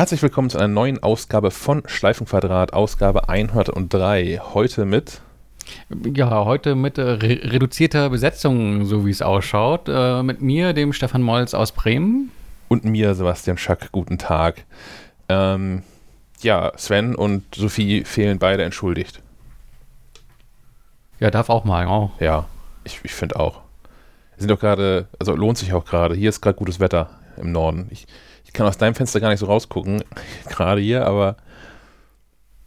Herzlich willkommen zu einer neuen Ausgabe von Schleifenquadrat, Ausgabe 103. Heute mit. Ja, heute mit äh, re reduzierter Besetzung, so wie es ausschaut. Äh, mit mir, dem Stefan Molz aus Bremen. Und mir, Sebastian Schack. Guten Tag. Ähm, ja, Sven und Sophie fehlen beide entschuldigt. Ja, darf auch mal, auch. Ja, ich, ich finde auch. Wir sind doch gerade, also lohnt sich auch gerade. Hier ist gerade gutes Wetter im Norden. Ich, ich kann aus deinem Fenster gar nicht so rausgucken, gerade hier, aber.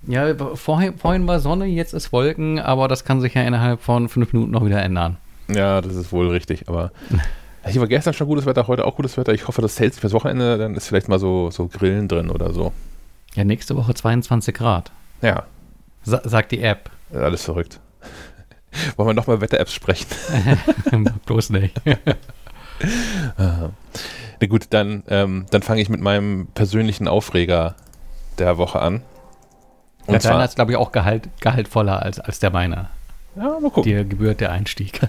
Ja, vorhin, vorhin war Sonne, jetzt ist Wolken, aber das kann sich ja innerhalb von fünf Minuten noch wieder ändern. Ja, das ist wohl richtig, aber hier war gestern schon gutes Wetter, heute auch gutes Wetter. Ich hoffe, das hält sich fürs Wochenende, dann ist vielleicht mal so, so Grillen drin oder so. Ja, nächste Woche 22 Grad. Ja. Sa sagt die App. Alles verrückt. Wollen wir nochmal Wetter-Apps sprechen? Bloß nicht. Na gut, dann, ähm, dann fange ich mit meinem persönlichen Aufreger der Woche an. Und der deiner ist, glaube ich, auch gehalt, gehaltvoller als, als der meine. Ja, mal gucken. Dir gebührt der Einstieg.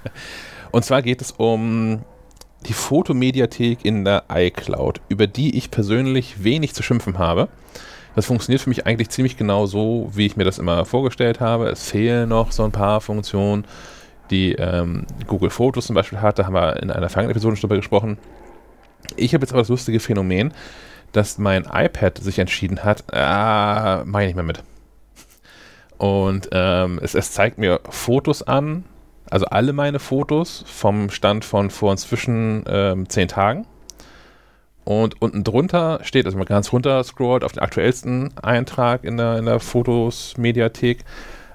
Und zwar geht es um die Fotomediathek in der iCloud, über die ich persönlich wenig zu schimpfen habe. Das funktioniert für mich eigentlich ziemlich genau so, wie ich mir das immer vorgestellt habe. Es fehlen noch so ein paar Funktionen, die ähm, Google Fotos zum Beispiel hat. Da haben wir in einer vergangenen Episode schon drüber gesprochen. Ich habe jetzt aber das lustige Phänomen, dass mein iPad sich entschieden hat, ah, mache ich nicht mehr mit. Und ähm, es, es zeigt mir Fotos an, also alle meine Fotos vom Stand von vor inzwischen ähm, zehn Tagen. Und unten drunter steht, also man ganz runter scrollt auf den aktuellsten Eintrag in der, in der Fotos-Mediathek,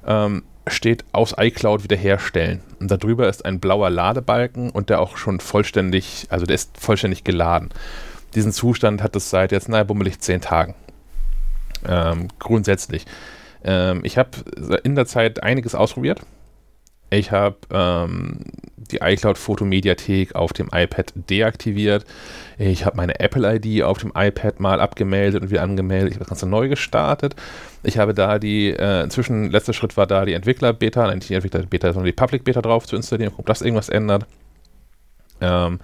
ähm, steht aus iCloud wiederherstellen. Und darüber ist ein blauer Ladebalken und der auch schon vollständig, also der ist vollständig geladen. Diesen Zustand hat es seit jetzt, naja, bummelig zehn Tagen. Ähm, grundsätzlich. Ähm, ich habe in der Zeit einiges ausprobiert. Ich habe ähm, die iCloud Fotomediathek auf dem iPad deaktiviert. Ich habe meine Apple-ID auf dem iPad mal abgemeldet und wieder angemeldet. Ich habe das Ganze neu gestartet. Ich habe da die, äh, inzwischen, letzter Schritt war da die Entwickler-Beta, nicht die Entwickler-Beta, sondern die Public-Beta drauf zu installieren, ob das irgendwas ändert. Ähm,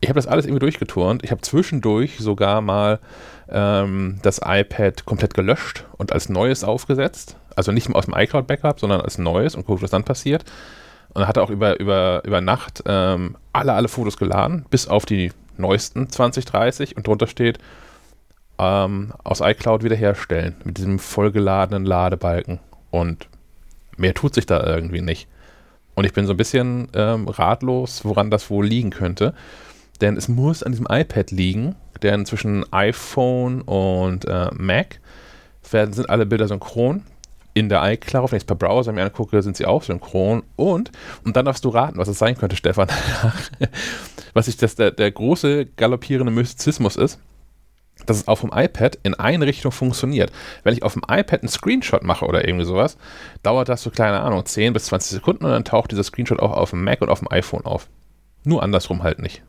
ich habe das alles irgendwie durchgeturnt. Ich habe zwischendurch sogar mal ähm, das iPad komplett gelöscht und als neues aufgesetzt. Also nicht aus dem iCloud-Backup, sondern als neues und guckt, was dann passiert. Und er hatte auch über, über, über Nacht ähm, alle, alle Fotos geladen, bis auf die neuesten 2030 und drunter steht, ähm, aus iCloud wiederherstellen mit diesem vollgeladenen Ladebalken. Und mehr tut sich da irgendwie nicht. Und ich bin so ein bisschen ähm, ratlos, woran das wohl liegen könnte. Denn es muss an diesem iPad liegen, denn zwischen iPhone und äh, Mac werden, sind alle Bilder synchron in der iCloud, wenn ich es per Browser mir angucke, sind sie auch synchron. Und, und dann darfst du raten, was es sein könnte, Stefan. was ich das, der, der große galoppierende Mystizismus ist, dass es auch vom iPad in eine Richtung funktioniert. Wenn ich auf dem iPad einen Screenshot mache oder irgendwie sowas, dauert das so, keine Ahnung, 10 bis 20 Sekunden und dann taucht dieser Screenshot auch auf dem Mac und auf dem iPhone auf. Nur andersrum halt nicht.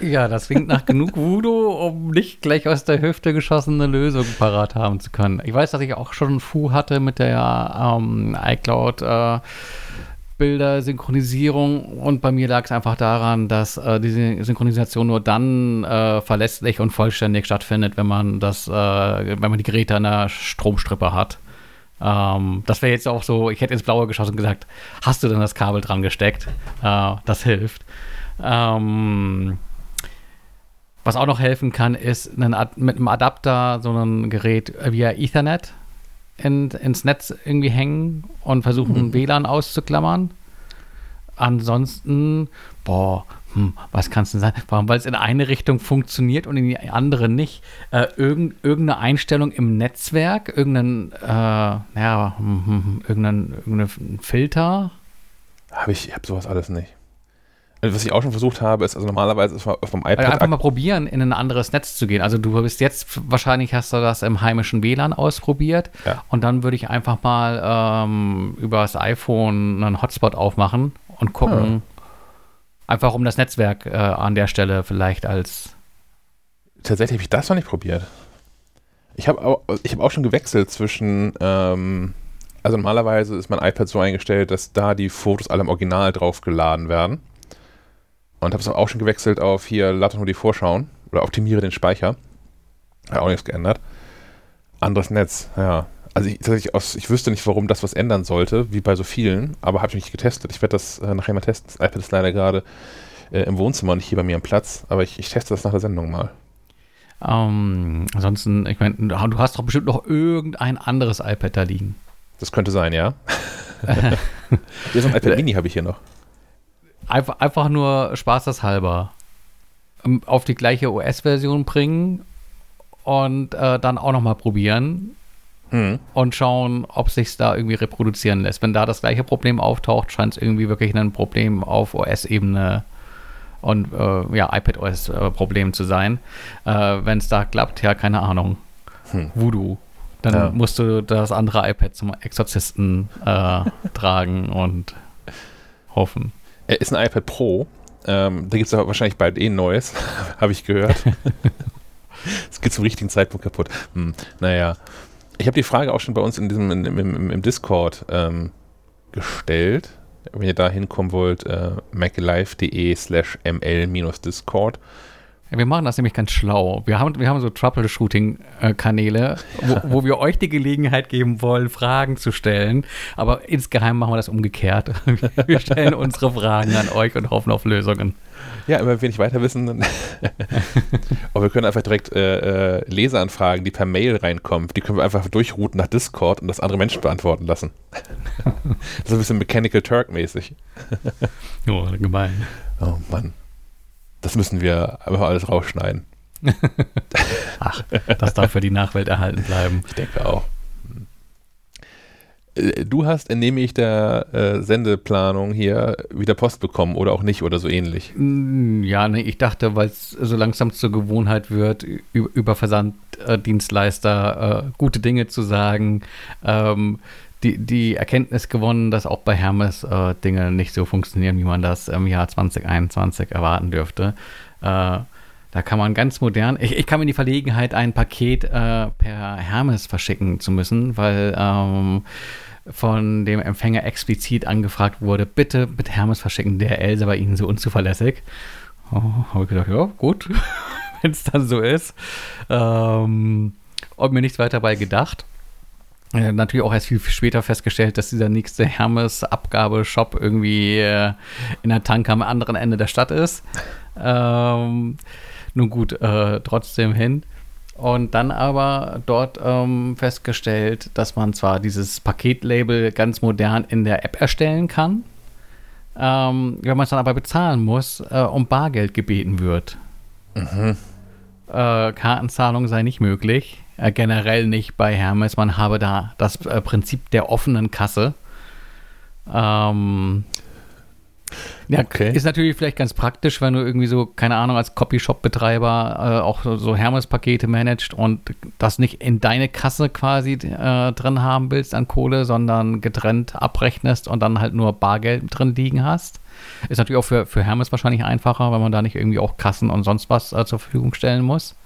Ja, das klingt nach genug Voodoo, um nicht gleich aus der Hüfte geschossene Lösung parat haben zu können. Ich weiß, dass ich auch schon Fu hatte mit der ähm, iCloud äh, Bilder, Synchronisierung und bei mir lag es einfach daran, dass äh, diese Synchronisation nur dann äh, verlässlich und vollständig stattfindet, wenn man das, äh, wenn man die Geräte an der Stromstrippe hat. Ähm, das wäre jetzt auch so, ich hätte ins Blaue geschossen und gesagt, hast du denn das Kabel dran gesteckt? Äh, das hilft. Ähm, was auch noch helfen kann, ist einen mit einem Adapter so ein Gerät via Ethernet in, ins Netz irgendwie hängen und versuchen, mhm. WLAN auszuklammern. Ansonsten, boah, hm, was kann es denn sein? Warum? Weil es in eine Richtung funktioniert und in die andere nicht. Äh, irgend, irgendeine Einstellung im Netzwerk, irgendein, äh, ja, hm, hm, hm irgendein, irgendein Filter. Habe ich, ich habe sowas alles nicht. Was ich auch schon versucht habe, ist, also normalerweise ist auf dem iPad. Also einfach mal probieren, in ein anderes Netz zu gehen. Also du bist jetzt, wahrscheinlich hast du das im heimischen WLAN ausprobiert. Ja. Und dann würde ich einfach mal ähm, über das iPhone einen Hotspot aufmachen und gucken. Ja. Einfach um das Netzwerk äh, an der Stelle vielleicht als. Tatsächlich habe ich das noch nicht probiert. Ich habe auch, hab auch schon gewechselt zwischen. Ähm, also normalerweise ist mein iPad so eingestellt, dass da die Fotos alle im Original drauf geladen werden. Und habe es auch schon gewechselt auf hier, lade nur die Vorschauen oder optimiere den Speicher. Hat auch nichts geändert. Anderes Netz, ja. Also ich, tatsächlich aus, ich wüsste nicht, warum das was ändern sollte, wie bei so vielen, aber habe ich nicht getestet. Ich werde das äh, nachher mal testen. Das iPad ist leider gerade äh, im Wohnzimmer und nicht hier bei mir am Platz, aber ich, ich teste das nach der Sendung mal. Ähm, ansonsten, ich meine, du hast doch bestimmt noch irgendein anderes iPad da liegen. Das könnte sein, ja. hier so ein iPad Mini habe ich hier noch. Einfach, einfach nur spaßeshalber ähm, auf die gleiche OS-Version bringen und äh, dann auch nochmal probieren hm. und schauen, ob sich da irgendwie reproduzieren lässt. Wenn da das gleiche Problem auftaucht, scheint es irgendwie wirklich ein Problem auf OS-Ebene und äh, ja, iPadOS-Problem äh, zu sein. Äh, Wenn es da klappt, ja, keine Ahnung. Hm. Voodoo. Dann ja. musst du das andere iPad zum Exorzisten äh, tragen und hoffen. Er ist ein iPad Pro. Ähm, da gibt es wahrscheinlich bald eh ein neues, habe ich gehört. Es geht zum richtigen Zeitpunkt kaputt. Hm, naja. Ich habe die Frage auch schon bei uns in diesem, in, im, im, Discord ähm, gestellt. Wenn ihr da hinkommen wollt, äh, maclife.de slash ml-discord. Wir machen das nämlich ganz schlau. Wir haben, wir haben so Troubleshooting-Kanäle, wo, wo, wir euch die Gelegenheit geben wollen, Fragen zu stellen. Aber insgeheim machen wir das umgekehrt. Wir stellen unsere Fragen an euch und hoffen auf Lösungen. Ja, immer wenn wir nicht weiter wissen, dann aber wir können einfach direkt äh, äh, Leseranfragen, die per Mail reinkommen, die können wir einfach durchrouten nach Discord und das andere Menschen beantworten lassen. das ist ein bisschen Mechanical Turk-mäßig. oh, gemein. Oh Mann. Das müssen wir einfach alles rausschneiden. Ach, das darf für die Nachwelt erhalten bleiben. Ich denke auch. Äh, du hast, entnehme ich der äh, Sendeplanung hier, wieder Post bekommen oder auch nicht oder so ähnlich. Mm, ja, nee, ich dachte, weil es so langsam zur Gewohnheit wird, über Versanddienstleister äh, gute Dinge zu sagen, ähm, die, die Erkenntnis gewonnen, dass auch bei Hermes äh, Dinge nicht so funktionieren, wie man das im Jahr 2021 erwarten dürfte. Äh, da kann man ganz modern, ich, ich kam in die Verlegenheit, ein Paket äh, per Hermes verschicken zu müssen, weil ähm, von dem Empfänger explizit angefragt wurde, bitte mit Hermes verschicken, der sei bei Ihnen so unzuverlässig. Oh, Habe ich gedacht, ja, gut, wenn es dann so ist. Ähm, und mir nichts weiter dabei gedacht. Äh, natürlich auch erst viel, viel später festgestellt, dass dieser nächste Hermes-Abgabeshop irgendwie äh, in der Tank am anderen Ende der Stadt ist. Ähm, nun gut, äh, trotzdem hin. Und dann aber dort ähm, festgestellt, dass man zwar dieses Paketlabel ganz modern in der App erstellen kann, ähm, wenn man es dann aber bezahlen muss, äh, um Bargeld gebeten wird. Mhm. Äh, Kartenzahlung sei nicht möglich. Äh, generell nicht bei Hermes. Man habe da das äh, Prinzip der offenen Kasse. Ähm, ja, okay. ist natürlich vielleicht ganz praktisch, wenn du irgendwie so, keine Ahnung, als Copyshop-Betreiber äh, auch so, so Hermes-Pakete managst und das nicht in deine Kasse quasi äh, drin haben willst an Kohle, sondern getrennt abrechnest und dann halt nur Bargeld drin liegen hast. Ist natürlich auch für, für Hermes wahrscheinlich einfacher, wenn man da nicht irgendwie auch Kassen und sonst was äh, zur Verfügung stellen muss.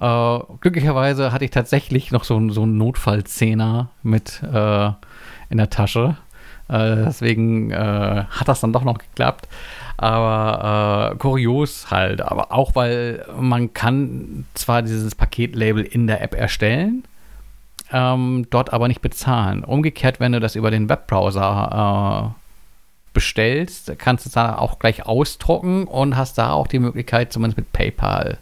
Äh, glücklicherweise hatte ich tatsächlich noch so, so einen Notfallzehner mit äh, in der Tasche. Äh, deswegen äh, hat das dann doch noch geklappt. Aber äh, kurios halt. Aber auch, weil man kann zwar dieses Paketlabel in der App erstellen, ähm, dort aber nicht bezahlen. Umgekehrt, wenn du das über den Webbrowser äh, bestellst, kannst du es dann auch gleich ausdrucken und hast da auch die Möglichkeit, zumindest mit PayPal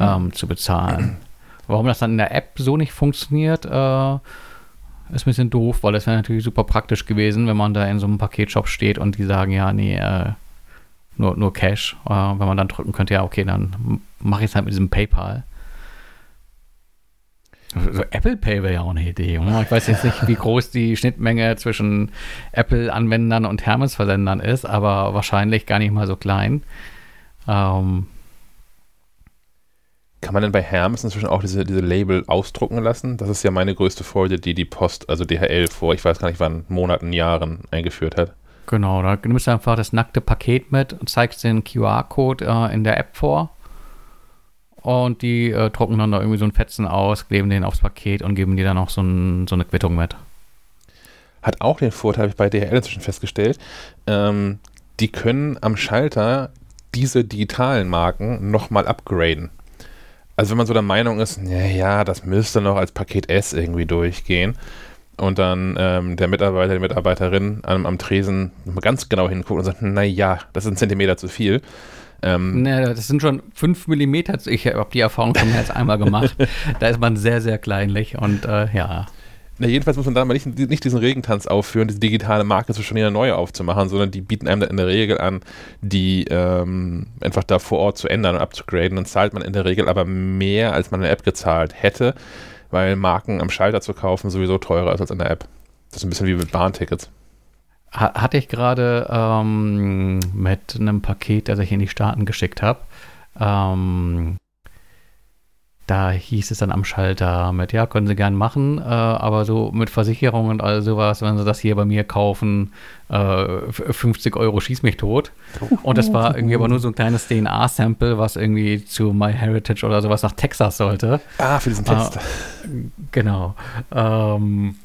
ähm, zu bezahlen. Warum das dann in der App so nicht funktioniert, äh, ist ein bisschen doof, weil das wäre natürlich super praktisch gewesen, wenn man da in so einem Paketshop steht und die sagen, ja, nee, äh, nur, nur Cash. Äh, wenn man dann drücken könnte, ja, okay, dann mache ich es halt mit diesem PayPal. Also Apple Pay wäre ja auch eine Idee. Oder? Ich weiß jetzt nicht, wie groß die Schnittmenge zwischen Apple-Anwendern und Hermes-Versendern ist, aber wahrscheinlich gar nicht mal so klein. Ähm, kann man denn bei Hermes inzwischen auch diese, diese Label ausdrucken lassen? Das ist ja meine größte Freude, die die Post, also DHL, vor, ich weiß gar nicht wann, Monaten, Jahren eingeführt hat. Genau, da nimmst du einfach das nackte Paket mit und zeigst den QR-Code äh, in der App vor. Und die äh, drucken dann da irgendwie so einen Fetzen aus, kleben den aufs Paket und geben dir dann auch so, ein, so eine Quittung mit. Hat auch den Vorteil, habe ich bei DHL inzwischen festgestellt, ähm, die können am Schalter diese digitalen Marken nochmal upgraden. Also wenn man so der Meinung ist, ja, das müsste noch als Paket S irgendwie durchgehen und dann ähm, der Mitarbeiter, die Mitarbeiterin am, am Tresen ganz genau hinguckt und sagt, naja, das ist ein Zentimeter zu viel. Ähm, ne, das sind schon fünf Millimeter. Ich habe die Erfahrung schon mehr als einmal gemacht. da ist man sehr, sehr kleinlich und äh, ja. Na, jedenfalls muss man da mal nicht, nicht diesen Regentanz aufführen, diese digitale Marke so schon wieder neu aufzumachen, sondern die bieten einem in der Regel an, die ähm, einfach da vor Ort zu ändern und abzugraden. Dann zahlt man in der Regel aber mehr, als man in der App gezahlt hätte, weil Marken am Schalter zu kaufen sowieso teurer ist als in der App. Das ist ein bisschen wie mit Bahntickets. Hatte ich gerade ähm, mit einem Paket, das ich in die Staaten geschickt habe. Ähm, da hieß es dann am Schalter mit, ja, können Sie gern machen, äh, aber so mit Versicherung und all sowas, wenn Sie das hier bei mir kaufen, äh, 50 Euro schieß mich tot. Und das war irgendwie aber nur so ein kleines DNA-Sample, was irgendwie zu MyHeritage oder sowas nach Texas sollte. Ah, für diesen Test. Äh, genau. Ähm,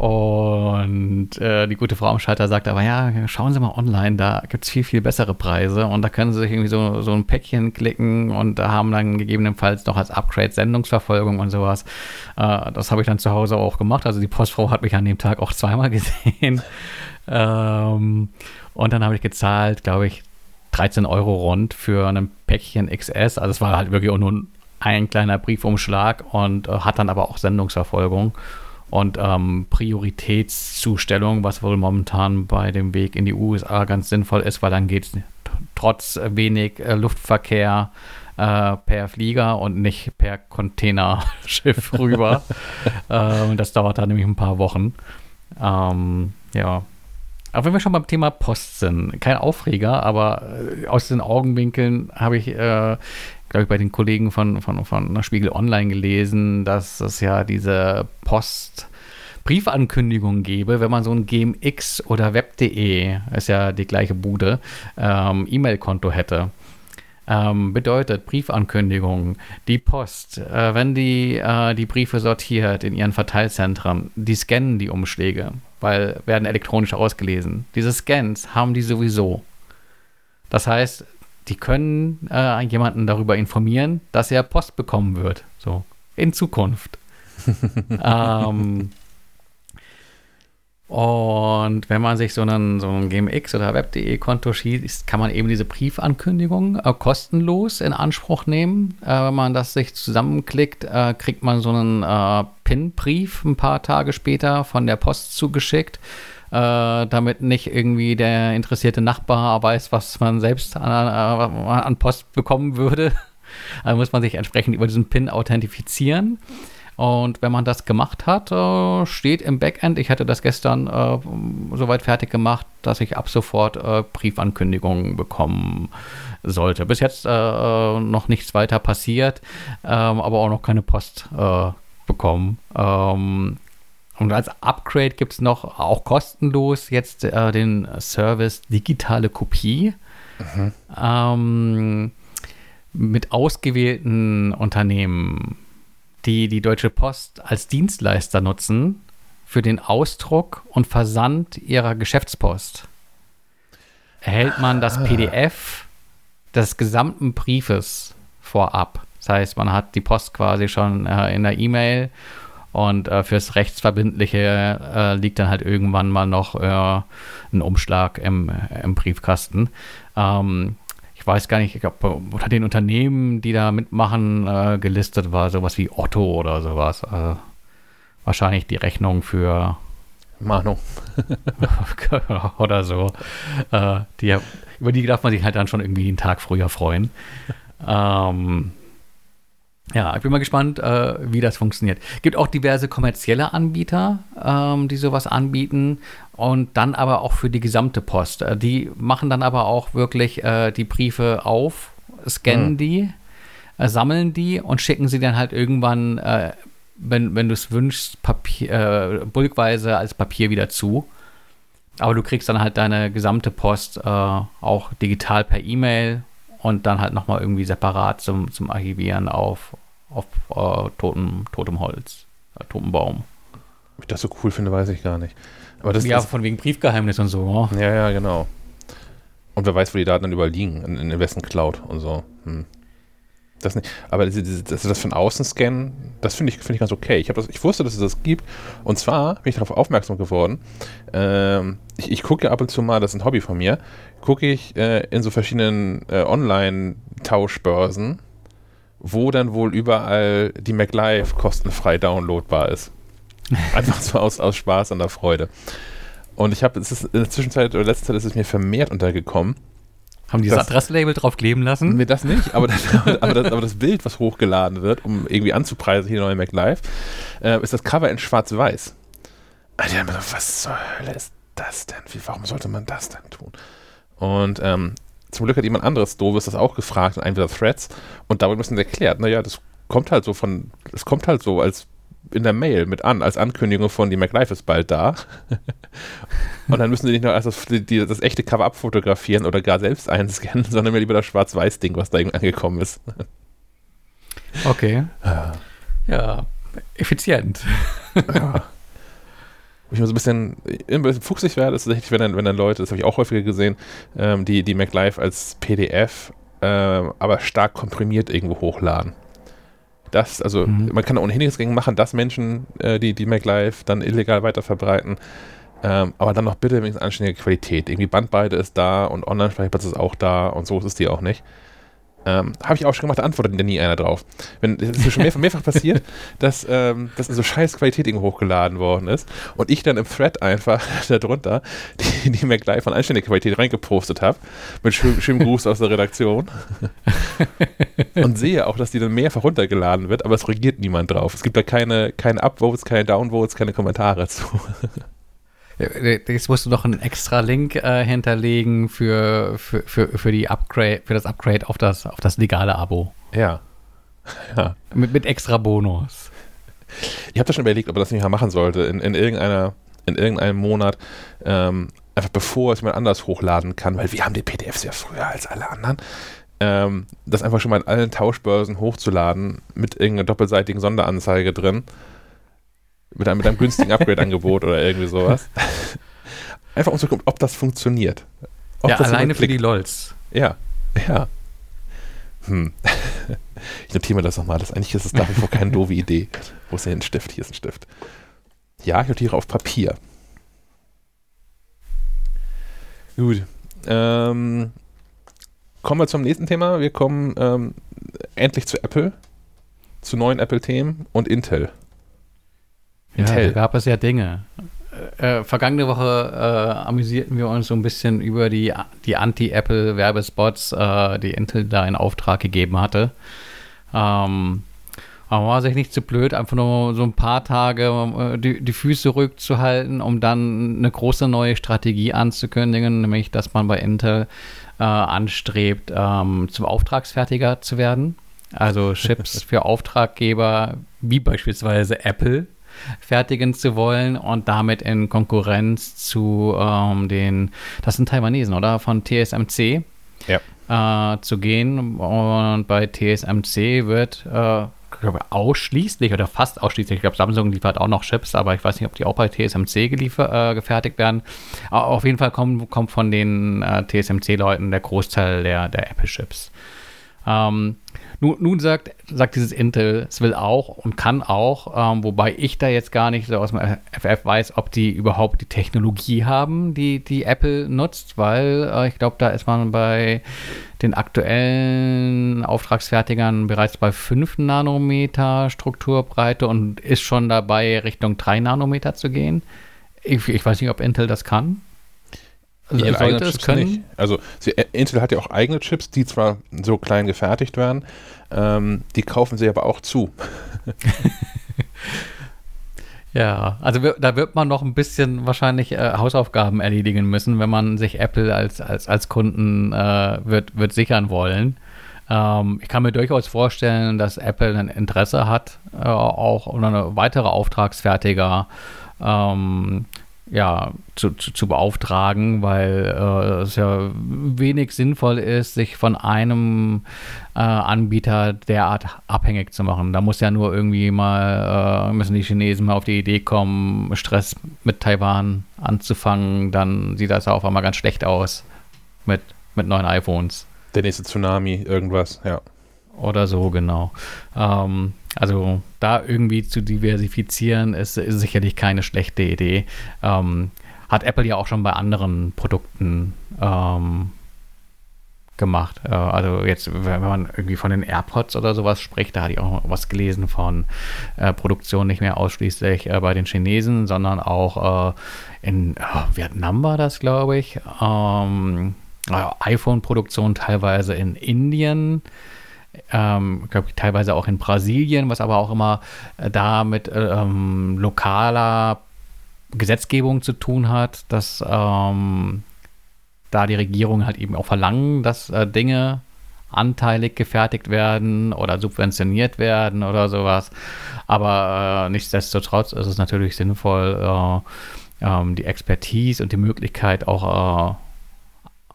und äh, die gute Frau am Schalter sagt aber, ja, schauen Sie mal online, da gibt es viel, viel bessere Preise und da können Sie sich irgendwie so, so ein Päckchen klicken und da haben dann gegebenenfalls noch als Upgrade Sendungsverfolgung und sowas. Äh, das habe ich dann zu Hause auch gemacht. Also die Postfrau hat mich an dem Tag auch zweimal gesehen. ähm, und dann habe ich gezahlt, glaube ich, 13 Euro rund für ein Päckchen XS. Also es war halt wirklich auch nur ein kleiner Briefumschlag und äh, hat dann aber auch Sendungsverfolgung und ähm, Prioritätszustellung, was wohl momentan bei dem Weg in die USA ganz sinnvoll ist, weil dann geht es trotz wenig äh, Luftverkehr äh, per Flieger und nicht per Containerschiff rüber. ähm, das dauert dann nämlich ein paar Wochen. Ähm, ja. Aber wenn wir schon beim Thema Post sind, kein Aufreger, aber äh, aus den Augenwinkeln habe ich äh, glaube ich, bei den Kollegen von, von, von Spiegel Online gelesen, dass es ja diese Post- Briefankündigung gebe, wenn man so ein GMX oder Web.de, ist ja die gleiche Bude, ähm, E-Mail-Konto hätte. Ähm, bedeutet Briefankündigung, die Post, äh, wenn die äh, die Briefe sortiert in ihren Verteilzentren, die scannen die Umschläge, weil werden elektronisch ausgelesen. Diese Scans haben die sowieso. Das heißt, die können äh, jemanden darüber informieren, dass er Post bekommen wird. So, in Zukunft. ähm, und wenn man sich so einen, so ein GMX oder Web.de Konto schießt, kann man eben diese Briefankündigung äh, kostenlos in Anspruch nehmen. Äh, wenn man das sich zusammenklickt, äh, kriegt man so einen äh, PIN-Brief ein paar Tage später von der Post zugeschickt äh, damit nicht irgendwie der interessierte Nachbar weiß, was man selbst an, äh, an Post bekommen würde. Also muss man sich entsprechend über diesen PIN authentifizieren. Und wenn man das gemacht hat, äh, steht im Backend, ich hatte das gestern äh, soweit fertig gemacht, dass ich ab sofort äh, Briefankündigungen bekommen sollte. Bis jetzt äh, noch nichts weiter passiert, ähm, aber auch noch keine Post äh, bekommen. Ähm, und als Upgrade gibt es noch auch kostenlos jetzt äh, den Service digitale Kopie. Mhm. Ähm, mit ausgewählten Unternehmen, die die Deutsche Post als Dienstleister nutzen für den Ausdruck und Versand ihrer Geschäftspost, erhält man das ah. PDF des gesamten Briefes vorab. Das heißt, man hat die Post quasi schon äh, in der E-Mail und äh, fürs Rechtsverbindliche äh, liegt dann halt irgendwann mal noch äh, ein Umschlag im, im Briefkasten. Ähm, ich weiß gar nicht, ich glaube, unter den Unternehmen, die da mitmachen, äh, gelistet war sowas wie Otto oder sowas. Also wahrscheinlich die Rechnung für Mahnung. oder so. Äh, die, über die darf man sich halt dann schon irgendwie einen Tag früher freuen. Ähm, ja, ich bin mal gespannt, äh, wie das funktioniert. Gibt auch diverse kommerzielle Anbieter, ähm, die sowas anbieten und dann aber auch für die gesamte Post. Äh, die machen dann aber auch wirklich äh, die Briefe auf, scannen mhm. die, äh, sammeln die und schicken sie dann halt irgendwann, äh, wenn, wenn du es wünschst, Papier, äh, bulkweise als Papier wieder zu. Aber du kriegst dann halt deine gesamte Post auch digital per E-Mail und dann halt nochmal irgendwie separat zum, zum Archivieren auf, auf äh, totem, totem Holz, äh, totem Baum. Ob ich das so cool finde, weiß ich gar nicht. Aber das, ja, das, von wegen Briefgeheimnis und so. Oh. Ja, ja, genau. Und wer weiß, wo die Daten dann überall liegen, in, in wessen Cloud und so. Hm. Das nicht. Aber diese, das, das von außen scannen, das finde ich, find ich ganz okay. Ich, das, ich wusste, dass es das gibt. Und zwar bin ich darauf aufmerksam geworden. Ähm, ich, ich gucke ab und zu mal, das ist ein Hobby von mir, gucke ich äh, in so verschiedenen äh, Online-Tauschbörsen, wo dann wohl überall die MacLive kostenfrei downloadbar ist. Einfach so aus, aus Spaß und der Freude. Und ich habe, es ist in der Zwischenzeit oder letzter Zeit ist es mir vermehrt untergekommen. Haben die das Adresslabel drauf kleben lassen? Nee, das nicht, aber das, aber, das, aber das Bild, was hochgeladen wird, um irgendwie anzupreisen, hier neue MacLive, äh, ist das Cover in schwarz-weiß. Also, was zur Hölle ist das denn? Wie, warum sollte man das denn tun? Und ähm, zum Glück hat jemand anderes Doofes das auch gefragt in einem dieser Threads und dabei müssen sie erklärt, naja, das kommt halt so von, das kommt halt so als in der Mail mit an, als Ankündigung von die MacLife ist bald da. und dann müssen sie nicht nur das, die, das echte Cover abfotografieren oder gar selbst einscannen, sondern mir lieber das Schwarz-Weiß-Ding, was da angekommen ist. Okay. Ja, ja effizient. ja. Wo ich immer so ein bisschen, ein bisschen fuchsig werde, ist tatsächlich, wenn dann, wenn dann Leute, das habe ich auch häufiger gesehen, ähm, die, die MacLife als PDF, äh, aber stark komprimiert irgendwo hochladen. Das, also mhm. man kann ohnehin nichts gegen machen, dass Menschen äh, die, die MacLive dann illegal weiterverbreiten. Ähm, aber dann noch bitte wenigstens anständige Qualität. Irgendwie Bandbreite ist da und Online-Speicherplatz ist auch da und so ist es die auch nicht. Ähm, Habe ich auch schon gemacht, da antwortet nie einer drauf. Wenn, es ist schon mehrfach, mehrfach passiert, dass, ähm, dass in so scheiß Qualität irgendwo hochgeladen worden ist und ich dann im Thread einfach darunter die, die mir gleich von anständiger Qualität reingepostet habe, mit schön, schönem Gruß aus der Redaktion und sehe auch, dass die dann mehrfach runtergeladen wird, aber es reagiert niemand drauf. Es gibt da keine, keine Upvotes, keine Downvotes, keine Kommentare zu. Jetzt musst du noch einen extra Link äh, hinterlegen für, für, für, für, die Upgrade, für das Upgrade auf das, auf das legale Abo. Ja. ja. Mit, mit extra Bonus. Ich habe das schon überlegt, ob man das nicht mal machen sollte, in, in, irgendeiner, in irgendeinem Monat, ähm, einfach bevor es jemand anders hochladen kann, weil wir haben die PDFs ja früher als alle anderen, ähm, das einfach schon mal in allen Tauschbörsen hochzuladen mit irgendeiner doppelseitigen Sonderanzeige drin mit einem, mit einem günstigen Upgrade-Angebot oder irgendwie sowas. Einfach um zu gucken, ob das funktioniert. Ob ja, das alleine für die LOLs. Ja, ja. Hm. Ich notiere mir das nochmal. Das, eigentlich ist es nach wie vor keine doofe Idee. Wo ist denn ein Stift? Hier ist ein Stift. Ja, ich notiere auf Papier. Gut. Ähm, kommen wir zum nächsten Thema. Wir kommen ähm, endlich zu Apple, zu neuen Apple-Themen und Intel. Ja, da gab es ja Dinge. Äh, äh, vergangene Woche äh, amüsierten wir uns so ein bisschen über die, die Anti-Apple-Werbespots, äh, die Intel da in Auftrag gegeben hatte. Ähm, aber man war sich nicht zu blöd, einfach nur so ein paar Tage äh, die, die Füße ruhig zu halten, um dann eine große neue Strategie anzukündigen, nämlich dass man bei Intel äh, anstrebt, ähm, zum Auftragsfertiger zu werden. Also Chips für Auftraggeber wie beispielsweise Apple fertigen zu wollen und damit in Konkurrenz zu ähm, den, das sind Taiwanesen, oder? Von TSMC ja. äh, zu gehen. Und bei TSMC wird äh, ausschließlich oder fast ausschließlich, ich glaube, Samsung liefert auch noch Chips, aber ich weiß nicht, ob die auch bei TSMC geliefer, äh, gefertigt werden. Aber auf jeden Fall kommt, kommt von den äh, TSMC-Leuten der Großteil der, der Apple-Chips. Ähm, nun, nun, sagt, sagt dieses Intel, es will auch und kann auch, ähm, wobei ich da jetzt gar nicht so aus dem FF weiß, ob die überhaupt die Technologie haben, die, die Apple nutzt, weil äh, ich glaube, da ist man bei den aktuellen Auftragsfertigern bereits bei 5 Nanometer Strukturbreite und ist schon dabei, Richtung 3 Nanometer zu gehen. Ich, ich weiß nicht, ob Intel das kann. Also ihre sollte es können? Nicht. Also sie, äh, Intel hat ja auch eigene Chips, die zwar so klein gefertigt werden, ähm, die kaufen sie aber auch zu. ja, also da wird man noch ein bisschen wahrscheinlich äh, Hausaufgaben erledigen müssen, wenn man sich Apple als, als, als Kunden äh, wird, wird sichern wollen. Ähm, ich kann mir durchaus vorstellen, dass Apple ein Interesse hat, äh, auch oder eine weitere Auftragsfertiger ähm, ja, zu, zu, zu, beauftragen, weil äh, es ja wenig sinnvoll ist, sich von einem äh, Anbieter derart abhängig zu machen. Da muss ja nur irgendwie mal, äh, müssen die Chinesen mal auf die Idee kommen, Stress mit Taiwan anzufangen, dann sieht das ja auf einmal ganz schlecht aus mit, mit neuen iPhones. Der nächste Tsunami, irgendwas, ja. Oder so, genau. Ähm, also da irgendwie zu diversifizieren, ist, ist sicherlich keine schlechte Idee. Ähm, hat Apple ja auch schon bei anderen Produkten ähm, gemacht. Äh, also jetzt, wenn man irgendwie von den AirPods oder sowas spricht, da hatte ich auch was gelesen von äh, Produktion nicht mehr ausschließlich äh, bei den Chinesen, sondern auch äh, in oh, Vietnam war das, glaube ich. Ähm, iPhone-Produktion teilweise in Indien. Ähm, glaube ich, teilweise auch in Brasilien, was aber auch immer äh, da mit ähm, lokaler Gesetzgebung zu tun hat, dass ähm, da die Regierungen halt eben auch verlangen, dass äh, Dinge anteilig gefertigt werden oder subventioniert werden oder sowas. Aber äh, nichtsdestotrotz ist es natürlich sinnvoll, äh, ähm, die Expertise und die Möglichkeit auch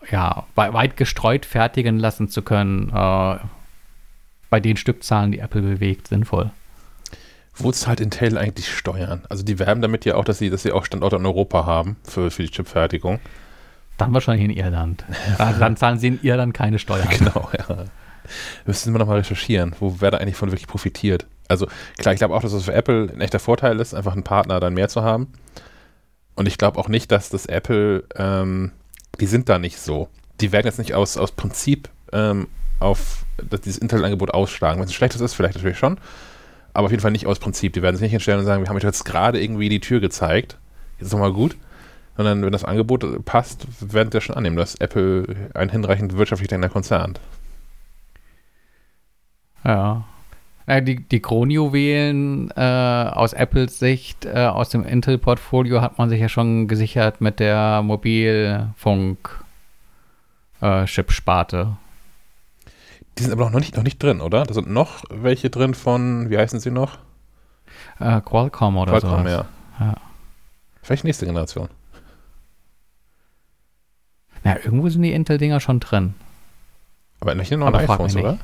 äh, ja, weit gestreut fertigen lassen zu können, äh, bei den Stückzahlen, die Apple bewegt, sinnvoll. Wo zahlt Intel eigentlich Steuern? Also die werben damit ja auch, dass sie, dass sie auch Standorte in Europa haben für, für die Chipfertigung. Dann wahrscheinlich in Irland. dann zahlen sie in Irland keine Steuern. Genau, ja. Müssen wir nochmal recherchieren, wo wer da eigentlich von wirklich profitiert. Also klar, ich glaube auch, dass es für Apple ein echter Vorteil ist, einfach einen Partner dann mehr zu haben. Und ich glaube auch nicht, dass das Apple, ähm, die sind da nicht so. Die werden jetzt nicht aus, aus Prinzip ähm, auf dieses Intel-Angebot ausschlagen. Wenn es schlechtes ist, vielleicht natürlich schon. Aber auf jeden Fall nicht aus Prinzip. Die werden sich nicht hinstellen und sagen, wir haben euch jetzt gerade irgendwie die Tür gezeigt. Jetzt ist doch mal gut sondern wenn das Angebot passt, werden sie schon annehmen, dass Apple ein hinreichend wirtschaftlich denkender Konzern. Ja. die, die Kronjuwelen äh, aus Apples Sicht, äh, aus dem Intel-Portfolio hat man sich ja schon gesichert mit der Mobilfunk-Chip-Sparte. Die sind aber noch nicht, noch nicht drin, oder? Da sind noch welche drin von, wie heißen sie noch? Äh, Qualcomm oder so. Qualcomm, ja. ja. Vielleicht nächste Generation. Na, irgendwo sind die Intel-Dinger schon drin. Aber nicht in neuen iPhones, oder?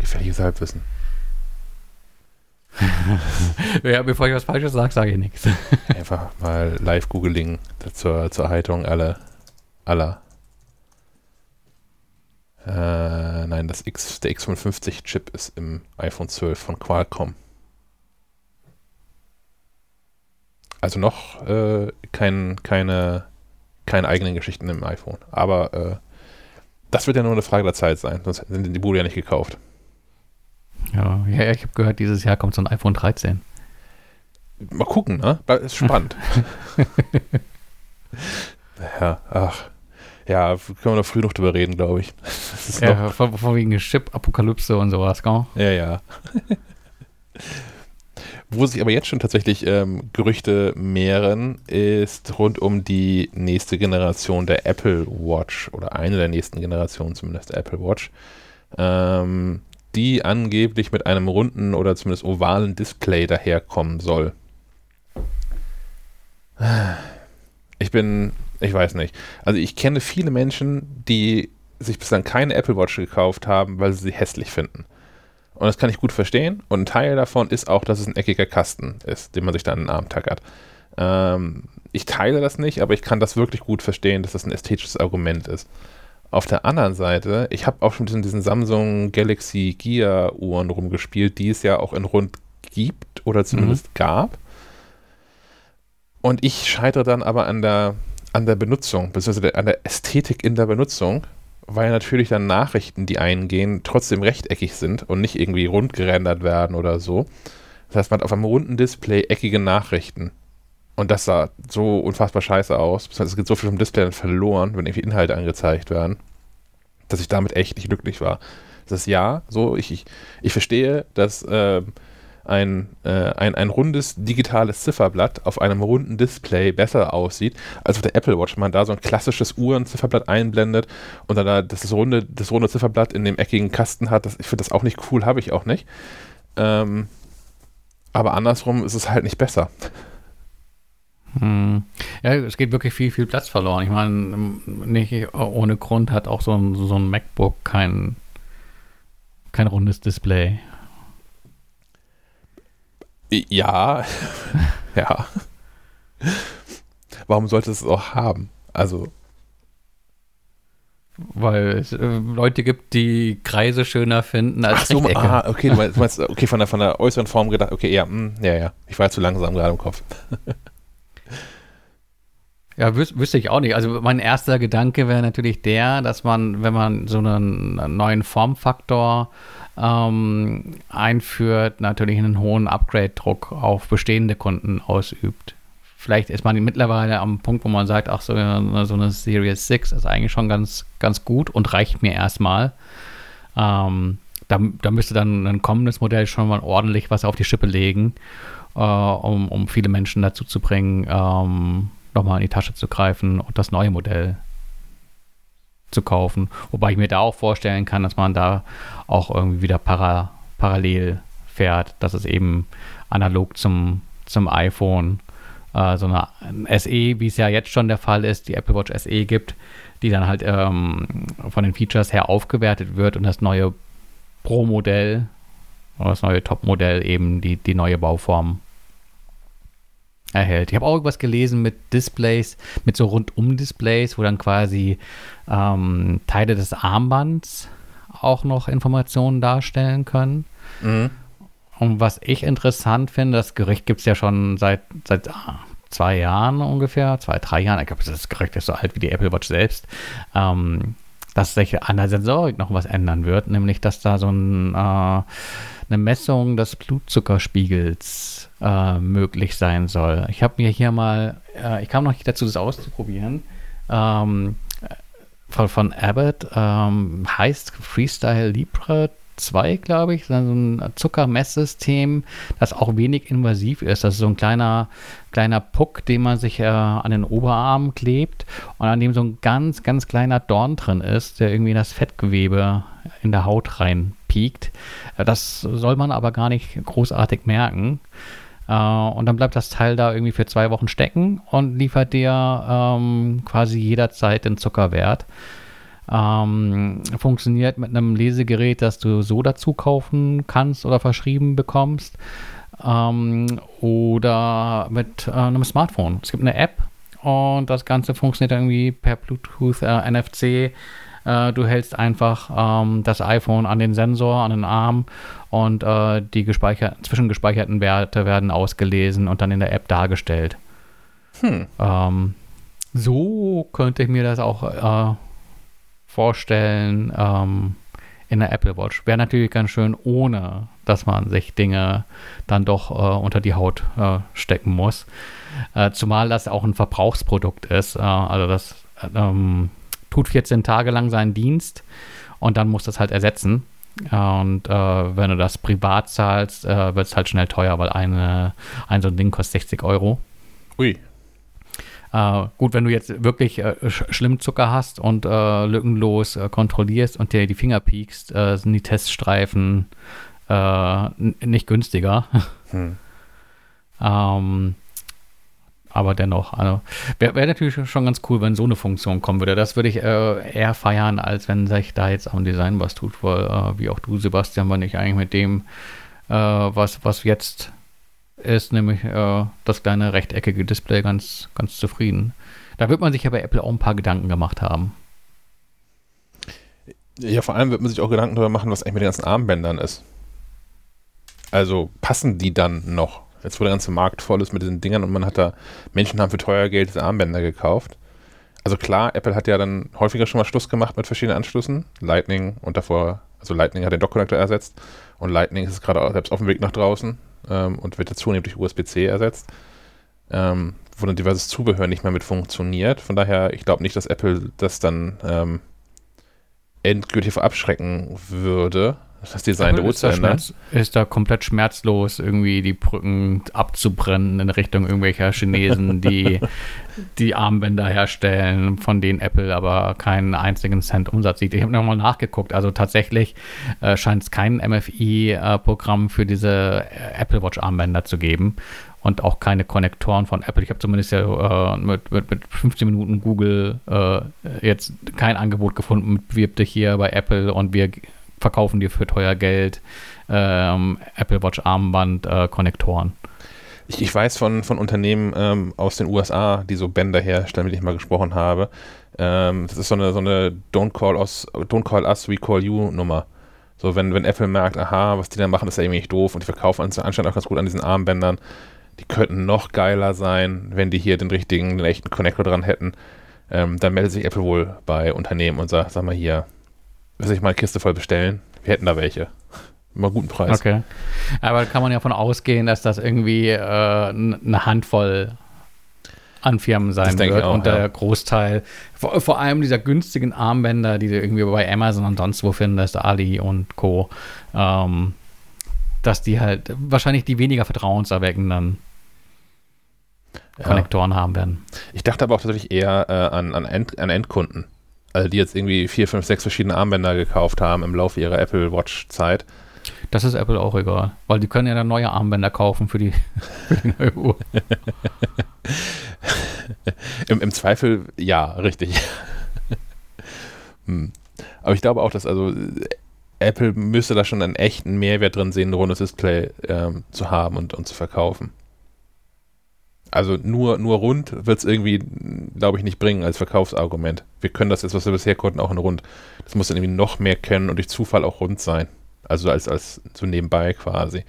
Gefährliches Halbwissen. ja, bevor ich was Falsches sage, sage ich nichts. Einfach mal live googeling zur, zur Erheiterung aller. aller. Äh, nein, das X, der X55-Chip ist im iPhone 12 von Qualcomm. Also noch äh, kein, keine keine eigenen Geschichten im iPhone. Aber äh, das wird ja nur eine Frage der Zeit sein, sonst sind die Bude ja nicht gekauft. Ja, ja ich habe gehört, dieses Jahr kommt so ein iPhone 13. Mal gucken, ne? Das ist spannend. ja, ach. Ja, können wir noch früh noch drüber reden, glaube ich. ja, vor, vor wegen Chip-Apokalypse und sowas, gell? Ja, ja. Wo sich aber jetzt schon tatsächlich ähm, Gerüchte mehren, ist rund um die nächste Generation der Apple Watch oder eine der nächsten Generationen zumindest der Apple Watch, ähm, die angeblich mit einem runden oder zumindest ovalen Display daherkommen soll. Ich bin, ich weiß nicht. Also ich kenne viele Menschen, die sich bislang keine Apple Watch gekauft haben, weil sie sie hässlich finden. Und das kann ich gut verstehen. Und ein Teil davon ist auch, dass es ein eckiger Kasten ist, den man sich dann in den Arm tackert. Ähm, ich teile das nicht, aber ich kann das wirklich gut verstehen, dass das ein ästhetisches Argument ist. Auf der anderen Seite, ich habe auch schon diesen, diesen Samsung Galaxy Gear Uhren rumgespielt, die es ja auch in rund gibt oder zumindest mhm. gab. Und ich scheitere dann aber an der, an der Benutzung, beziehungsweise an der Ästhetik in der Benutzung, weil natürlich dann Nachrichten, die eingehen, trotzdem rechteckig sind und nicht irgendwie rund gerendert werden oder so. Das heißt, man hat auf einem runden Display eckige Nachrichten. Und das sah so unfassbar scheiße aus. Es geht so viel vom Display dann verloren, wenn irgendwie Inhalte angezeigt werden, dass ich damit echt nicht glücklich war. Das ist ja, so, ich, ich, ich verstehe, dass äh, ein, äh, ein, ein rundes digitales Zifferblatt auf einem runden Display besser aussieht, als auf der Apple Watch. Man da so ein klassisches Uhrenzifferblatt einblendet und dann da das runde, das runde Zifferblatt in dem eckigen Kasten hat. Das, ich finde das auch nicht cool, habe ich auch nicht. Ähm, aber andersrum ist es halt nicht besser. Hm. Ja, es geht wirklich viel, viel Platz verloren. Ich meine, nicht ohne Grund hat auch so ein, so ein MacBook kein, kein rundes Display. Ja, ja. Warum sollte es auch haben? Also. weil es äh, Leute gibt, die Kreise schöner finden als Ach so, Rechtecke. ah, okay, du meinst, okay, von der, von der äußeren Form gedacht, okay, ja, mh, ja, ja. Ich war zu langsam gerade im Kopf. Ja, wüs wüsste ich auch nicht. Also mein erster Gedanke wäre natürlich der, dass man, wenn man so einen neuen Formfaktor ähm, einführt, natürlich einen hohen Upgrade-Druck auf bestehende Kunden ausübt. Vielleicht ist man mittlerweile am Punkt, wo man sagt, ach, so, eine- so eine Series 6 ist eigentlich schon ganz, ganz gut und reicht mir erstmal. Ähm, da, da müsste dann ein kommendes Modell schon mal ordentlich was auf die Schippe legen, äh, um, um viele Menschen dazu zu bringen, ähm, nochmal in die Tasche zu greifen und das neue Modell zu kaufen. Wobei ich mir da auch vorstellen kann, dass man da auch irgendwie wieder para, parallel fährt, dass es eben analog zum, zum iPhone äh, so eine SE, wie es ja jetzt schon der Fall ist, die Apple Watch SE gibt, die dann halt ähm, von den Features her aufgewertet wird und das neue Pro-Modell oder das neue Top-Modell eben die, die neue Bauform erhält. Ich habe auch irgendwas gelesen mit Displays, mit so Rundum-Displays, wo dann quasi ähm, Teile des Armbands auch noch Informationen darstellen können. Mhm. Und was ich interessant finde, das Gericht gibt es ja schon seit, seit ah, zwei Jahren ungefähr, zwei, drei Jahren. Ich glaube, das Gericht ist so alt wie die Apple Watch selbst. Ähm, dass sich an der Sensorik noch was ändern wird, nämlich dass da so ein, äh, eine Messung des Blutzuckerspiegels äh, möglich sein soll. Ich habe mir hier mal, äh, ich kam noch nicht dazu, das auszuprobieren. Ähm, von, von Abbott ähm, heißt Freestyle Libre 2, glaube ich, so ein Zuckermesssystem, das auch wenig invasiv ist. Das ist so ein kleiner, kleiner Puck, den man sich äh, an den Oberarm klebt und an dem so ein ganz, ganz kleiner Dorn drin ist, der irgendwie in das Fettgewebe in der Haut reinpiekt. Äh, Das soll man aber gar nicht großartig merken. Äh, und dann bleibt das Teil da irgendwie für zwei Wochen stecken und liefert dir ähm, quasi jederzeit den Zuckerwert. Ähm, funktioniert mit einem Lesegerät, das du so dazu kaufen kannst oder verschrieben bekommst. Ähm, oder mit äh, einem Smartphone. Es gibt eine App und das Ganze funktioniert irgendwie per Bluetooth, äh, NFC. Äh, du hältst einfach ähm, das iPhone an den Sensor, an den Arm und äh, die gespeicherten, zwischengespeicherten Werte werden ausgelesen und dann in der App dargestellt. Hm. Ähm, so könnte ich mir das auch äh, vorstellen ähm, in der Apple Watch. Wäre natürlich ganz schön, ohne dass man sich Dinge dann doch äh, unter die Haut äh, stecken muss. Äh, zumal das auch ein Verbrauchsprodukt ist. Äh, also das ähm, tut 14 Tage lang seinen Dienst und dann muss das halt ersetzen. Und äh, wenn du das privat zahlst, äh, wird es halt schnell teuer, weil eine, ein so ein Ding kostet 60 Euro. Ui. Äh, gut, wenn du jetzt wirklich äh, sch schlimm Zucker hast und äh, lückenlos äh, kontrollierst und dir die Finger piekst, sind die Teststreifen nicht günstiger. Hm. ähm, aber dennoch, also, wäre wär natürlich schon ganz cool, wenn so eine Funktion kommen würde. Das würde ich äh, eher feiern, als wenn sich da jetzt am Design was tut, weil, äh, wie auch du, Sebastian, bin ich eigentlich mit dem, äh, was, was jetzt ist, nämlich äh, das kleine rechteckige Display ganz, ganz zufrieden. Da wird man sich ja bei Apple auch ein paar Gedanken gemacht haben. Ja, vor allem wird man sich auch Gedanken darüber machen, was eigentlich mit den ganzen Armbändern ist. Also passen die dann noch? Jetzt, wo der ganze Markt voll ist mit diesen Dingern und man hat da, Menschen haben für teuer Geld diese Armbänder gekauft. Also klar, Apple hat ja dann häufiger schon mal Schluss gemacht mit verschiedenen Anschlüssen. Lightning und davor, also Lightning hat den Dock-Connector ersetzt und Lightning ist gerade auch selbst auf dem Weg nach draußen ähm, und wird jetzt zunehmend durch USB-C ersetzt. Ähm, wo dann diverses Zubehör nicht mehr mit funktioniert. Von daher, ich glaube nicht, dass Apple das dann ähm, endgültig verabschrecken würde, das Design der Apple Uhr ist da, komplett schmerzlos, irgendwie die Brücken abzubrennen in Richtung irgendwelcher Chinesen, die die Armbänder herstellen, von denen Apple aber keinen einzigen Cent Umsatz sieht. Ich habe nochmal nachgeguckt. Also tatsächlich äh, scheint es kein MFI-Programm für diese äh, Apple Watch-Armbänder zu geben und auch keine Konnektoren von Apple. Ich habe zumindest ja äh, mit, mit, mit 15 Minuten Google äh, jetzt kein Angebot gefunden bewirb dich hier bei Apple und wir verkaufen dir für teuer Geld ähm, Apple Watch Armband äh, Konnektoren. Ich, ich weiß von, von Unternehmen ähm, aus den USA, die so Bänder herstellen, mit denen ich mal gesprochen habe. Ähm, das ist so eine, so eine Don't call us, Don't call us, we call you Nummer. So, wenn, wenn Apple merkt, aha, was die da machen, ist ja irgendwie nicht doof und die verkaufen anscheinend auch ganz gut an diesen Armbändern. Die könnten noch geiler sein, wenn die hier den richtigen, den echten Connector dran hätten. Ähm, dann meldet sich Apple wohl bei Unternehmen und sagt, sag mal hier, will ich mal eine Kiste voll bestellen? Wir hätten da welche. Immer guten Preis. Okay. Aber kann man ja davon ausgehen, dass das irgendwie äh, eine Handvoll an Firmen sein wird auch, und der ja. Großteil, vor, vor, allem dieser günstigen Armbänder, die du irgendwie bei Amazon und sonst wo findest, Ali und Co., ähm, dass die halt wahrscheinlich die weniger vertrauenserweckenden ja. Konnektoren haben werden. Ich dachte aber auch tatsächlich eher äh, an, an, End, an Endkunden. Also die jetzt irgendwie vier, fünf, sechs verschiedene Armbänder gekauft haben im Laufe ihrer Apple Watch-Zeit. Das ist Apple auch egal, weil die können ja dann neue Armbänder kaufen für die, für die neue Uhr. Im, Im, Zweifel ja, richtig. hm. Aber ich glaube auch, dass also Apple müsste da schon einen echten Mehrwert drin sehen, ein rundes Display ähm, zu haben und, und zu verkaufen. Also nur, nur rund wird es irgendwie, glaube ich, nicht bringen als Verkaufsargument. Wir können das jetzt, was wir bisher konnten, auch in rund. Das muss dann irgendwie noch mehr können und durch Zufall auch rund sein. Also als, als so nebenbei quasi.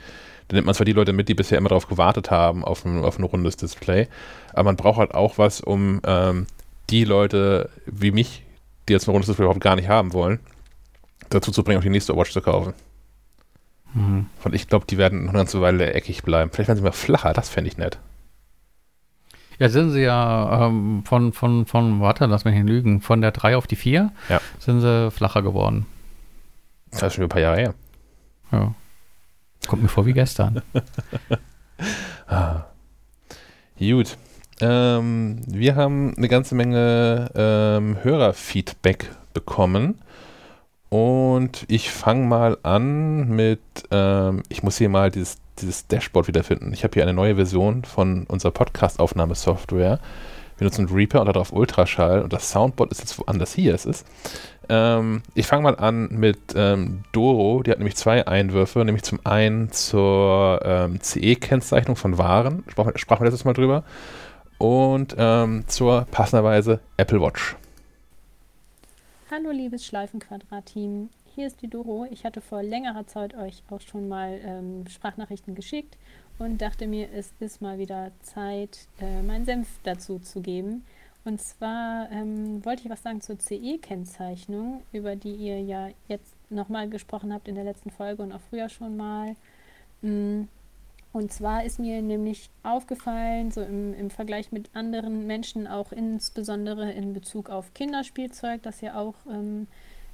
Da nimmt man zwar die Leute mit, die bisher immer darauf gewartet haben, auf ein, auf ein rundes Display, aber man braucht halt auch was, um ähm, die Leute wie mich, die jetzt ein rundes Display überhaupt gar nicht haben wollen, dazu zu bringen, auch die nächste Watch zu kaufen. Mhm. Und ich glaube, die werden noch eine ganze Weile eckig bleiben. Vielleicht werden sie mal flacher, das fände ich nett. Ja, sind sie ja ähm, von, von, von, warte, lass mich nicht lügen, von der 3 auf die 4 ja. sind sie flacher geworden. Das ist schon ein paar Jahre her. Ja. Kommt mir vor wie gestern. ah. Gut. Ähm, wir haben eine ganze Menge ähm, Hörerfeedback bekommen. Und ich fange mal an mit, ähm, ich muss hier mal dieses, dieses Dashboard wiederfinden. Ich habe hier eine neue Version von unserer Podcast-Aufnahmesoftware. Wir nutzen Reaper und darauf Ultraschall und das Soundboard ist jetzt woanders hier. Es ist. Ähm, ich fange mal an mit ähm, Doro. Die hat nämlich zwei Einwürfe, nämlich zum einen zur ähm, CE-Kennzeichnung von Waren, Sprach, sprachen wir letztes Mal drüber, und ähm, zur passenderweise Apple Watch. Hallo liebes Schleifenquadrat-Team, hier ist die Doro. Ich hatte vor längerer Zeit euch auch schon mal ähm, Sprachnachrichten geschickt und dachte mir, es ist mal wieder Zeit, äh, meinen Senf dazu zu geben. Und zwar ähm, wollte ich was sagen zur CE-Kennzeichnung, über die ihr ja jetzt nochmal gesprochen habt in der letzten Folge und auch früher schon mal. Mm, und zwar ist mir nämlich aufgefallen, so im, im Vergleich mit anderen Menschen, auch insbesondere in Bezug auf Kinderspielzeug, das ja auch ähm,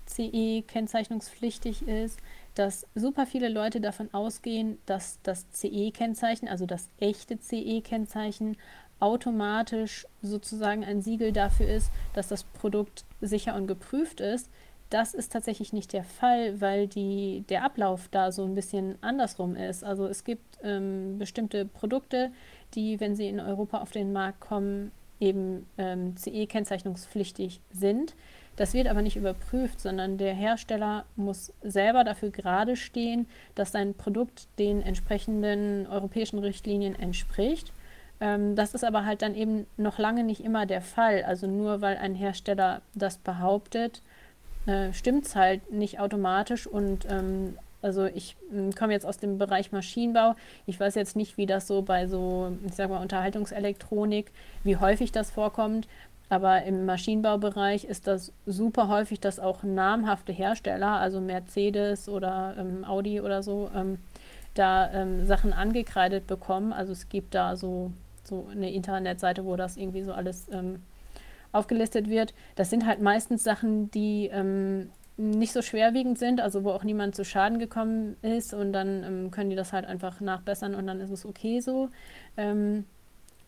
CE-kennzeichnungspflichtig ist, dass super viele Leute davon ausgehen, dass das CE-Kennzeichen, also das echte CE-Kennzeichen, automatisch sozusagen ein Siegel dafür ist, dass das Produkt sicher und geprüft ist. Das ist tatsächlich nicht der Fall, weil die, der Ablauf da so ein bisschen andersrum ist. Also es gibt ähm, bestimmte Produkte, die, wenn sie in Europa auf den Markt kommen, eben ähm, CE-kennzeichnungspflichtig sind. Das wird aber nicht überprüft, sondern der Hersteller muss selber dafür gerade stehen, dass sein Produkt den entsprechenden europäischen Richtlinien entspricht. Ähm, das ist aber halt dann eben noch lange nicht immer der Fall. Also nur weil ein Hersteller das behauptet, äh, stimmt es halt nicht automatisch. Und ähm, also ich äh, komme jetzt aus dem Bereich Maschinenbau. Ich weiß jetzt nicht, wie das so bei so, ich sag mal, Unterhaltungselektronik, wie häufig das vorkommt. Aber im Maschinenbaubereich ist das super häufig, dass auch namhafte Hersteller, also Mercedes oder ähm, Audi oder so, ähm, da ähm, Sachen angekreidet bekommen. Also es gibt da so so eine Internetseite, wo das irgendwie so alles ähm, aufgelistet wird. Das sind halt meistens Sachen, die ähm, nicht so schwerwiegend sind, also wo auch niemand zu Schaden gekommen ist und dann ähm, können die das halt einfach nachbessern und dann ist es okay so.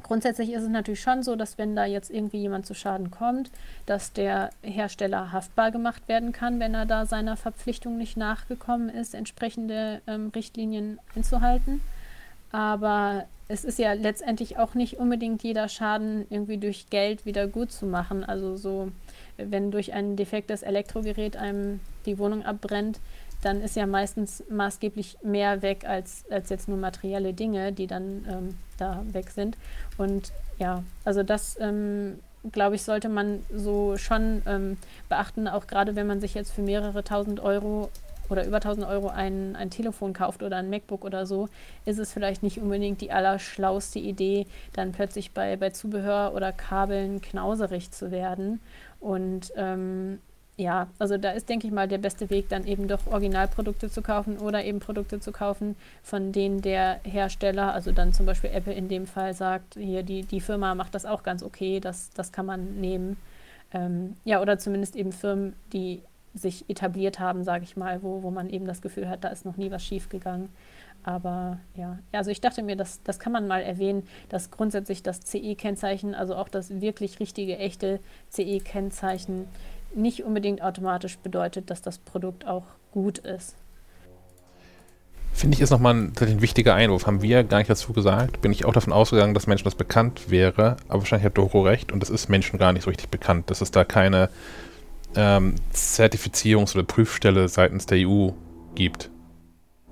Grundsätzlich ist es natürlich schon so, dass wenn da jetzt irgendwie jemand zu Schaden kommt, dass der Hersteller haftbar gemacht werden kann, wenn er da seiner Verpflichtung nicht nachgekommen ist, entsprechende ähm, Richtlinien einzuhalten. Aber es ist ja letztendlich auch nicht unbedingt jeder Schaden irgendwie durch Geld wieder gut zu machen. Also so, wenn durch ein defektes Elektrogerät einem die Wohnung abbrennt, dann ist ja meistens maßgeblich mehr weg als, als jetzt nur materielle Dinge, die dann ähm, da weg sind. Und ja, also das, ähm, glaube ich, sollte man so schon ähm, beachten, auch gerade wenn man sich jetzt für mehrere tausend Euro oder über 1000 Euro ein, ein Telefon kauft oder ein MacBook oder so, ist es vielleicht nicht unbedingt die allerschlauste Idee, dann plötzlich bei, bei Zubehör oder Kabeln knauserig zu werden. Und ähm, ja, also da ist, denke ich mal, der beste Weg, dann eben doch Originalprodukte zu kaufen oder eben Produkte zu kaufen, von denen der Hersteller, also dann zum Beispiel Apple in dem Fall sagt, hier die, die Firma macht das auch ganz okay, das, das kann man nehmen. Ähm, ja, oder zumindest eben Firmen, die sich etabliert haben, sage ich mal, wo, wo man eben das Gefühl hat, da ist noch nie was schiefgegangen. Aber ja, also ich dachte mir, das, das kann man mal erwähnen, dass grundsätzlich das CE-Kennzeichen, also auch das wirklich richtige, echte CE-Kennzeichen, nicht unbedingt automatisch bedeutet, dass das Produkt auch gut ist. Finde ich, ist nochmal ein, ein wichtiger Einwurf. Haben wir gar nicht dazu gesagt. Bin ich auch davon ausgegangen, dass Menschen das bekannt wäre. Aber wahrscheinlich hat Doro recht und das ist Menschen gar nicht so richtig bekannt, dass es da keine ähm, Zertifizierungs- oder Prüfstelle seitens der EU gibt,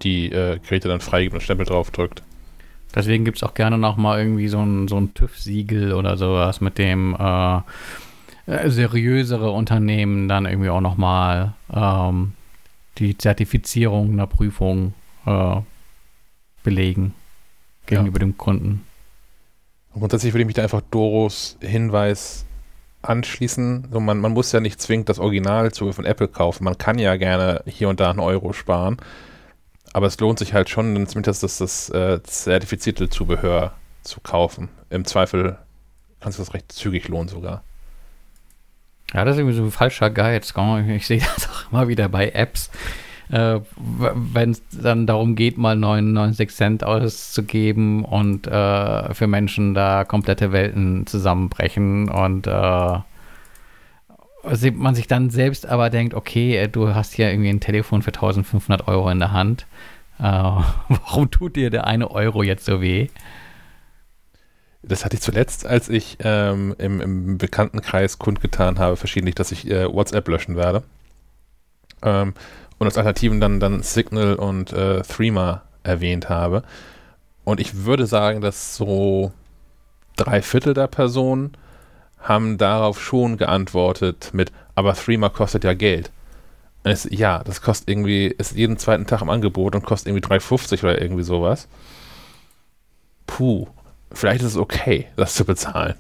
die äh, Geräte dann freigibt und Stempel drauf drückt. Deswegen gibt es auch gerne nochmal irgendwie so ein, so ein TÜV-Siegel oder sowas, mit dem äh, äh, seriösere Unternehmen dann irgendwie auch nochmal ähm, die Zertifizierung einer Prüfung äh, belegen gegenüber ja. dem Kunden. Grundsätzlich würde ich mich da einfach Doros Hinweis anschließen. So, man, man muss ja nicht zwingend das Original zu von Apple kaufen. Man kann ja gerne hier und da einen Euro sparen. Aber es lohnt sich halt schon, zumindest das, das äh, zertifizierte Zubehör zu kaufen. Im Zweifel kannst du das recht zügig lohnen sogar. Ja, das ist irgendwie so ein falscher Guide. Ich sehe das auch immer wieder bei Apps. Äh, Wenn es dann darum geht, mal 99 Cent auszugeben und äh, für Menschen da komplette Welten zusammenbrechen und äh, man sich dann selbst aber denkt, okay, äh, du hast hier irgendwie ein Telefon für 1500 Euro in der Hand. Äh, warum tut dir der eine Euro jetzt so weh? Das hatte ich zuletzt, als ich ähm, im, im, Bekanntenkreis kundgetan habe, verschiedentlich, dass ich äh, WhatsApp löschen werde. Ähm, und als Alternativen dann, dann Signal und äh, Threema erwähnt habe. Und ich würde sagen, dass so drei Viertel der Personen haben darauf schon geantwortet mit, aber Threema kostet ja Geld. Es, ja, das kostet irgendwie, ist jeden zweiten Tag im Angebot und kostet irgendwie 3,50 oder irgendwie sowas. Puh, vielleicht ist es okay, das zu bezahlen.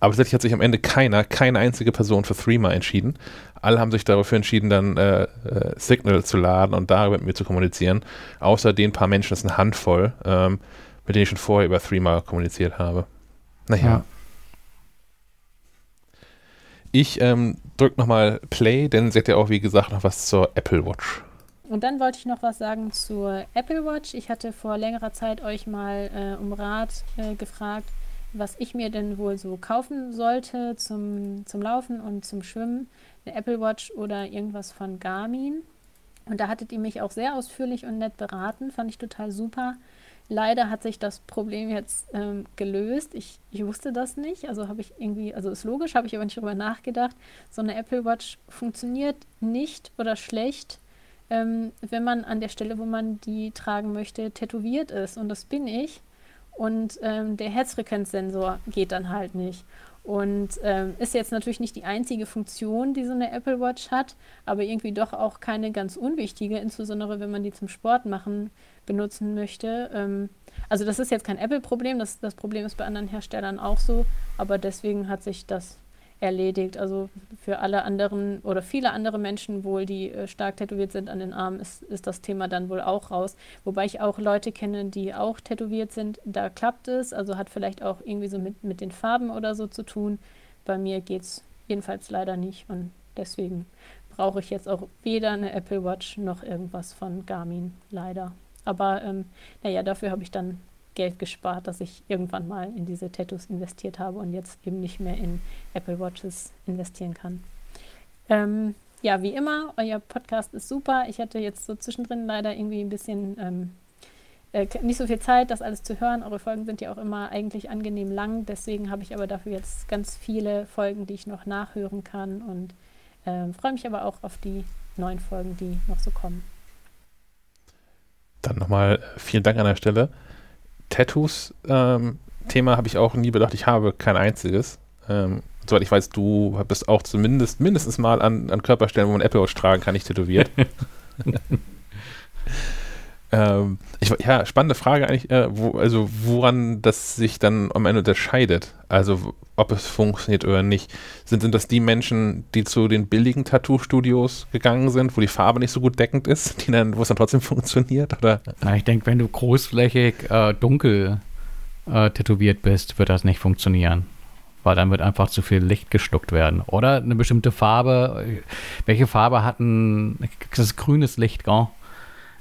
Aber tatsächlich hat sich am Ende keiner, keine einzige Person für Threema entschieden. Alle haben sich dafür entschieden, dann äh, äh, Signal zu laden und darüber mit mir zu kommunizieren. Außer den paar Menschen, das ist eine Handvoll, ähm, mit denen ich schon vorher über Threema kommuniziert habe. Naja. Ja. Ich ähm, drücke nochmal Play, denn sie hat ja auch, wie gesagt, noch was zur Apple Watch. Und dann wollte ich noch was sagen zur Apple Watch. Ich hatte vor längerer Zeit euch mal äh, um Rat äh, gefragt, was ich mir denn wohl so kaufen sollte zum, zum Laufen und zum Schwimmen. Eine Apple Watch oder irgendwas von Garmin. Und da hattet ihr mich auch sehr ausführlich und nett beraten, fand ich total super. Leider hat sich das Problem jetzt ähm, gelöst. Ich, ich wusste das nicht. Also habe ich irgendwie, also ist logisch, habe ich aber nicht darüber nachgedacht. So eine Apple Watch funktioniert nicht oder schlecht, ähm, wenn man an der Stelle, wo man die tragen möchte, tätowiert ist. Und das bin ich und ähm, der Herzfrequenzsensor geht dann halt nicht. Und ähm, ist jetzt natürlich nicht die einzige Funktion, die so eine Apple Watch hat, aber irgendwie doch auch keine ganz unwichtige, insbesondere wenn man die zum Sport machen benutzen möchte. Ähm, also das ist jetzt kein Apple-Problem, das, das Problem ist bei anderen Herstellern auch so, aber deswegen hat sich das erledigt. Also für alle anderen oder viele andere Menschen wohl, die äh, stark tätowiert sind an den Armen, ist, ist das Thema dann wohl auch raus. Wobei ich auch Leute kenne, die auch tätowiert sind, da klappt es. Also hat vielleicht auch irgendwie so mit, mit den Farben oder so zu tun. Bei mir geht es jedenfalls leider nicht und deswegen brauche ich jetzt auch weder eine Apple Watch noch irgendwas von Garmin, leider. Aber ähm, naja, dafür habe ich dann Geld gespart, das ich irgendwann mal in diese Tattoos investiert habe und jetzt eben nicht mehr in Apple Watches investieren kann. Ähm, ja, wie immer, euer Podcast ist super. Ich hatte jetzt so zwischendrin leider irgendwie ein bisschen ähm, äh, nicht so viel Zeit, das alles zu hören. Eure Folgen sind ja auch immer eigentlich angenehm lang. Deswegen habe ich aber dafür jetzt ganz viele Folgen, die ich noch nachhören kann und äh, freue mich aber auch auf die neuen Folgen, die noch so kommen. Dann nochmal vielen Dank an der Stelle. Tattoos, ähm, Thema habe ich auch nie bedacht. Ich habe kein einziges. Ähm, soweit ich weiß, du bist auch zumindest mindestens mal an, an Körperstellen, wo man Apple Watch tragen kann, nicht tätowiert. ähm, ich, ja, spannende Frage eigentlich, äh, wo, also woran das sich dann am Ende unterscheidet. Also ob es funktioniert oder nicht. Sind, sind das die Menschen, die zu den billigen Tattoo-Studios gegangen sind, wo die Farbe nicht so gut deckend ist, die dann, wo es dann trotzdem funktioniert? Oder? Na, ich denke, wenn du großflächig äh, dunkel äh, tätowiert bist, wird das nicht funktionieren. Weil dann wird einfach zu viel Licht geschluckt werden. Oder eine bestimmte Farbe. Welche Farbe hat ein das grünes Licht, gell?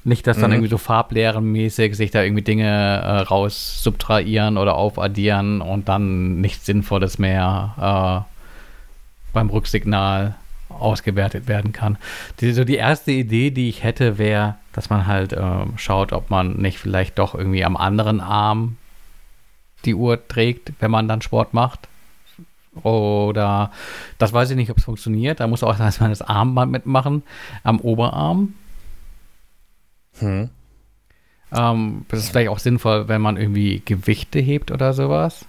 Nicht, dass dann mhm. irgendwie so farblehrenmäßig sich da irgendwie Dinge äh, raus subtrahieren oder aufaddieren und dann nichts Sinnvolles mehr äh, beim Rücksignal ausgewertet werden kann. Die, so die erste Idee, die ich hätte, wäre, dass man halt äh, schaut, ob man nicht vielleicht doch irgendwie am anderen Arm die Uhr trägt, wenn man dann Sport macht. Oder das weiß ich nicht, ob es funktioniert. Da muss auch erstmal das Armband mitmachen am Oberarm. Hm. Ähm, das ist vielleicht auch sinnvoll, wenn man irgendwie Gewichte hebt oder sowas.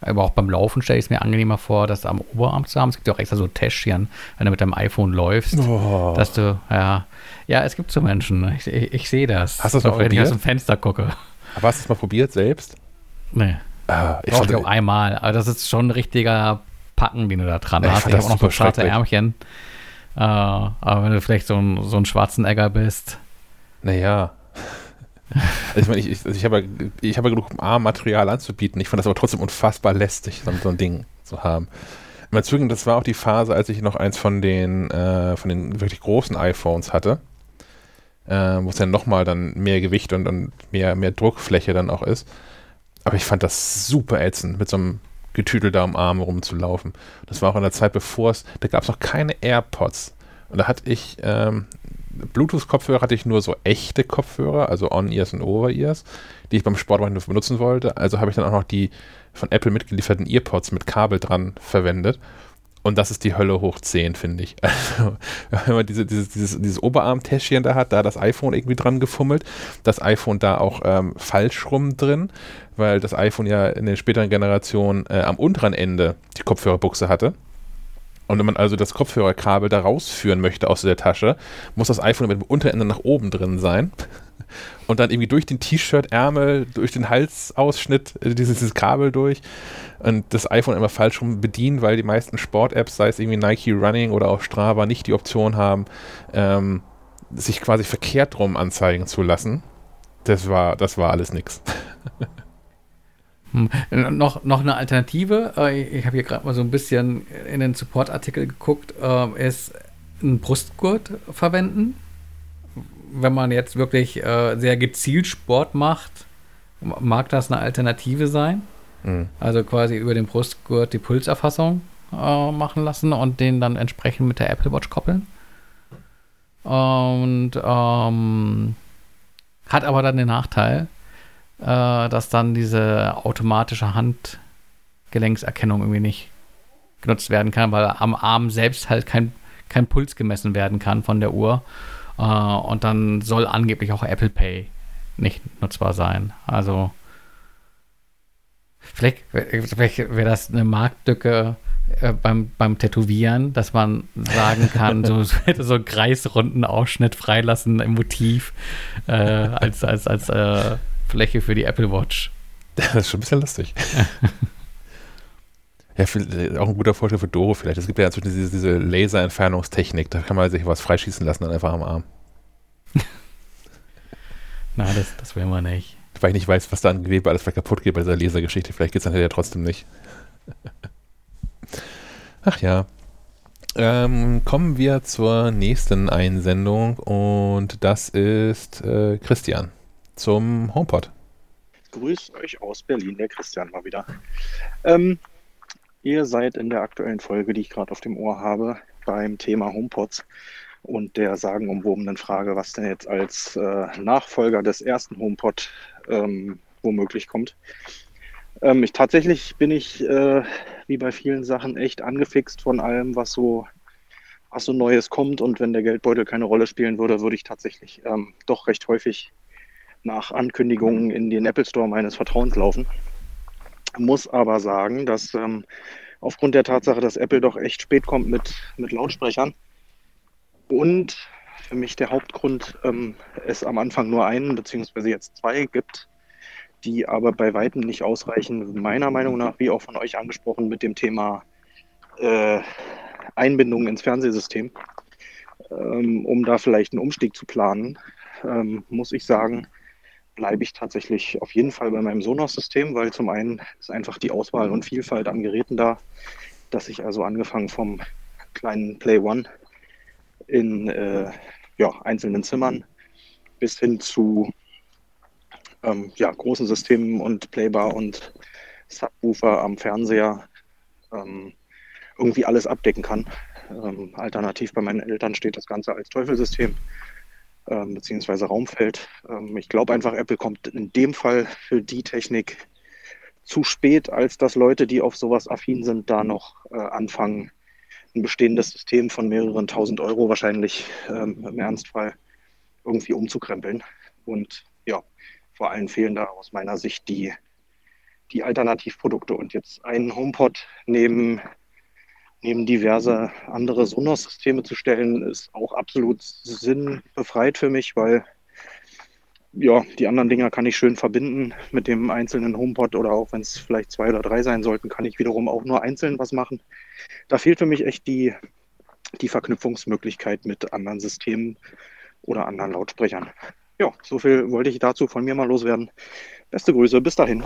Aber auch beim Laufen stelle ich es mir angenehmer vor, das am Oberarm zu haben. Es gibt ja auch extra so Täschchen, wenn du mit deinem iPhone läufst, oh. dass du, ja, ja, es gibt so Menschen. Ich, ich, ich sehe das. Hast du das mal probiert? Wenn ich aus dem Fenster gucke. Aber hast du es mal probiert selbst? Nee. Ah, ich ich auch einmal. Aber das ist schon ein richtiger Packen, den du da dran hast. Ich habe auch noch so schwarze Ärmchen. Äh, aber wenn du vielleicht so ein, so ein schwarzen Egger bist. Naja. Also ich meine, ich, also ich habe ich hab genug A-Material anzubieten. Ich fand das aber trotzdem unfassbar lästig, so, so ein Ding zu haben. Im das war auch die Phase, als ich noch eins von den, äh, von den wirklich großen iPhones hatte, äh, wo es dann nochmal dann mehr Gewicht und, und mehr, mehr Druckfläche dann auch ist. Aber ich fand das super ätzend, mit so einem Getüdel da am Arm rumzulaufen. Das war auch in der Zeit, bevor es, da gab es noch keine AirPods. Und da hatte ich, ähm, Bluetooth-Kopfhörer hatte ich nur so echte Kopfhörer, also On-Ears und Over-Ears, die ich beim Sport benutzen wollte. Also habe ich dann auch noch die von Apple mitgelieferten Earpods mit Kabel dran verwendet. Und das ist die Hölle hoch 10, finde ich. Also, wenn man diese, dieses, dieses, dieses Oberarmtäschchen da hat, da das iPhone irgendwie dran gefummelt, das iPhone da auch ähm, falsch rum drin, weil das iPhone ja in den späteren Generationen äh, am unteren Ende die Kopfhörerbuchse hatte. Und wenn man also das Kopfhörerkabel da rausführen möchte aus der Tasche, muss das iPhone mit dem Unterende nach oben drin sein. Und dann irgendwie durch den T-Shirt-Ärmel, durch den Halsausschnitt, äh, dieses, dieses Kabel durch. Und das iPhone immer falsch rum bedienen, weil die meisten Sport-Apps, sei es irgendwie Nike Running oder auch Strava, nicht die Option haben, ähm, sich quasi verkehrt rum anzeigen zu lassen. Das war, das war alles nix. Hm. Noch, noch eine Alternative, äh, ich habe hier gerade mal so ein bisschen in den Support-Artikel geguckt, äh, ist einen Brustgurt verwenden. Wenn man jetzt wirklich äh, sehr gezielt Sport macht, mag das eine Alternative sein. Mhm. Also quasi über den Brustgurt die Pulserfassung machen lassen und den dann entsprechend mit der Apple Watch koppeln. Und ähm, hat aber dann den Nachteil, äh, dass dann diese automatische Handgelenkserkennung irgendwie nicht genutzt werden kann, weil am Arm selbst halt kein, kein Puls gemessen werden kann von der Uhr. Äh, und dann soll angeblich auch Apple Pay nicht nutzbar sein. Also vielleicht, vielleicht wäre das eine Marktlücke äh, beim, beim Tätowieren, dass man sagen kann, so, so einen kreisrunden Ausschnitt freilassen im Motiv äh, als, als, als äh, Fläche für die Apple Watch. Das ist schon ein bisschen lustig. ja, viel, auch ein guter Vorschlag für Doro vielleicht. Es gibt ja inzwischen diese, diese Laserentfernungstechnik, da kann man sich was freischießen lassen, dann einfach am Arm. Na, das, das will man nicht. Weil ich nicht weiß, was da an Gewebe alles vielleicht kaputt geht bei dieser Lasergeschichte. Vielleicht geht es dann ja trotzdem nicht. Ach ja. Ähm, kommen wir zur nächsten Einsendung und das ist äh, Christian zum HomePod. Grüßt euch aus Berlin, der Christian mal wieder. Ähm, ihr seid in der aktuellen Folge, die ich gerade auf dem Ohr habe, beim Thema HomePods und der sagenumwobenen Frage, was denn jetzt als äh, Nachfolger des ersten HomePod ähm, womöglich kommt. Ähm, ich, tatsächlich bin ich, äh, wie bei vielen Sachen, echt angefixt von allem, was so was so Neues kommt. Und wenn der Geldbeutel keine Rolle spielen würde, würde ich tatsächlich ähm, doch recht häufig nach Ankündigungen in den Apple Store meines Vertrauens laufen. Muss aber sagen, dass ähm, aufgrund der Tatsache, dass Apple doch echt spät kommt mit, mit Lautsprechern und für mich der Hauptgrund ähm, es am Anfang nur einen beziehungsweise jetzt zwei gibt, die aber bei weitem nicht ausreichen, meiner Meinung nach, wie auch von euch angesprochen, mit dem Thema äh, Einbindung ins Fernsehsystem. Ähm, um da vielleicht einen Umstieg zu planen, ähm, muss ich sagen, bleibe ich tatsächlich auf jeden Fall bei meinem Sonos-System, weil zum einen ist einfach die Auswahl und Vielfalt an Geräten da, dass ich also angefangen vom kleinen Play One in äh, ja, einzelnen Zimmern bis hin zu ähm, ja, großen Systemen und Playbar und Subwoofer am Fernseher ähm, irgendwie alles abdecken kann. Ähm, alternativ bei meinen Eltern steht das Ganze als Teufelsystem ähm, beziehungsweise Raumfeld. Ähm, ich glaube einfach, Apple kommt in dem Fall für die Technik zu spät, als dass Leute, die auf sowas affin sind, da noch äh, anfangen, ein bestehendes System von mehreren tausend Euro wahrscheinlich ähm, im Ernstfall irgendwie umzukrempeln. Und ja, vor allem fehlen da aus meiner Sicht die, die Alternativprodukte. Und jetzt einen HomePod neben, neben diverse andere Sonos-Systeme zu stellen, ist auch absolut sinnbefreit für mich, weil ja, die anderen Dinger kann ich schön verbinden mit dem einzelnen HomePod oder auch wenn es vielleicht zwei oder drei sein sollten, kann ich wiederum auch nur einzeln was machen. Da fehlt für mich echt die, die Verknüpfungsmöglichkeit mit anderen Systemen oder anderen Lautsprechern. Ja, so viel wollte ich dazu von mir mal loswerden. Beste Grüße, bis dahin.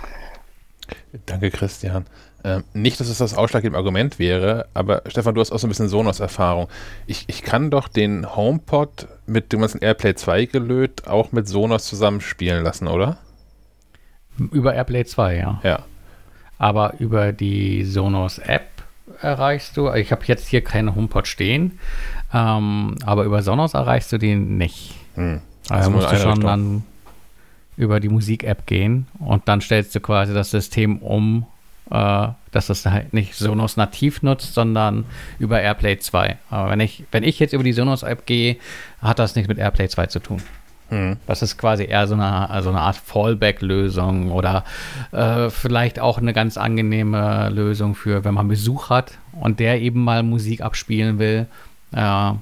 Danke, Christian. Ähm, nicht, dass es das ausschlaggebende Argument wäre, aber Stefan, du hast auch so ein bisschen Sonos-Erfahrung. Ich, ich kann doch den HomePod mit dem ganzen AirPlay 2 gelöt auch mit Sonos zusammenspielen lassen, oder? Über AirPlay 2, ja. Ja. Aber über die Sonos-App erreichst du, ich habe jetzt hier keinen HomePod stehen, ähm, aber über Sonos erreichst du den nicht. Hm. Also musst du schon dann über die Musik-App gehen und dann stellst du quasi das System um, äh, dass das halt nicht Sonos nativ nutzt, sondern über AirPlay 2. Aber wenn ich, wenn ich jetzt über die Sonos-App gehe, hat das nichts mit AirPlay 2 zu tun. Hm. Das ist quasi eher so eine, so eine Art Fallback-Lösung oder äh, vielleicht auch eine ganz angenehme Lösung für, wenn man Besuch hat und der eben mal Musik abspielen will. Äh,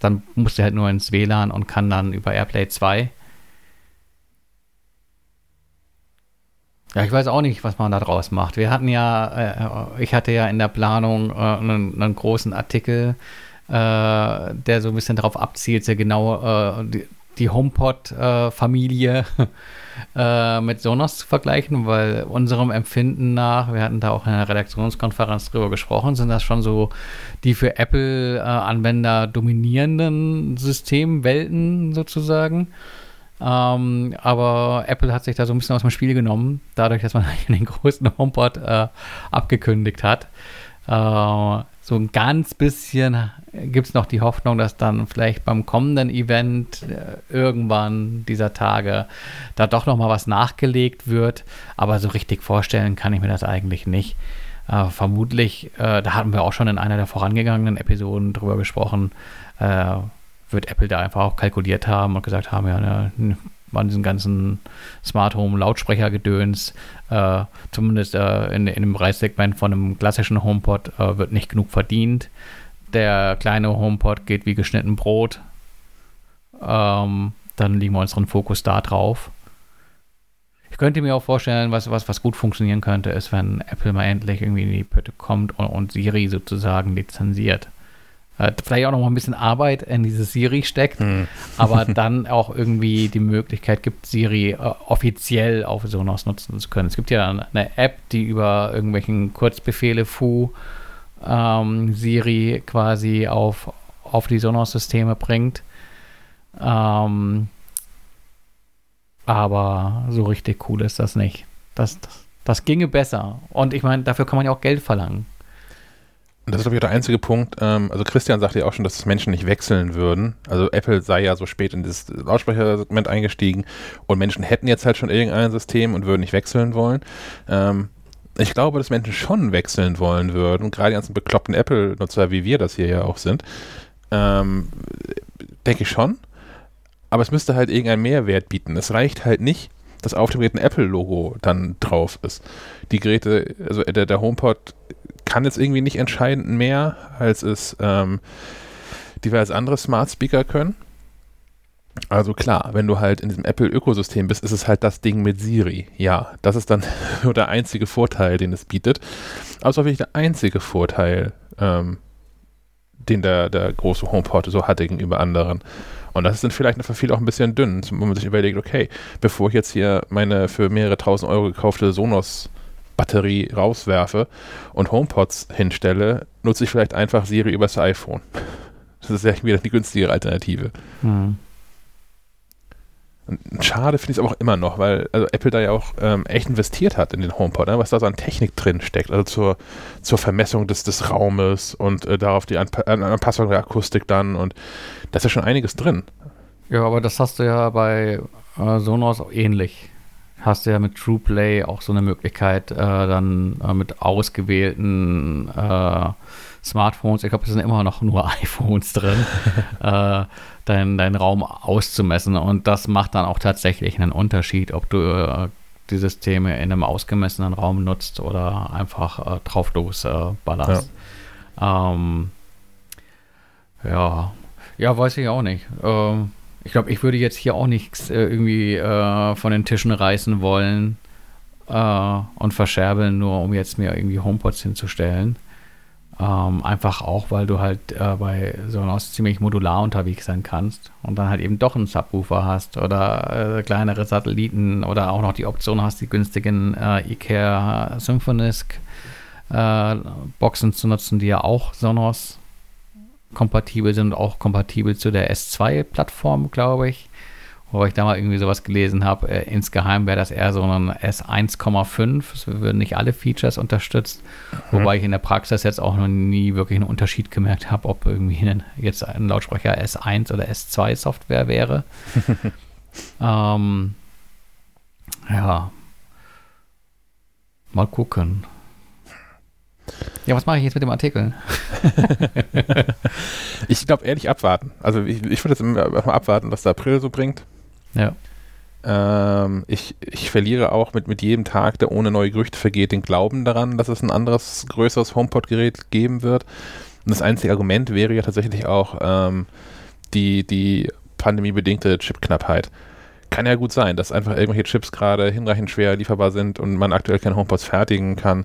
dann muss der halt nur ins WLAN und kann dann über AirPlay 2 Ja, ich weiß auch nicht, was man da draus macht. Wir hatten ja, äh, ich hatte ja in der Planung äh, einen, einen, großen Artikel, äh, der so ein bisschen darauf abzielt, sehr genau äh, die, die HomePod-Familie äh, mit Sonos zu vergleichen, weil unserem Empfinden nach, wir hatten da auch in einer Redaktionskonferenz drüber gesprochen, sind das schon so die für Apple-Anwender dominierenden Systemwelten sozusagen. Ähm, aber Apple hat sich da so ein bisschen aus dem Spiel genommen, dadurch, dass man den größten HomePod äh, abgekündigt hat. Äh, so ein ganz bisschen gibt es noch die Hoffnung, dass dann vielleicht beim kommenden Event äh, irgendwann dieser Tage da doch noch mal was nachgelegt wird. Aber so richtig vorstellen kann ich mir das eigentlich nicht. Äh, vermutlich, äh, da hatten wir auch schon in einer der vorangegangenen Episoden drüber gesprochen, äh, wird Apple da einfach auch kalkuliert haben und gesagt haben, ja, ne, an diesen ganzen Smart Home Lautsprechergedöns, äh, zumindest äh, in, in dem Preissegment von einem klassischen HomePod äh, wird nicht genug verdient. Der kleine HomePod geht wie geschnitten Brot. Ähm, dann legen wir unseren Fokus da drauf. Ich könnte mir auch vorstellen, was, was, was gut funktionieren könnte, ist, wenn Apple mal endlich irgendwie in die Pötte kommt und, und Siri sozusagen lizenziert vielleicht auch noch mal ein bisschen Arbeit in diese Siri steckt, hm. aber dann auch irgendwie die Möglichkeit gibt, Siri äh, offiziell auf Sonos nutzen zu können. Es gibt ja eine App, die über irgendwelchen Kurzbefehle Fu ähm, Siri quasi auf, auf die Sonos-Systeme bringt. Ähm, aber so richtig cool ist das nicht. Das, das, das ginge besser. Und ich meine, dafür kann man ja auch Geld verlangen. Das ist, glaube ich, der einzige Punkt. Ähm, also Christian sagte ja auch schon, dass Menschen nicht wechseln würden. Also Apple sei ja so spät in das Lautsprechersegment eingestiegen und Menschen hätten jetzt halt schon irgendein System und würden nicht wechseln wollen. Ähm, ich glaube, dass Menschen schon wechseln wollen würden, gerade die ganzen bekloppten Apple-Nutzer, wie wir das hier ja auch sind. Ähm, denke ich schon. Aber es müsste halt irgendeinen Mehrwert bieten. Es reicht halt nicht, dass auf dem Gerät ein Apple-Logo dann drauf ist. Die Geräte, also der, der HomePod kann jetzt irgendwie nicht entscheidend mehr, als es ähm, diverse andere Smart Speaker können. Also klar, wenn du halt in diesem Apple-Ökosystem bist, ist es halt das Ding mit Siri. Ja, das ist dann nur der einzige Vorteil, den es bietet. Aber es auch wirklich der einzige Vorteil, ähm, den der, der große HomePod so hat gegenüber anderen. Und das ist dann vielleicht für viele auch ein bisschen dünn, wo man sich überlegt, okay, bevor ich jetzt hier meine für mehrere tausend Euro gekaufte Sonos Batterie rauswerfe und HomePods hinstelle, nutze ich vielleicht einfach Siri übers iPhone. Das ist ja wieder die günstigere Alternative. Mhm. Schade finde ich es aber auch immer noch, weil also Apple da ja auch ähm, echt investiert hat in den HomePod, ne, was da so an Technik drin steckt, also zur, zur Vermessung des, des Raumes und äh, darauf die Anpa Anpassung der Akustik dann und da ist ja schon einiges drin. Ja, aber das hast du ja bei äh, Sonos auch ähnlich. Hast du ja mit TruePlay auch so eine Möglichkeit, äh, dann äh, mit ausgewählten äh, Smartphones, ich glaube, es sind immer noch nur iPhones drin, äh, deinen dein Raum auszumessen. Und das macht dann auch tatsächlich einen Unterschied, ob du äh, die Systeme in einem ausgemessenen Raum nutzt oder einfach äh, drauf los ballerst. Ja. Ähm, ja. ja, weiß ich auch nicht. Ähm, ich glaube, ich würde jetzt hier auch nichts äh, irgendwie äh, von den Tischen reißen wollen äh, und verscherbeln, nur um jetzt mir irgendwie HomePods hinzustellen. Ähm, einfach auch, weil du halt äh, bei Sonos ziemlich modular unterwegs sein kannst und dann halt eben doch einen Subwoofer hast oder äh, kleinere Satelliten oder auch noch die Option hast, die günstigen äh, IKEA Symphonisk Boxen zu nutzen, die ja auch Sonos kompatibel sind und auch kompatibel zu der S2-Plattform, glaube ich wo ich da mal irgendwie sowas gelesen habe. Äh, insgeheim wäre das eher so ein S1,5. Es würden nicht alle Features unterstützt. Mhm. Wobei ich in der Praxis jetzt auch noch nie wirklich einen Unterschied gemerkt habe, ob irgendwie ein, jetzt ein Lautsprecher S1 oder S2 Software wäre. ähm, ja. Mal gucken. Ja, was mache ich jetzt mit dem Artikel? ich glaube, ehrlich abwarten. Also ich, ich würde jetzt mal abwarten, was der April so bringt. Ja. Ähm, ich, ich verliere auch mit, mit jedem Tag, der ohne neue Gerüchte vergeht, den Glauben daran, dass es ein anderes, größeres HomePod-Gerät geben wird. Und das einzige Argument wäre ja tatsächlich auch ähm, die, die pandemiebedingte Chipknappheit. Kann ja gut sein, dass einfach irgendwelche Chips gerade hinreichend schwer lieferbar sind und man aktuell keine HomePods fertigen kann.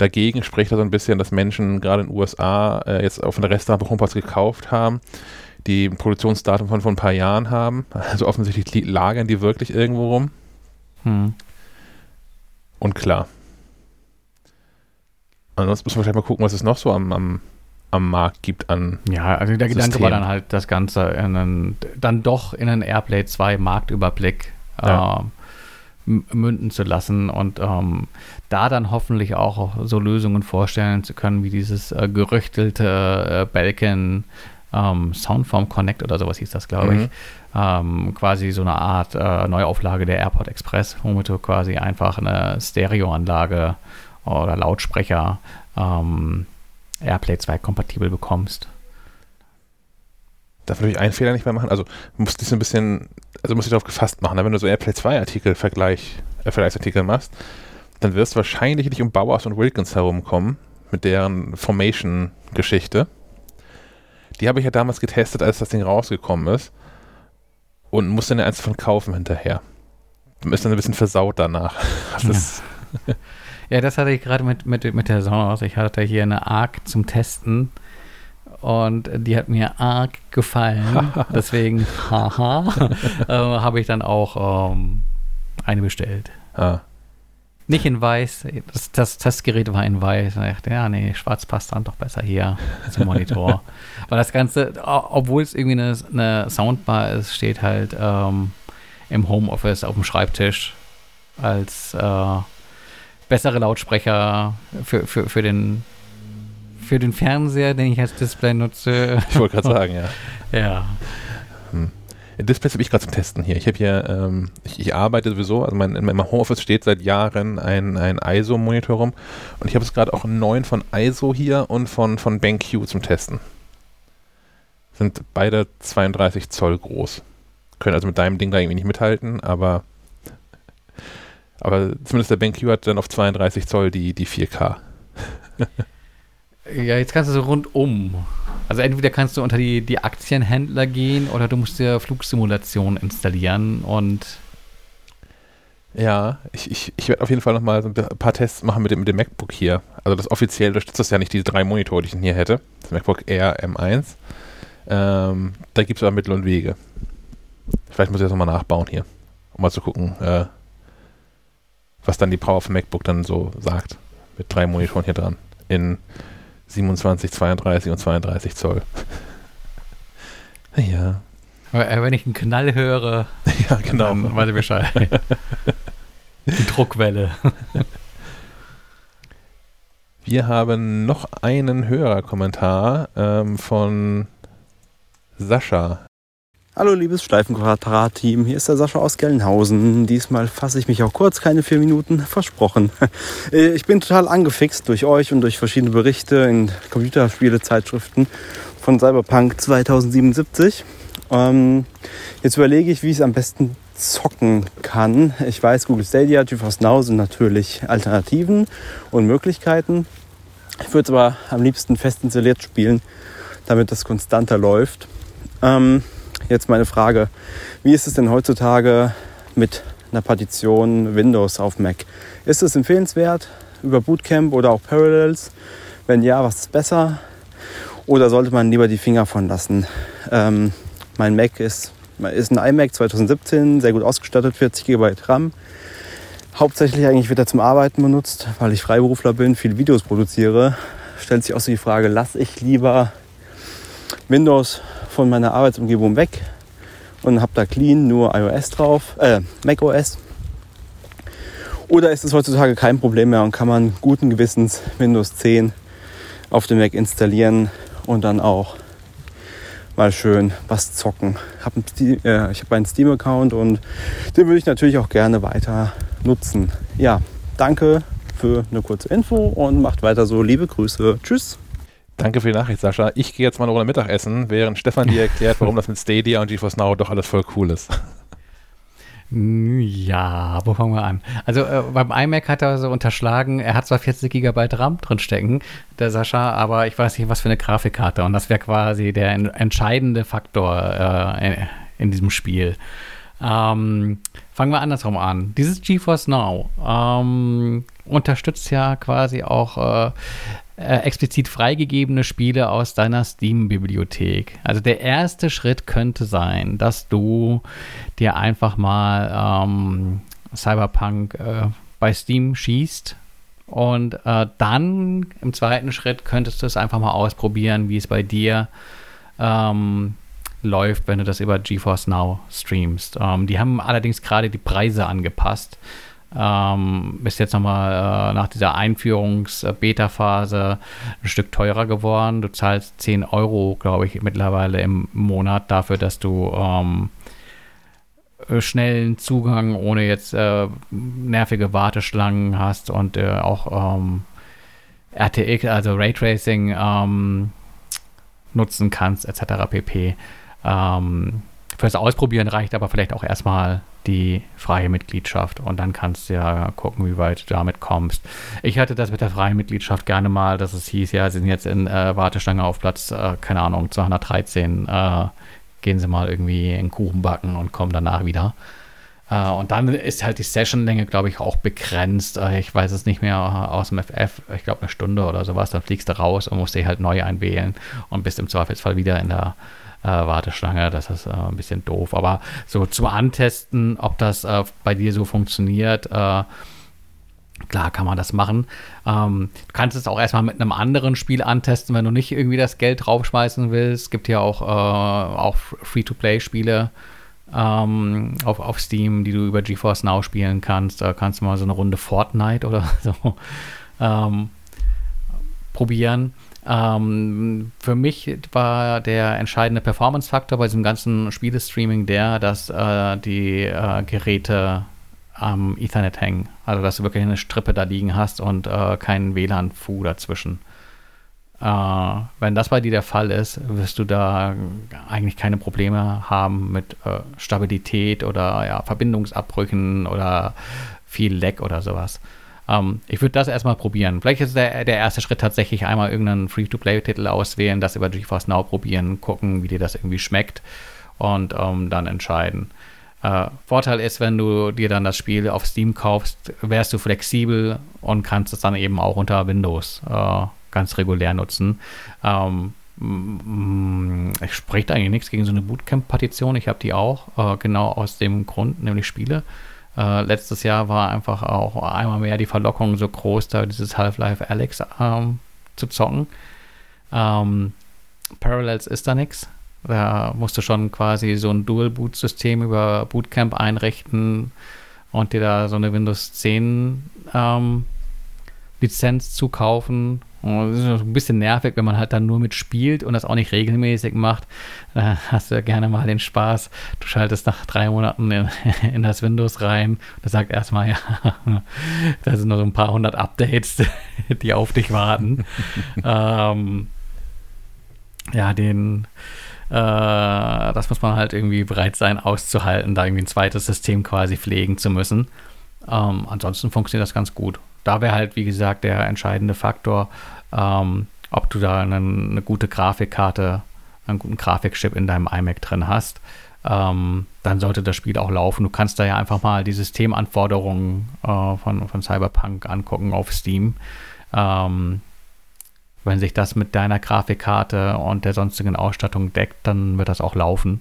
Dagegen spricht da so ein bisschen, dass Menschen gerade in den USA äh, jetzt auf der Restaurant HomePods gekauft haben die ein Produktionsdatum von vor ein paar Jahren haben. Also offensichtlich lagern die wirklich irgendwo rum. Hm. Und klar. Ansonsten müssen wir vielleicht mal gucken, was es noch so am, am, am Markt gibt an. Ja, also der. Gedanke war dann halt, das Ganze in einen, dann doch in einen Airplay 2 Marktüberblick ja. äh, münden zu lassen und ähm, da dann hoffentlich auch so Lösungen vorstellen zu können, wie dieses äh, gerüchtelte äh, Belkin ähm, Soundform Connect oder sowas hieß das, glaube mhm. ich. Ähm, quasi so eine Art äh, Neuauflage der AirPod Express, womit du quasi einfach eine Stereoanlage oder Lautsprecher ähm, AirPlay 2 kompatibel bekommst. Darf natürlich einen Fehler nicht mehr machen. Also musst dich so ein bisschen, also musst dich darauf gefasst machen. Ne? Wenn du so AirPlay 2 Artikel Vergleich, äh, Vergleichsartikel machst, dann wirst du wahrscheinlich nicht um Bowers und Wilkins herumkommen mit deren Formation-Geschichte. Die habe ich ja damals getestet, als das Ding rausgekommen ist. Und musste dann eins von kaufen hinterher. Ist dann ein bisschen versaut danach. Das ja. ja. das hatte ich gerade mit, mit, mit der Sonos. Ich hatte hier eine ARC zum Testen. Und die hat mir arg gefallen. Deswegen, haha, äh, habe ich dann auch ähm, eine bestellt. Ah. Nicht in weiß. Das, das Testgerät war in weiß. Und ich dachte, ja, nee, schwarz passt dann doch besser hier zum Monitor. Weil das Ganze, obwohl es irgendwie eine, eine Soundbar ist, steht halt ähm, im Homeoffice auf dem Schreibtisch als äh, bessere Lautsprecher für, für, für, den, für den Fernseher, den ich als Display nutze. Ich wollte gerade sagen, ja. Ja. Hm. Displays habe ich gerade zum Testen hier. Ich habe hier, ähm, ich, ich, arbeite sowieso, also mein, in meinem Homeoffice steht seit Jahren ein, ein ISO-Monitor rum und ich habe jetzt gerade auch einen neuen von ISO hier und von, von BenQ zum Testen. Sind beide 32 Zoll groß. Können also mit deinem Ding da irgendwie nicht mithalten, aber, aber zumindest der BenQ hat dann auf 32 Zoll die, die 4K. ja, jetzt kannst du so rundum. Also entweder kannst du unter die, die Aktienhändler gehen oder du musst dir Flugsimulation installieren und ja, ich, ich, ich werde auf jeden Fall nochmal so ein paar Tests machen mit dem, mit dem MacBook hier. Also das offiziell unterstützt das ja nicht, diese drei Monitore, die ich hier hätte. Das MacBook Air M1. Ähm, da gibt es aber Mittel und Wege. Vielleicht muss ich das nochmal nachbauen hier, um mal zu gucken, äh, was dann die Power vom MacBook dann so sagt. Mit drei Monitoren hier dran. In 27, 32 und 32 Zoll. ja. Äh, wenn ich einen Knall höre, ja, genau. dann weiß ich Bescheid. Die Druckwelle. Wir haben noch einen Hörerkommentar ähm, von Sascha. Hallo liebes Schleifenquadrat-Team, hier ist der Sascha aus Gelnhausen. Diesmal fasse ich mich auch kurz, keine vier Minuten, versprochen. Äh, ich bin total angefixt durch euch und durch verschiedene Berichte in Computerspiele-Zeitschriften von Cyberpunk 2077. Ähm, jetzt überlege ich, wie ich es am besten zocken kann. Ich weiß, Google Stadia, GeForce Now sind natürlich Alternativen und Möglichkeiten. Ich würde es aber am liebsten fest installiert spielen, damit das konstanter läuft. Ähm, jetzt meine Frage, wie ist es denn heutzutage mit einer Partition Windows auf Mac? Ist es empfehlenswert über Bootcamp oder auch Parallels? Wenn ja, was ist besser? Oder sollte man lieber die Finger von lassen? Ähm, mein Mac ist, ist ein iMac 2017, sehr gut ausgestattet, 40 GB RAM. Hauptsächlich eigentlich wird er zum Arbeiten benutzt, weil ich Freiberufler bin, viele Videos produziere. Stellt sich auch so die Frage, lasse ich lieber Windows von meiner Arbeitsumgebung weg und habe da clean nur iOS drauf, äh, macOS. Oder ist es heutzutage kein Problem mehr und kann man guten Gewissens Windows 10 auf dem Mac installieren und dann auch mal schön was zocken. Hab äh, ich habe einen Steam-Account und den würde ich natürlich auch gerne weiter nutzen. Ja, danke für eine kurze Info und macht weiter so. Liebe Grüße. Tschüss. Danke für die Nachricht, Sascha. Ich gehe jetzt mal eine Runde Mittagessen, während Stefan dir erklärt, warum das mit Stadia und GeForce Now doch alles voll cool ist. Ja, wo fangen wir an? Also äh, beim iMac hat er so unterschlagen, er hat zwar 40 GB RAM drinstecken, der Sascha, aber ich weiß nicht, was für eine Grafikkarte. Und das wäre quasi der en entscheidende Faktor äh, in, in, diesem Spiel. Ähm, fangen wir andersrum an. Dieses GeForce Now ähm, unterstützt ja quasi auch äh, äh, explizit freigegebene Spiele aus deiner Steam-Bibliothek. Also der erste Schritt könnte sein, dass du dir einfach mal ähm, Cyberpunk äh, bei Steam schießt und äh, dann im zweiten Schritt könntest du es einfach mal ausprobieren, wie es bei dir ähm, läuft, wenn du das über GeForce Now streamst. Ähm, die haben allerdings gerade die Preise angepasst. Ähm, ist jetzt nochmal äh, nach dieser Einführungs-Beta-Phase ein Stück teurer geworden. Du zahlst 10 Euro, glaube ich, mittlerweile im Monat dafür, dass du ähm, schnellen Zugang ohne jetzt äh, nervige Warteschlangen hast und äh, auch ähm, RTX, also Raytracing ähm, nutzen kannst, etc. pp. Ähm, fürs Ausprobieren reicht aber vielleicht auch erstmal die freie Mitgliedschaft und dann kannst du ja gucken, wie weit du damit kommst. Ich hatte das mit der freien Mitgliedschaft gerne mal, dass es hieß, ja, sie sind jetzt in äh, Warteschlange auf Platz, äh, keine Ahnung, 213, äh, gehen sie mal irgendwie einen Kuchen backen und kommen danach wieder. Uh, und dann ist halt die Sessionlänge, glaube ich, auch begrenzt. Uh, ich weiß es nicht mehr aus dem FF, ich glaube eine Stunde oder sowas. Dann fliegst du raus und musst dich halt neu einwählen und bist im Zweifelsfall wieder in der äh, Warteschlange. Das ist äh, ein bisschen doof. Aber so zum Antesten, ob das äh, bei dir so funktioniert, äh, Klar kann man das machen. Ähm, du kannst es auch erstmal mit einem anderen Spiel antesten, wenn du nicht irgendwie das Geld draufschmeißen willst. Es gibt ja auch, äh, auch Free-to-Play-Spiele ähm, auf, auf Steam, die du über GeForce Now spielen kannst. Da kannst du mal so eine Runde Fortnite oder so ähm, probieren. Ähm, für mich war der entscheidende Performance-Faktor bei diesem ganzen Spielestreaming der, dass äh, die äh, Geräte am Ethernet hängen. Also, dass du wirklich eine Strippe da liegen hast und äh, keinen WLAN-Fu dazwischen. Äh, wenn das bei dir der Fall ist, wirst du da eigentlich keine Probleme haben mit äh, Stabilität oder ja, Verbindungsabbrüchen oder viel Lag oder sowas. Ähm, ich würde das erstmal probieren. Vielleicht ist der, der erste Schritt tatsächlich einmal irgendeinen Free-to-Play-Titel auswählen, das über GeForce Now probieren, gucken, wie dir das irgendwie schmeckt und ähm, dann entscheiden. Äh, Vorteil ist, wenn du dir dann das Spiel auf Steam kaufst, wärst du flexibel und kannst es dann eben auch unter Windows äh, ganz regulär nutzen. Ähm, ich spricht eigentlich nichts gegen so eine Bootcamp-Partition. Ich habe die auch, äh, genau aus dem Grund, nämlich Spiele. Äh, letztes Jahr war einfach auch einmal mehr die Verlockung so groß, da dieses Half-Life Alex ähm, zu zocken. Ähm, Parallels ist da nichts. Da musst du schon quasi so ein Dual-Boot-System über Bootcamp einrichten und dir da so eine Windows 10 ähm, Lizenz zukaufen und das ist ein bisschen nervig, wenn man halt dann nur mitspielt und das auch nicht regelmäßig macht. Da hast du ja gerne mal den Spaß. Du schaltest nach drei Monaten in, in das Windows rein. Das sagt erstmal, ja, da sind noch so ein paar hundert Updates, die auf dich warten. ähm, ja, den, äh, das muss man halt irgendwie bereit sein auszuhalten, da irgendwie ein zweites System quasi pflegen zu müssen. Ähm, ansonsten funktioniert das ganz gut da wäre halt, wie gesagt, der entscheidende Faktor, ähm, ob du da eine, eine, gute Grafikkarte, einen guten Grafikchip in deinem iMac drin hast. Ähm, dann sollte das Spiel auch laufen. Du kannst da ja einfach mal die Systemanforderungen äh, von, von Cyberpunk angucken auf Steam. Ähm, wenn sich das mit deiner Grafikkarte und der sonstigen Ausstattung deckt, dann wird das auch laufen.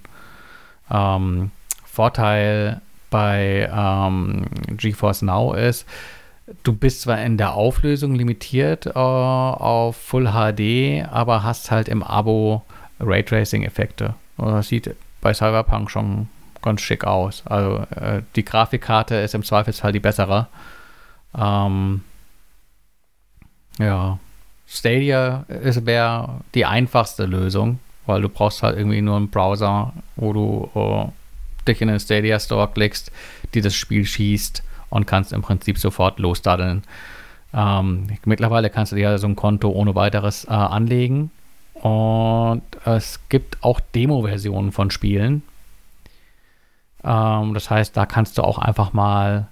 Ähm, Vorteil bei ähm, GeForce Now ist, du bist zwar in der Auflösung limitiert äh, auf Full HD, aber hast halt im Abo Raytracing-Effekte. Das sieht bei Cyberpunk schon ganz schick aus. Also äh, die Grafikkarte ist im Zweifelsfall die bessere. Ähm, ja, Stadia wäre die einfachste Lösung, weil du brauchst halt irgendwie nur einen Browser, wo du uh, dich in den Stadia Store klickst, die das Spiel schießt und kannst im Prinzip sofort losdaddeln. Ähm, mittlerweile kannst du dir so ein Konto ohne weiteres äh, anlegen. Und es gibt auch Demo-Versionen von Spielen. Ähm, das heißt, da kannst du auch einfach mal,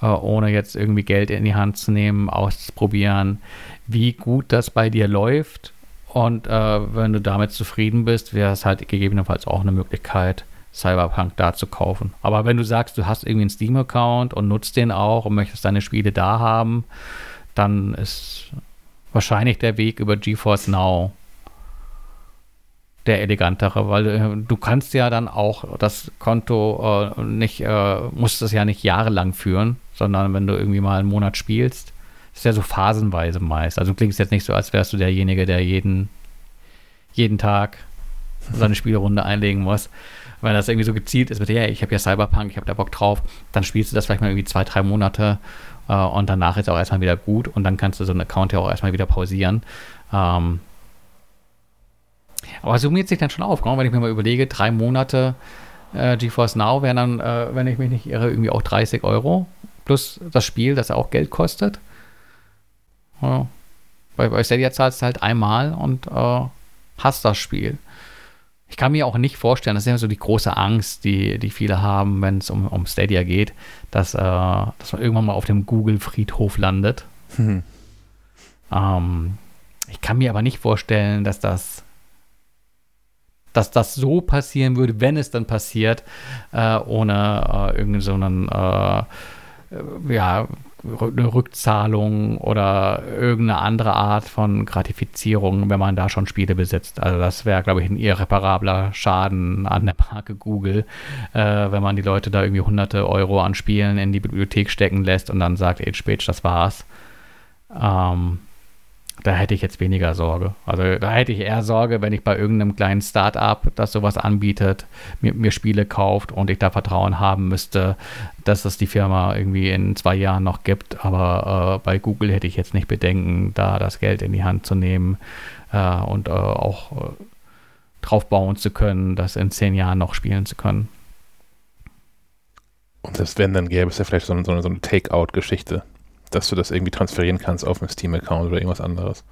äh, ohne jetzt irgendwie Geld in die Hand zu nehmen, ausprobieren, wie gut das bei dir läuft. Und äh, wenn du damit zufrieden bist, wäre es halt gegebenenfalls auch eine Möglichkeit, Cyberpunk da zu kaufen. Aber wenn du sagst, du hast irgendwie einen Steam-Account und nutzt den auch und möchtest deine Spiele da haben, dann ist wahrscheinlich der Weg über GeForce Now der elegantere, weil äh, du kannst ja dann auch das Konto äh, nicht, äh, musst es ja nicht jahrelang führen, sondern wenn du irgendwie mal einen Monat spielst, ist ja so phasenweise meist. Also klingt es jetzt nicht so, als wärst du derjenige, der jeden, jeden Tag seine Spielrunde einlegen muss weil das irgendwie so gezielt ist mit, ja, ich habe ja Cyberpunk, ich habe da Bock drauf, dann spielst du das vielleicht mal irgendwie zwei, drei Monate äh, und danach ist auch erstmal wieder gut und dann kannst du so einen Account ja auch erstmal wieder pausieren. Ähm, aber summiert sich dann schon auf, wenn ich mir mal überlege, drei Monate äh, GeForce Now wären dann, äh, wenn ich mich nicht irre, irgendwie auch 30 Euro plus das Spiel, das auch Geld kostet. Ja. Bei, bei Stadia zahlst du halt einmal und äh, hast das Spiel. Ich kann mir auch nicht vorstellen, das ist ja so die große Angst, die, die viele haben, wenn es um, um Stadia geht, dass, äh, dass man irgendwann mal auf dem Google-Friedhof landet. Hm. Ähm, ich kann mir aber nicht vorstellen, dass das, dass das so passieren würde, wenn es dann passiert, äh, ohne äh, irgendeinen so einen, äh, ja, eine Rückzahlung oder irgendeine andere Art von Gratifizierung, wenn man da schon Spiele besitzt. Also das wäre, glaube ich, ein irreparabler Schaden an der Marke Google, äh, wenn man die Leute da irgendwie hunderte Euro an Spielen in die Bibliothek stecken lässt und dann sagt, Age Page, das war's. Ähm, da hätte ich jetzt weniger Sorge. Also da hätte ich eher Sorge, wenn ich bei irgendeinem kleinen Start-up, das sowas anbietet, mir, mir, Spiele kauft und ich da Vertrauen haben müsste, dass es die Firma irgendwie in zwei Jahren noch gibt. Aber äh, bei Google hätte ich jetzt nicht Bedenken, da das Geld in die Hand zu nehmen äh, und äh, auch äh, drauf bauen zu können, das in zehn Jahren noch spielen zu können. Und selbst wenn, dann gäbe es ja vielleicht so eine, so eine Take-out-Geschichte, dass du das irgendwie transferieren kannst auf einen Steam-Account oder irgendwas anderes.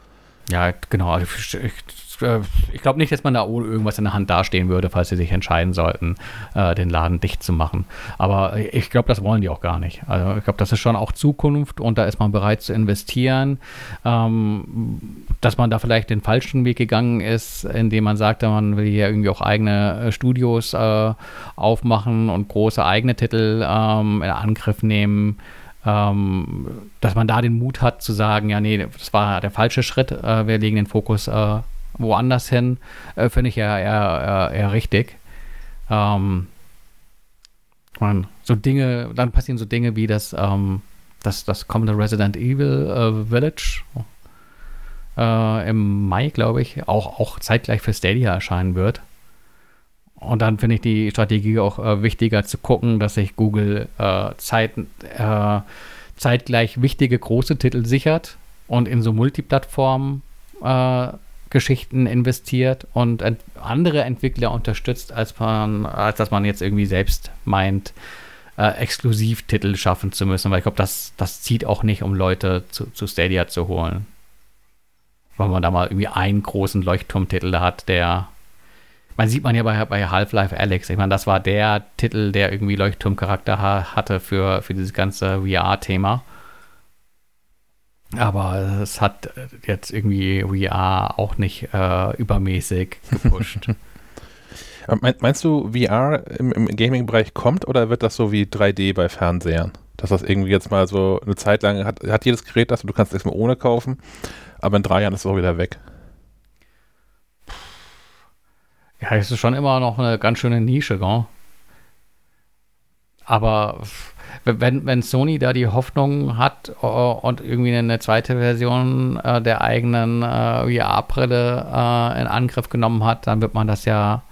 Ja, genau. Ich, ich, äh, ich glaube nicht, dass man da ohne irgendwas in der Hand dastehen würde, falls sie sich entscheiden sollten, äh, den Laden dicht zu machen. Aber ich glaube, das wollen die auch gar nicht. Also ich glaube, das ist schon auch Zukunft und da ist man bereit zu investieren. Ähm, dass man da vielleicht den falschen Weg gegangen ist, indem man sagte, man will hier irgendwie auch eigene äh, Studios äh, aufmachen und große eigene Titel ähm, in Angriff nehmen. Ähm, dass man da den Mut hat zu sagen, ja, nee, das war der falsche Schritt, äh, wir legen den Fokus äh, woanders hin, äh, finde ich ja eher, eher, eher richtig. Ähm, man, so Dinge, dann passieren so Dinge wie das, ähm, das, das kommende Resident Evil äh, Village äh, im Mai, glaube ich, auch, auch zeitgleich für Stadia erscheinen wird. Und dann finde ich die Strategie auch äh, wichtiger zu gucken, dass sich Google äh, Zeit, äh, zeitgleich wichtige große Titel sichert und in so Multiplattformen äh, investiert und ent andere Entwickler unterstützt, als man, als dass man jetzt irgendwie selbst meint, äh, Exklusivtitel schaffen zu müssen, weil ich glaube, das, das zieht auch nicht, um Leute zu, zu Stadia zu holen. Weil man da mal irgendwie einen großen Leuchtturmtitel hat, der man sieht man ja bei, bei Half-Life Alex. Ich meine, das war der Titel, der irgendwie Leuchtturmcharakter ha hatte für, für dieses ganze VR-Thema. Aber es hat jetzt irgendwie VR auch nicht äh, übermäßig gepusht. meinst du, VR im, im Gaming-Bereich kommt oder wird das so wie 3D bei Fernsehern? Dass das irgendwie jetzt mal so eine Zeit lang hat, hat jedes Gerät das und du kannst es mal ohne kaufen, aber in drei Jahren ist es auch wieder weg. Ja, es ist schon immer noch eine ganz schöne Nische, gell? Aber wenn, wenn Sony da die Hoffnung hat uh, und irgendwie eine zweite Version uh, der eigenen uh, VR-Brille in Angriff genommen hat, dann wird man das ja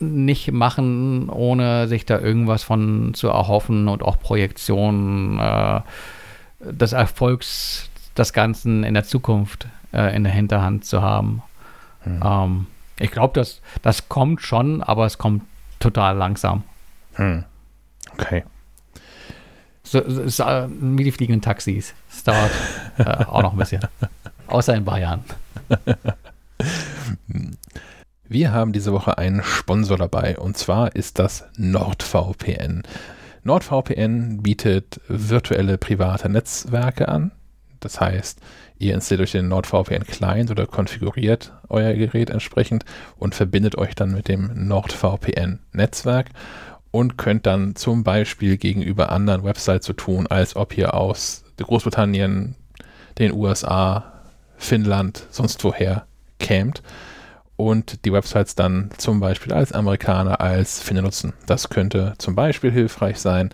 nicht machen, ohne sich da irgendwas von zu erhoffen und auch Projektionen des Erfolgs des Ganzen in der Zukunft in der Hinterhand zu haben. Hm. Um, ähm, ich glaube, das, das kommt schon, aber es kommt total langsam. Hm. Okay. So, so, wie die fliegenden Taxis. Es dauert äh, auch noch ein bisschen. Außer in Bayern. Wir haben diese Woche einen Sponsor dabei und zwar ist das NordVPN. NordVPN bietet virtuelle private Netzwerke an. Das heißt, ihr installiert euch den NordVPN Client oder konfiguriert euer Gerät entsprechend und verbindet euch dann mit dem NordVPN Netzwerk und könnt dann zum Beispiel gegenüber anderen Websites so tun, als ob ihr aus Großbritannien, den USA, Finnland, sonst woher kämt und die Websites dann zum Beispiel als Amerikaner, als Finne nutzen. Das könnte zum Beispiel hilfreich sein,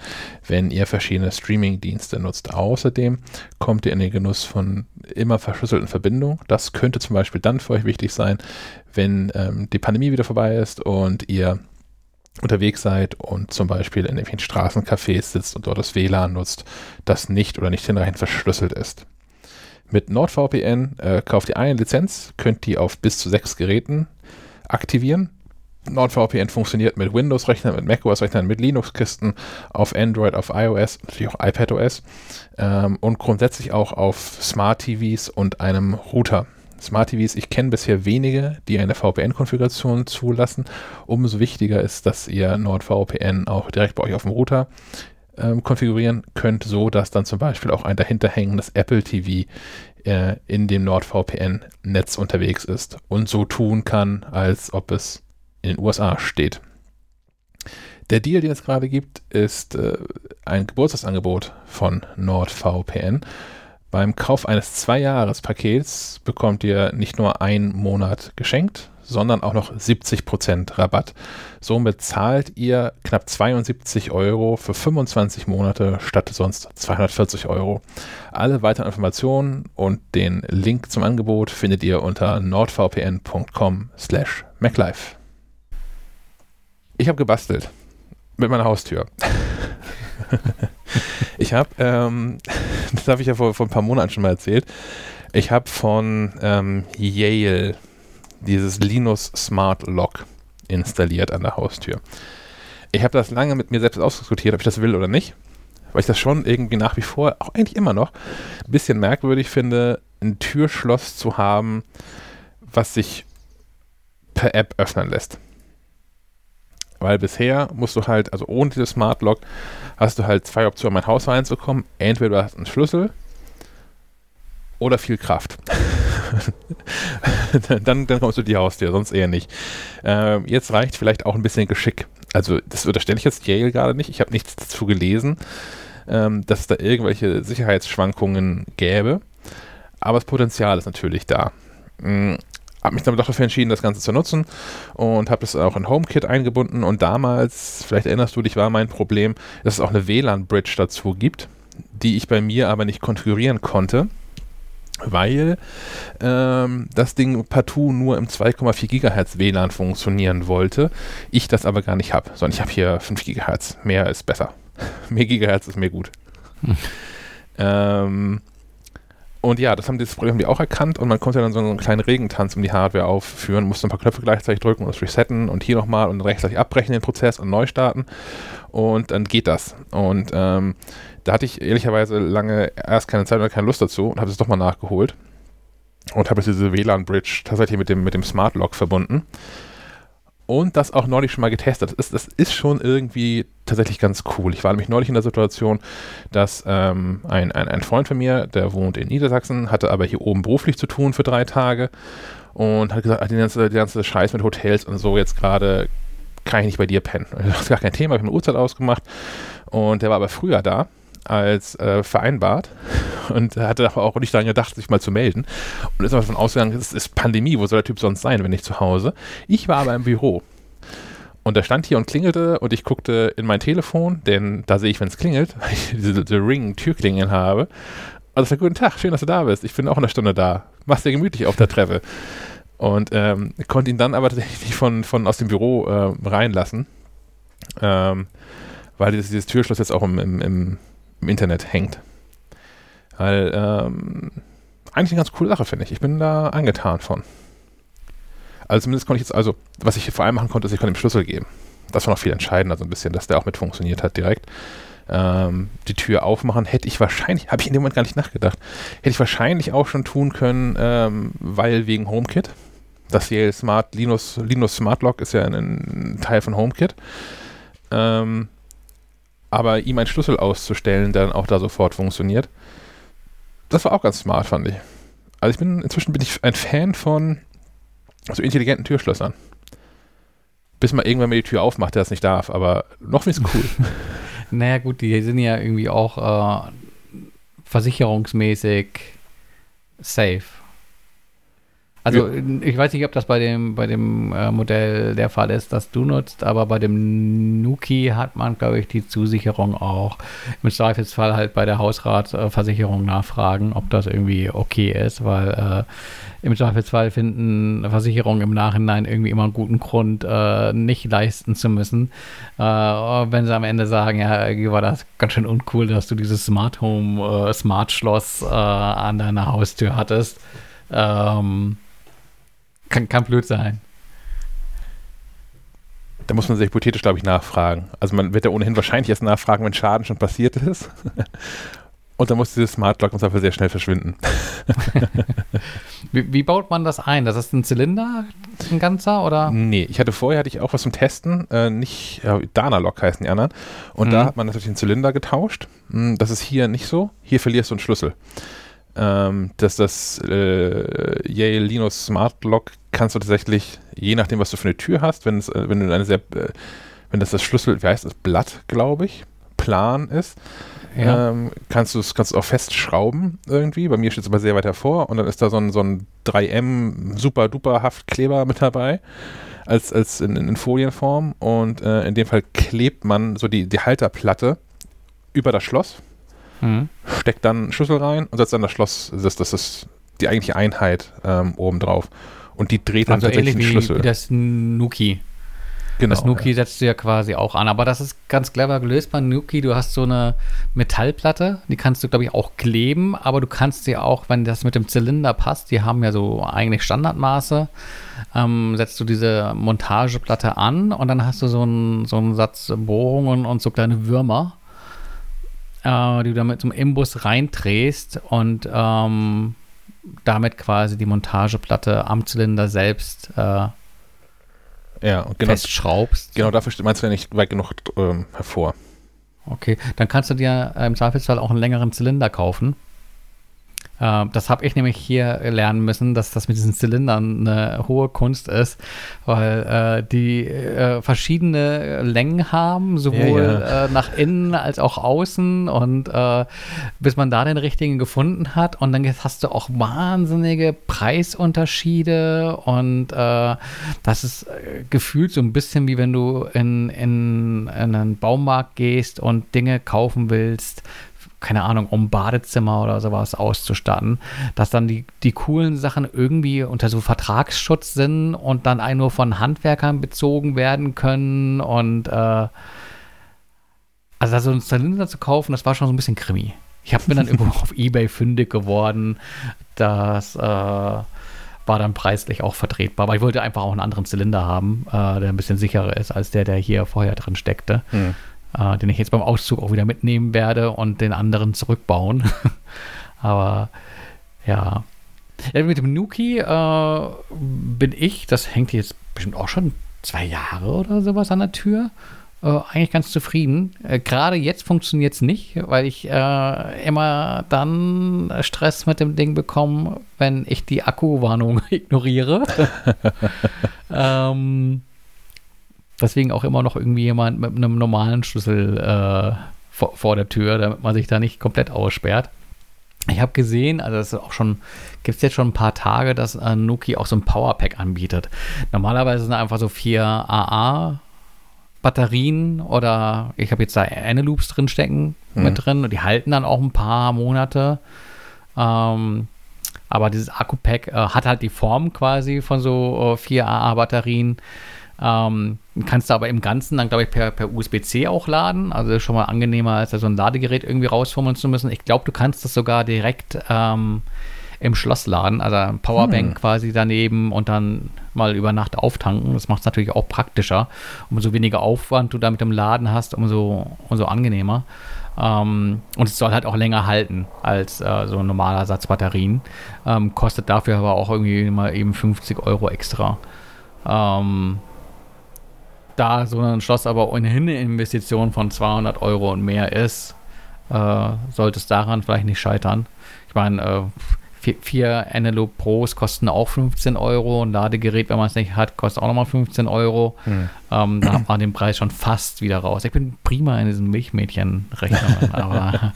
wenn ihr verschiedene Streaming-Dienste nutzt. Außerdem kommt ihr in den Genuss von immer verschlüsselten Verbindungen. Das könnte zum Beispiel dann für euch wichtig sein, wenn ähm, die Pandemie wieder vorbei ist und ihr unterwegs seid und zum Beispiel in irgendwelchen Straßencafés sitzt und dort das WLAN nutzt, das nicht oder nicht hinreichend verschlüsselt ist. Mit NordVPN äh, kauft ihr eine Lizenz, könnt die auf bis zu sechs Geräten aktivieren. NordVPN funktioniert mit Windows-Rechnern, mit macOS-Rechnern, mit Linux-Kisten, auf Android, auf iOS, natürlich auch iPadOS ähm, und grundsätzlich auch auf Smart TVs und einem Router. Smart TVs, ich kenne bisher wenige, die eine VPN-Konfiguration zulassen. Umso wichtiger ist, dass ihr NordVPN auch direkt bei euch auf dem Router ähm, konfigurieren könnt, so dass dann zum Beispiel auch ein dahinter hängendes Apple TV äh, in dem NordVPN-Netz unterwegs ist und so tun kann, als ob es in den USA steht. Der Deal, den es gerade gibt, ist äh, ein Geburtstagsangebot von NordVPN beim Kauf eines Zwei-Jahres-Pakets bekommt ihr nicht nur einen Monat geschenkt, sondern auch noch 70% Rabatt. Somit zahlt ihr knapp 72 Euro für 25 Monate statt sonst 240 Euro. Alle weiteren Informationen und den Link zum Angebot findet ihr unter nordvpn.com slash maclife. Ich habe gebastelt mit meiner Haustür. ich habe, ähm, das habe ich ja vor, vor ein paar Monaten schon mal erzählt, ich habe von ähm, Yale dieses Linus Smart Lock installiert an der Haustür. Ich habe das lange mit mir selbst ausdiskutiert, ob ich das will oder nicht, weil ich das schon irgendwie nach wie vor, auch eigentlich immer noch, ein bisschen merkwürdig finde, ein Türschloss zu haben, was sich per App öffnen lässt. Weil bisher musst du halt, also ohne dieses Smart Lock, hast du halt zwei Optionen, mein Haus reinzukommen. Entweder du hast einen Schlüssel oder viel Kraft. dann, dann kommst du die Haustür, sonst eher nicht. Äh, jetzt reicht vielleicht auch ein bisschen Geschick. Also, das unterstelle ich jetzt Yale gerade nicht. Ich habe nichts dazu gelesen, ähm, dass es da irgendwelche Sicherheitsschwankungen gäbe. Aber das Potenzial ist natürlich da. Mhm habe mich dann doch dafür entschieden, das Ganze zu nutzen und habe das auch in HomeKit eingebunden. Und damals, vielleicht erinnerst du dich, war mein Problem, dass es auch eine WLAN-Bridge dazu gibt, die ich bei mir aber nicht konfigurieren konnte weil ähm, das Ding partout nur im 2,4 GHz WLAN funktionieren wollte. Ich das aber gar nicht habe, sondern ich habe hier 5 GHz. Mehr ist besser. mehr Gigahertz ist mir gut. Hm. Ähm, und ja, das haben dieses Problem die auch erkannt und man konnte dann so einen kleinen Regentanz um die Hardware aufführen, musste ein paar Knöpfe gleichzeitig drücken und das resetten und hier nochmal und rechtzeitig abbrechen den Prozess und neu starten und dann geht das. Und ähm, da hatte ich ehrlicherweise lange erst keine Zeit oder keine Lust dazu und habe es doch mal nachgeholt und habe jetzt diese WLAN-Bridge tatsächlich mit dem, mit dem Smart Lock verbunden und das auch neulich schon mal getestet. Das ist, das ist schon irgendwie tatsächlich ganz cool. Ich war nämlich neulich in der Situation, dass ähm, ein, ein, ein Freund von mir, der wohnt in Niedersachsen, hatte aber hier oben beruflich zu tun für drei Tage und hat gesagt, die ganze, die ganze Scheiß mit Hotels und so jetzt gerade kann ich nicht bei dir pennen. Das ist gar kein Thema, ich habe eine Uhrzeit ausgemacht und der war aber früher da als äh, vereinbart und hatte auch nicht daran gedacht, sich mal zu melden. Und ist aber davon ausgegangen, es ist Pandemie, wo soll der Typ sonst sein, wenn nicht zu Hause? Ich war aber im Büro. Und er stand hier und klingelte und ich guckte in mein Telefon, denn da sehe ich, wenn es klingelt, weil ich diese, diese Ring-Türklingeln habe. Also sagte, guten Tag, schön, dass du da bist. Ich bin auch eine Stunde da. Mach's dir gemütlich auf der Treppe. Und ähm, konnte ihn dann aber tatsächlich von, von aus dem Büro äh, reinlassen. Ähm, weil dieses, dieses Türschloss jetzt auch im, im, im im Internet hängt. Weil, ähm, eigentlich eine ganz coole Sache, finde ich. Ich bin da angetan von. Also zumindest konnte ich jetzt, also, was ich vor allem machen konnte, ist, ich konnte ihm Schlüssel geben. Das war noch viel entscheidender, so ein bisschen, dass der auch mit funktioniert hat direkt. Ähm, die Tür aufmachen hätte ich wahrscheinlich, habe ich in dem Moment gar nicht nachgedacht, hätte ich wahrscheinlich auch schon tun können, ähm, weil wegen HomeKit. Das hier Smart Linux, Linux Smart Lock ist ja ein, ein Teil von HomeKit. Ähm, aber ihm einen Schlüssel auszustellen, der dann auch da sofort funktioniert. Das war auch ganz smart, fand ich. Also ich bin, inzwischen bin ich ein Fan von so intelligenten Türschlössern. Bis man irgendwann mal die Tür aufmacht, der das nicht darf, aber noch finde ich es cool. naja, gut, die sind ja irgendwie auch äh, versicherungsmäßig safe. Also ja. ich weiß nicht, ob das bei dem, bei dem äh, Modell der Fall ist, das du nutzt, aber bei dem Nuki hat man, glaube ich, die Zusicherung auch. Im Zweifelsfall halt bei der Hausratversicherung nachfragen, ob das irgendwie okay ist, weil äh, im Zweifelsfall finden Versicherungen im Nachhinein irgendwie immer einen guten Grund, äh, nicht leisten zu müssen. Äh, wenn sie am Ende sagen, ja, irgendwie war das ganz schön uncool, dass du dieses Smart Home, äh, Smart Schloss äh, an deiner Haustür hattest. Ähm, kann, kann blöd sein. Da muss man sich hypothetisch, glaube ich, nachfragen. Also man wird ja ohnehin wahrscheinlich erst nachfragen, wenn Schaden schon passiert ist. Und dann muss dieses Smart Lock uns dafür sehr schnell verschwinden. wie, wie, baut man das ein? Das ist ein Zylinder, ein ganzer, oder? Nee, ich hatte vorher hatte ich auch was zum Testen, äh, nicht, ja, Dana Lock heißen die anderen. Und mhm. da hat man natürlich den Zylinder getauscht. Hm, das ist hier nicht so. Hier verlierst du einen Schlüssel ähm, dass das äh, Yale Linux Smart Lock kannst du tatsächlich, je nachdem, was du für eine Tür hast, wenn, es, äh, wenn du eine sehr, äh, wenn das das Schlüssel, wie heißt das, Blatt, glaube ich, plan ist, ja. ähm, kannst du es kannst auch festschrauben irgendwie. Bei mir steht es aber sehr weit hervor und dann ist da so ein, so ein 3M super duper Haftkleber mit dabei als, als in, in Folienform und äh, in dem Fall klebt man so die, die Halterplatte über das Schloss mhm. steckt dann einen Schlüssel rein und setzt dann das Schloss, das, das ist die eigentliche Einheit ähm, oben drauf. Und die dreht dann also tatsächlich den Schlüssel. Wie das Nuki. Genau, das Nuki ja. setzt du ja quasi auch an. Aber das ist ganz clever gelöst bei Nuki. Du hast so eine Metallplatte, die kannst du, glaube ich, auch kleben, aber du kannst sie auch, wenn das mit dem Zylinder passt, die haben ja so eigentlich Standardmaße, ähm, setzt du diese Montageplatte an und dann hast du so einen, so einen Satz Bohrungen und so kleine Würmer äh, die du damit zum Imbus reindrehst und ähm, damit quasi die Montageplatte am Zylinder selbst äh, Ja, genau, festschraubst. genau dafür steht- meinst du ja nicht weit genug ähm, hervor. Okay, dann kannst du dir im Zweifelsfall auch einen längeren Zylinder kaufen. Äh, das habe ich nämlich hier lernen müssen, dass das mit diesen Zylindern eine hohe Kunst ist, weil äh, die äh, verschiedene Längen haben, sowohl Ja, Äh, nach innen als auch außen und äh, bis man da den richtigen gefunden hat. Und dann hast du auch wahnsinnige Preisunterschiede und äh, das ist äh, gefühlt so ein bisschen wie wenn du in, in, in einen Baumarkt gehst und Dinge kaufen willst, keine Ahnung, um Badezimmer oder sowas auszustatten, dass dann die, die coolen Sachen irgendwie unter so Vertragsschutz sind und dann ein nur von Handwerkern bezogen werden können und äh, also so einen Zylinder zu kaufen, das war schon so ein bisschen krimi. Ich habe mir dann irgendwo auf Ebay fündig geworden. Das äh, war dann preislich auch vertretbar. Aber ich wollte einfach auch einen anderen Zylinder haben, äh, der ein bisschen sicherer ist als der, der hier vorher drin steckte. Hm. Äh, den ich jetzt beim Auszug auch wieder mitnehmen werde und den anderen zurückbauen. Aber ja. ja. Mit dem Nuki äh, bin ich, das hängt jetzt bestimmt auch schon zwei Jahre oder sowas an der Tür. Äh, eigentlich ganz zufrieden. Äh, Gerade jetzt funktioniert es nicht, weil ich äh, immer dann Stress mit dem Ding bekomme, wenn ich die Akkuwarnung ignoriere. ähm, deswegen auch immer noch irgendwie jemand mit einem normalen Schlüssel äh, vor, vor der Tür, damit man sich da nicht komplett aussperrt. Ich habe gesehen, also das ist auch schon, gibt es jetzt schon ein paar Tage, dass äh, Nuki auch so ein Powerpack anbietet. Normalerweise sind einfach so vier AA Batterien oder ich habe jetzt da Eneloops drin stecken Mhm. mit drin und die halten dann auch ein paar Monate. Ähm, aber dieses Akku-Pack äh, hat halt die Form quasi von so äh, vier AA-Batterien. Ähm, kannst du aber im Ganzen dann, glaube ich, per, per USB-C auch laden. Also schon mal angenehmer, als da so ein Ladegerät irgendwie rausfummeln zu müssen. Ich glaube, du kannst das sogar direkt ähm, im Schloss laden. Also ein Powerbank Hm. quasi daneben und dann mal über Nacht auftanken. Das macht es natürlich auch praktischer. Umso weniger Aufwand du da mit dem Laden hast, umso, umso angenehmer. Ähm, und es soll halt auch länger halten als äh, so ein normaler Satz Batterien. Ähm, kostet dafür aber auch irgendwie mal eben 50 Euro extra. Ähm, da so ein Schloss aber ohnehin eine Investition von 200 Euro und mehr ist, äh, sollte es daran vielleicht nicht scheitern. Ich meine, äh, vier, vier Pros kosten auch 15 Euro. Ein Ladegerät, wenn man es nicht hat, kostet auch nochmal 15 Euro. Hm. Ähm, da hat man den Preis schon fast wieder raus. Ich bin prima in diesen Milchmädchenrechnern, aber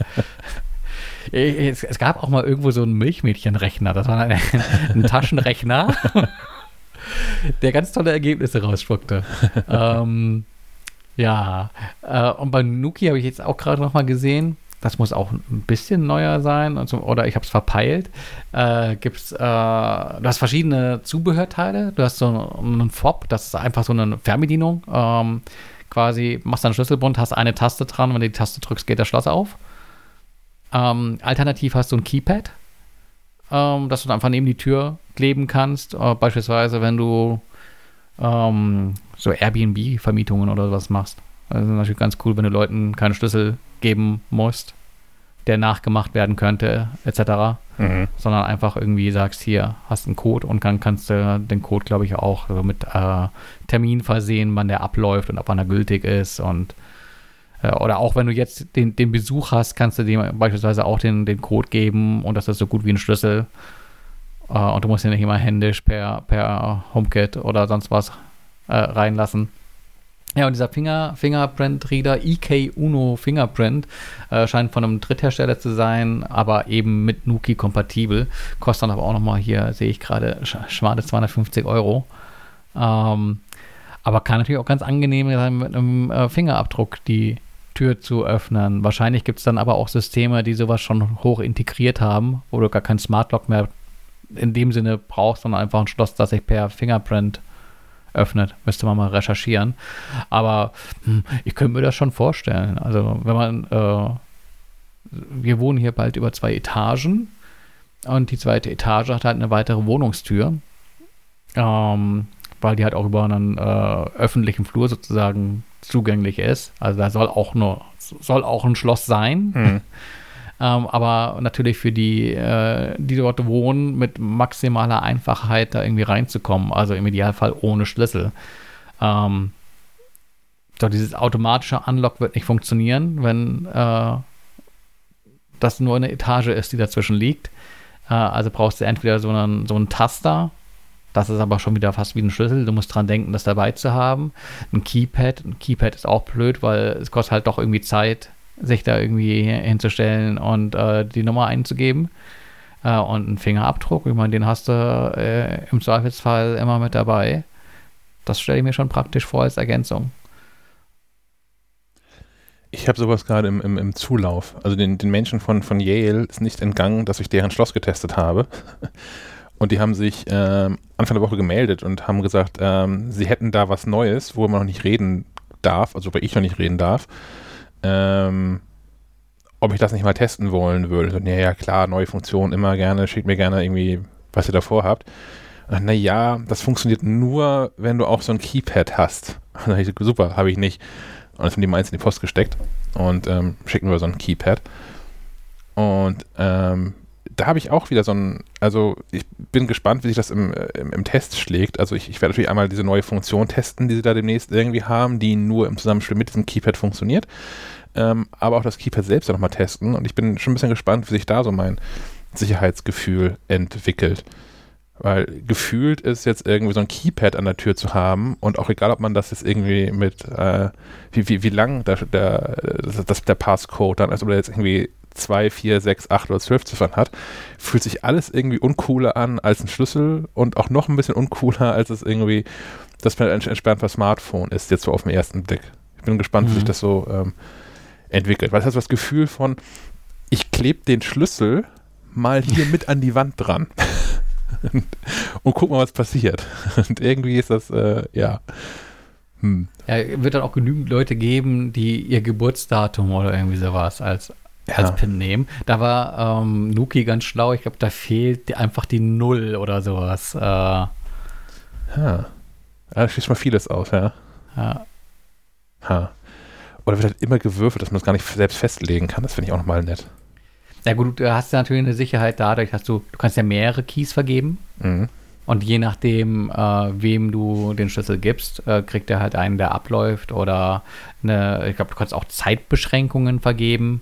es, es gab auch mal irgendwo so einen Milchmädchenrechner. Das war ein, ein Taschenrechner, der ganz tolle Ergebnisse rausspuckte. ähm, ja, äh, und bei Nuki habe ich jetzt auch gerade noch mal gesehen, das muss auch ein bisschen neuer sein, also, oder ich habe es verpeilt. Äh, gibt's, äh, du hast verschiedene Zubehörteile. Du hast so einen Fob, das ist einfach so eine Fernbedienung. Ähm, quasi machst einen Schlüsselbund, hast eine Taste dran, wenn du die Taste drückst, geht das Schloss auf. Ähm, alternativ hast du ein Keypad, ähm, das du dann einfach neben die Tür kleben kannst. Äh, beispielsweise, wenn du ähm, so Airbnb-Vermietungen oder sowas machst. Das ist natürlich ganz cool, wenn du Leuten keine Schlüssel geben musst, der nachgemacht werden könnte, etc. Mhm. Sondern einfach irgendwie sagst, hier, hast einen Code und dann kannst du den Code, glaube ich, auch so mit äh, Termin versehen, wann der abläuft und ab wann er gültig ist und äh, oder auch wenn du jetzt den, den Besuch hast, kannst du dem beispielsweise auch den, den Code geben und das ist so gut wie ein Schlüssel. Äh, und du musst ihn nicht immer händisch per, per HomeKit oder sonst was äh, reinlassen. Ja, und dieser Finger, Fingerprint-Reader, EK Uno Fingerprint, äh, scheint von einem Dritthersteller zu sein, aber eben mit Nuki kompatibel. Kostet dann aber auch nochmal hier, sehe ich gerade, sch schmale 250 Euro. Ähm, aber kann natürlich auch ganz angenehm sein, mit einem äh, Fingerabdruck die Tür zu öffnen. Wahrscheinlich gibt es dann aber auch Systeme, die sowas schon hoch integriert haben, wo du gar keinen Smartlock mehr in dem Sinne brauchst, sondern einfach ein Schloss, das sich per Fingerprint öffnet. Müsste man mal recherchieren. Aber hm, ich könnte mir das schon vorstellen. Also, wenn man, äh, wir wohnen hier bald über zwei Etagen und die zweite Etage hat halt eine weitere Wohnungstür. Ähm, weil die halt auch über einen äh, öffentlichen Flur sozusagen zugänglich ist. Also da soll auch nur, soll auch ein Schloss sein. Mhm. Ähm, aber natürlich für die, äh, die dort wohnen, mit maximaler Einfachheit da irgendwie reinzukommen. Also im Idealfall ohne Schlüssel. Ähm, doch dieses automatische Unlock wird nicht funktionieren, wenn äh, das nur eine Etage ist, die dazwischen liegt. Äh, also brauchst du entweder so einen, so einen Taster, das ist aber schon wieder fast wie ein Schlüssel. Du musst dran denken, das dabei zu haben. Ein Keypad. Ein Keypad ist auch blöd, weil es kostet halt doch irgendwie Zeit, sich da irgendwie hinzustellen und äh, die Nummer einzugeben. Äh, und ein Fingerabdruck, ich meine, den hast du äh, im Zweifelsfall immer mit dabei. Das stelle ich mir schon praktisch vor als Ergänzung. Ich habe sowas gerade im, im, im, Zulauf. Also den, den Menschen von, von Yale ist nicht entgangen, dass ich deren Schloss getestet habe. Und die haben sich ähm, Anfang der Woche gemeldet und haben gesagt, ähm, sie hätten da was Neues, wo man noch nicht reden darf, also wo ich noch nicht reden darf. Ähm, ob ich das nicht mal testen wollen würde. So, ja, klar, neue Funktion, immer gerne, schickt mir gerne irgendwie, was ihr davor habt. Naja, das funktioniert nur, wenn du auch so ein Keypad hast. Und ich, super, habe ich nicht. Und dann haben die meins in die Post gesteckt und ähm, schicken wir so ein Keypad. Und ähm, da habe ich auch wieder so ein, also ich bin gespannt, wie sich das im, im, im Test schlägt. Also ich, ich, werde natürlich einmal diese neue Funktion testen, die sie da demnächst irgendwie haben, die nur im Zusammenspiel mit diesem Keypad funktioniert. Ähm, aber auch das Keypad selbst nochmal testen. Und ich bin schon ein bisschen gespannt, wie sich da so mein Sicherheitsgefühl entwickelt. Weil gefühlt ist jetzt irgendwie so ein Keypad an der Tür zu haben und auch egal, ob man das jetzt irgendwie mit, äh, wie, wie, wie lang der, der, das, der Passcode dann ist, oder jetzt irgendwie 2, 4, 6, 8 oder 12 Ziffern hat, fühlt sich alles irgendwie uncooler an als ein Schlüssel und auch noch ein bisschen uncooler, als es irgendwie das entspannt per Smartphone ist, jetzt so auf den ersten Blick. Ich bin gespannt, mhm. wie sich mhm. das so ähm, entwickelt. Weil es hat so das Gefühl von, ich klebe den Schlüssel mal hier mit an die Wand dran. und guck mal, was passiert. Und irgendwie ist das, äh, ja. Hm. Ja, wird dann auch genügend Leute geben, die ihr Geburtsdatum oder irgendwie sowas als als Pin nehmen. Da war ähm, Nuki ganz schlau. Ich glaube, da fehlt einfach die Null oder sowas. Äh, ja. ja, da schließt mal vieles aus, ja. Ja. Ha. Oder wird halt immer gewürfelt, dass man es gar nicht selbst festlegen kann. Das finde ich auch nochmal nett. Ja gut, du hast natürlich eine Sicherheit dadurch, dass du, du kannst ja mehrere Keys vergeben. Mhm. Und je nachdem, äh, wem du den Schlüssel gibst, äh, kriegt er halt einen, der abläuft. Oder eine, ich glaube, du kannst auch Zeitbeschränkungen vergeben.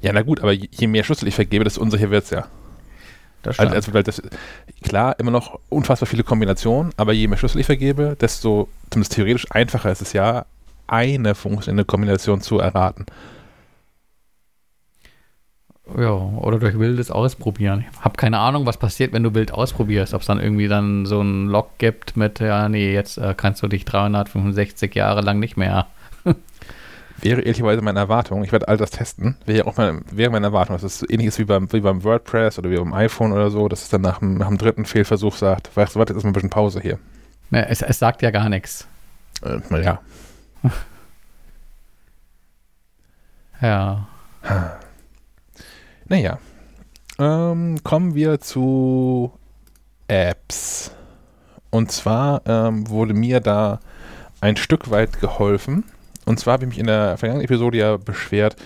Ja, na gut, aber je mehr Schlüssel ich vergebe, desto unsicher wird es ja. Das also, also, weil das, klar, immer noch unfassbar viele Kombinationen, aber je mehr Schlüssel ich vergebe, desto zumindest theoretisch einfacher ist es ja, eine Funktion in der Kombination zu erraten. Ja, oder durch wildes Ausprobieren. Ich habe keine Ahnung, was passiert, wenn du wild ausprobierst. Ob es dann irgendwie dann so einen Log gibt mit, ja, nee, jetzt äh, kannst du dich 365 Jahre lang nicht mehr wäre ehrlicherweise meine Erwartung. Ich werde all das testen. Wäre auch meine, wäre meine Erwartung, dass es ähnlich ist wie beim, wie beim WordPress oder wie beim iPhone oder so, dass es dann nach, nach dem dritten Fehlversuch sagt, weißt du, warte, jetzt ist mal ein bisschen Pause hier. Ja, es, es sagt ja gar nichts. Äh, mal ja. ja. Naja. Ähm, kommen wir zu Apps. Und zwar ähm, wurde mir da ein Stück weit geholfen und zwar habe ich mich in der vergangenen Episode ja beschwert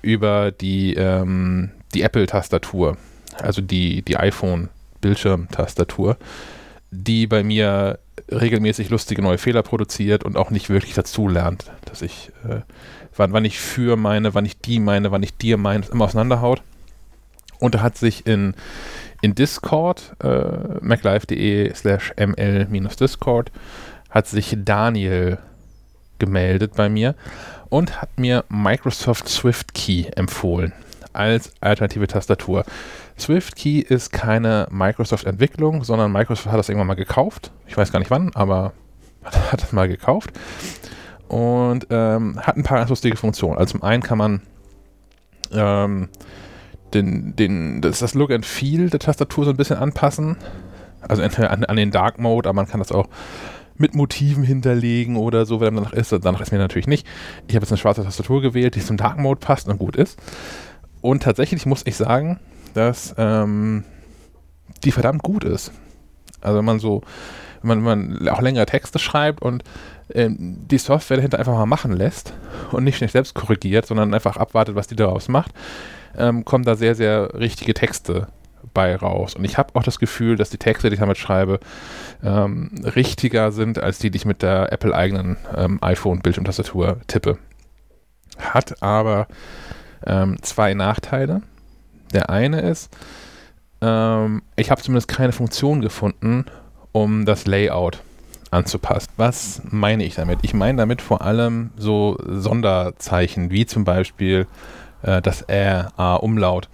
über die, ähm, die Apple-Tastatur, also die, die iPhone-Bildschirmtastatur, die bei mir regelmäßig lustige neue Fehler produziert und auch nicht wirklich dazulernt, dass ich, äh, wann, wann ich für meine, wann ich die meine, wann ich dir meine, immer auseinanderhaut. Und da hat sich in, in Discord, äh, maclife.de slash ml-discord, hat sich Daniel gemeldet bei mir und hat mir Microsoft Swift Key empfohlen als alternative Tastatur. Swift Key ist keine Microsoft-Entwicklung, sondern Microsoft hat das irgendwann mal gekauft. Ich weiß gar nicht wann, aber hat das mal gekauft und ähm, hat ein paar ganz lustige Funktionen. Also zum einen kann man ähm, den, den, das, das Look and Feel der Tastatur so ein bisschen anpassen. Also entweder an, an den Dark Mode, aber man kann das auch mit Motiven hinterlegen oder so, wenn danach ist. Danach ist mir natürlich nicht. Ich habe jetzt eine schwarze Tastatur gewählt, die zum Dark Mode passt und gut ist. Und tatsächlich muss ich sagen, dass ähm, die verdammt gut ist. Also wenn man so, wenn man, wenn man auch längere Texte schreibt und ähm, die Software dahinter einfach mal machen lässt und nicht schnell selbst korrigiert, sondern einfach abwartet, was die daraus macht, ähm, kommen da sehr, sehr richtige Texte bei raus. Und ich habe auch das Gefühl, dass die Texte, die ich damit schreibe, ähm, richtiger sind als die, die ich mit der Apple-eigenen ähm, iPhone-Bildschirmtastatur tippe. Hat aber ähm, zwei Nachteile. Der eine ist, ähm, ich habe zumindest keine Funktion gefunden, um das Layout anzupassen. Was meine ich damit? Ich meine damit vor allem so Sonderzeichen, wie zum Beispiel äh, das R, A, Umlaut.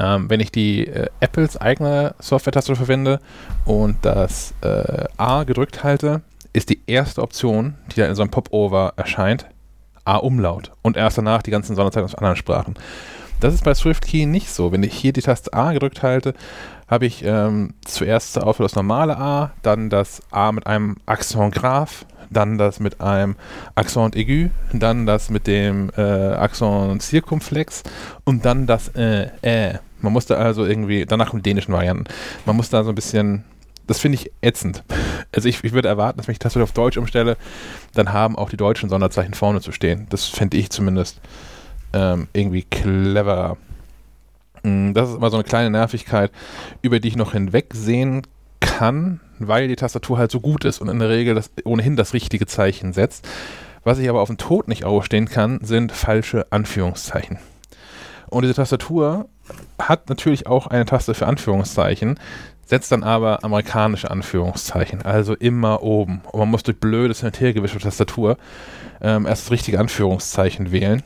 Ähm, wenn ich die äh, Apples eigene Software-Taste verwende und das äh, A gedrückt halte, ist die erste Option, die da in so einem Popover erscheint, A-Umlaut. Und erst danach die ganzen Sonderzeichen aus anderen Sprachen. Das ist bei SwiftKey nicht so. Wenn ich hier die Taste A gedrückt halte, habe ich ähm, zuerst Auswahl das normale A, dann das A mit einem Accent grave, dann das mit einem Accent aigu, dann das mit dem äh, Accent circumflex und dann das äh, äh. Man musste also irgendwie, danach mit dänischen Varianten, man muss da so ein bisschen, das finde ich ätzend. Also ich, ich würde erwarten, dass wenn ich das auf Deutsch umstelle, dann haben auch die deutschen Sonderzeichen vorne zu stehen. Das fände ich zumindest ähm, irgendwie cleverer. Mm, das ist immer so eine kleine Nervigkeit, über die ich noch hinwegsehen kann, weil die Tastatur halt so gut ist und in der Regel das, ohnehin das richtige Zeichen setzt. Was ich aber auf dem Tod nicht ausstehen kann, sind falsche Anführungszeichen. Und diese Tastatur hat natürlich auch eine Taste für Anführungszeichen, setzt dann aber amerikanische Anführungszeichen, also immer oben. Und man muss durch blödes Hin- und Tastatur ähm, erst das richtige Anführungszeichen wählen.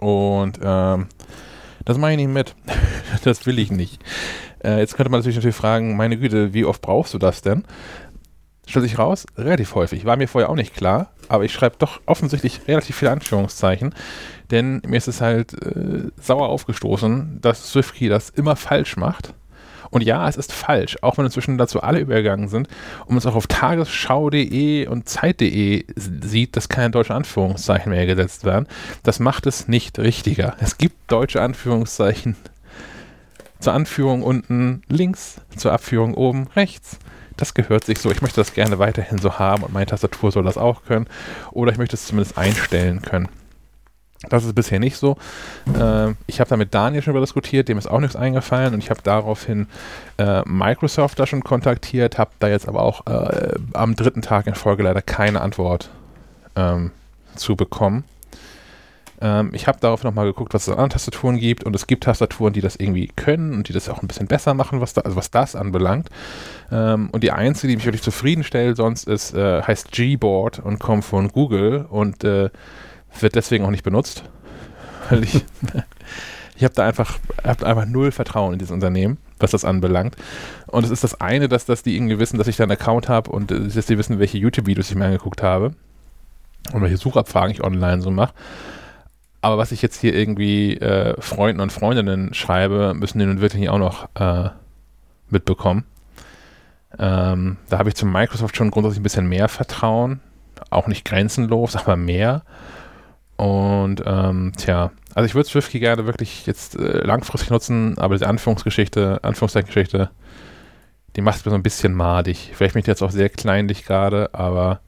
Und ähm, das mache ich nicht mit. das will ich nicht. Äh, jetzt könnte man natürlich, natürlich fragen, meine Güte, wie oft brauchst du das denn? Stellt sich raus, relativ häufig. War mir vorher auch nicht klar, aber ich schreibe doch offensichtlich relativ viele Anführungszeichen, denn mir ist es halt äh, sauer aufgestoßen, dass SwiftKey das immer falsch macht und ja, es ist falsch, auch wenn inzwischen dazu alle übergegangen sind und man es auch auf tagesschau.de und zeit.de sieht, dass keine deutschen Anführungszeichen mehr gesetzt werden. Das macht es nicht richtiger. Es gibt deutsche Anführungszeichen zur Anführung unten links, zur Abführung oben rechts. Das gehört sich so. Ich möchte das gerne weiterhin so haben und meine Tastatur soll das auch können. Oder ich möchte es zumindest einstellen können. Das ist bisher nicht so. Äh, ich habe da mit Daniel schon über diskutiert, dem ist auch nichts eingefallen und ich habe daraufhin äh, Microsoft da schon kontaktiert, habe da jetzt aber auch äh, am dritten Tag in Folge leider keine Antwort ähm, zu bekommen. Ähm, ich habe darauf nochmal geguckt, was es an anderen Tastaturen gibt und es gibt Tastaturen, die das irgendwie können und die das auch ein bisschen besser machen, was, da, also was das anbelangt. Ähm, und die einzige, die mich wirklich zufriedenstellt sonst ist, äh, heißt Gboard und kommt von Google und äh, wird deswegen auch nicht benutzt. Weil ich, ich habe da einfach, hab einfach null Vertrauen in dieses Unternehmen, was das anbelangt. Und es ist das eine, dass, dass die irgendwie wissen, dass ich da einen Account habe und äh, dass die wissen, welche YouTube-Videos ich mir angeguckt habe und welche Suchabfragen ich online so mache. Aber was ich jetzt hier irgendwie äh, Freunden und Freundinnen schreibe, müssen die nun wirklich auch noch äh, mitbekommen. Ähm, da habe ich zu Microsoft schon grundsätzlich ein bisschen mehr Vertrauen. Auch nicht grenzenlos, aber mehr. Und ähm, tja, also ich würde SwiftKey gerne wirklich jetzt äh, langfristig nutzen, aber diese Anführungsgeschichte, Anführungszeichengeschichte, die macht es mir so ein bisschen madig. Vielleicht bin ich jetzt auch sehr kleinlich gerade, aber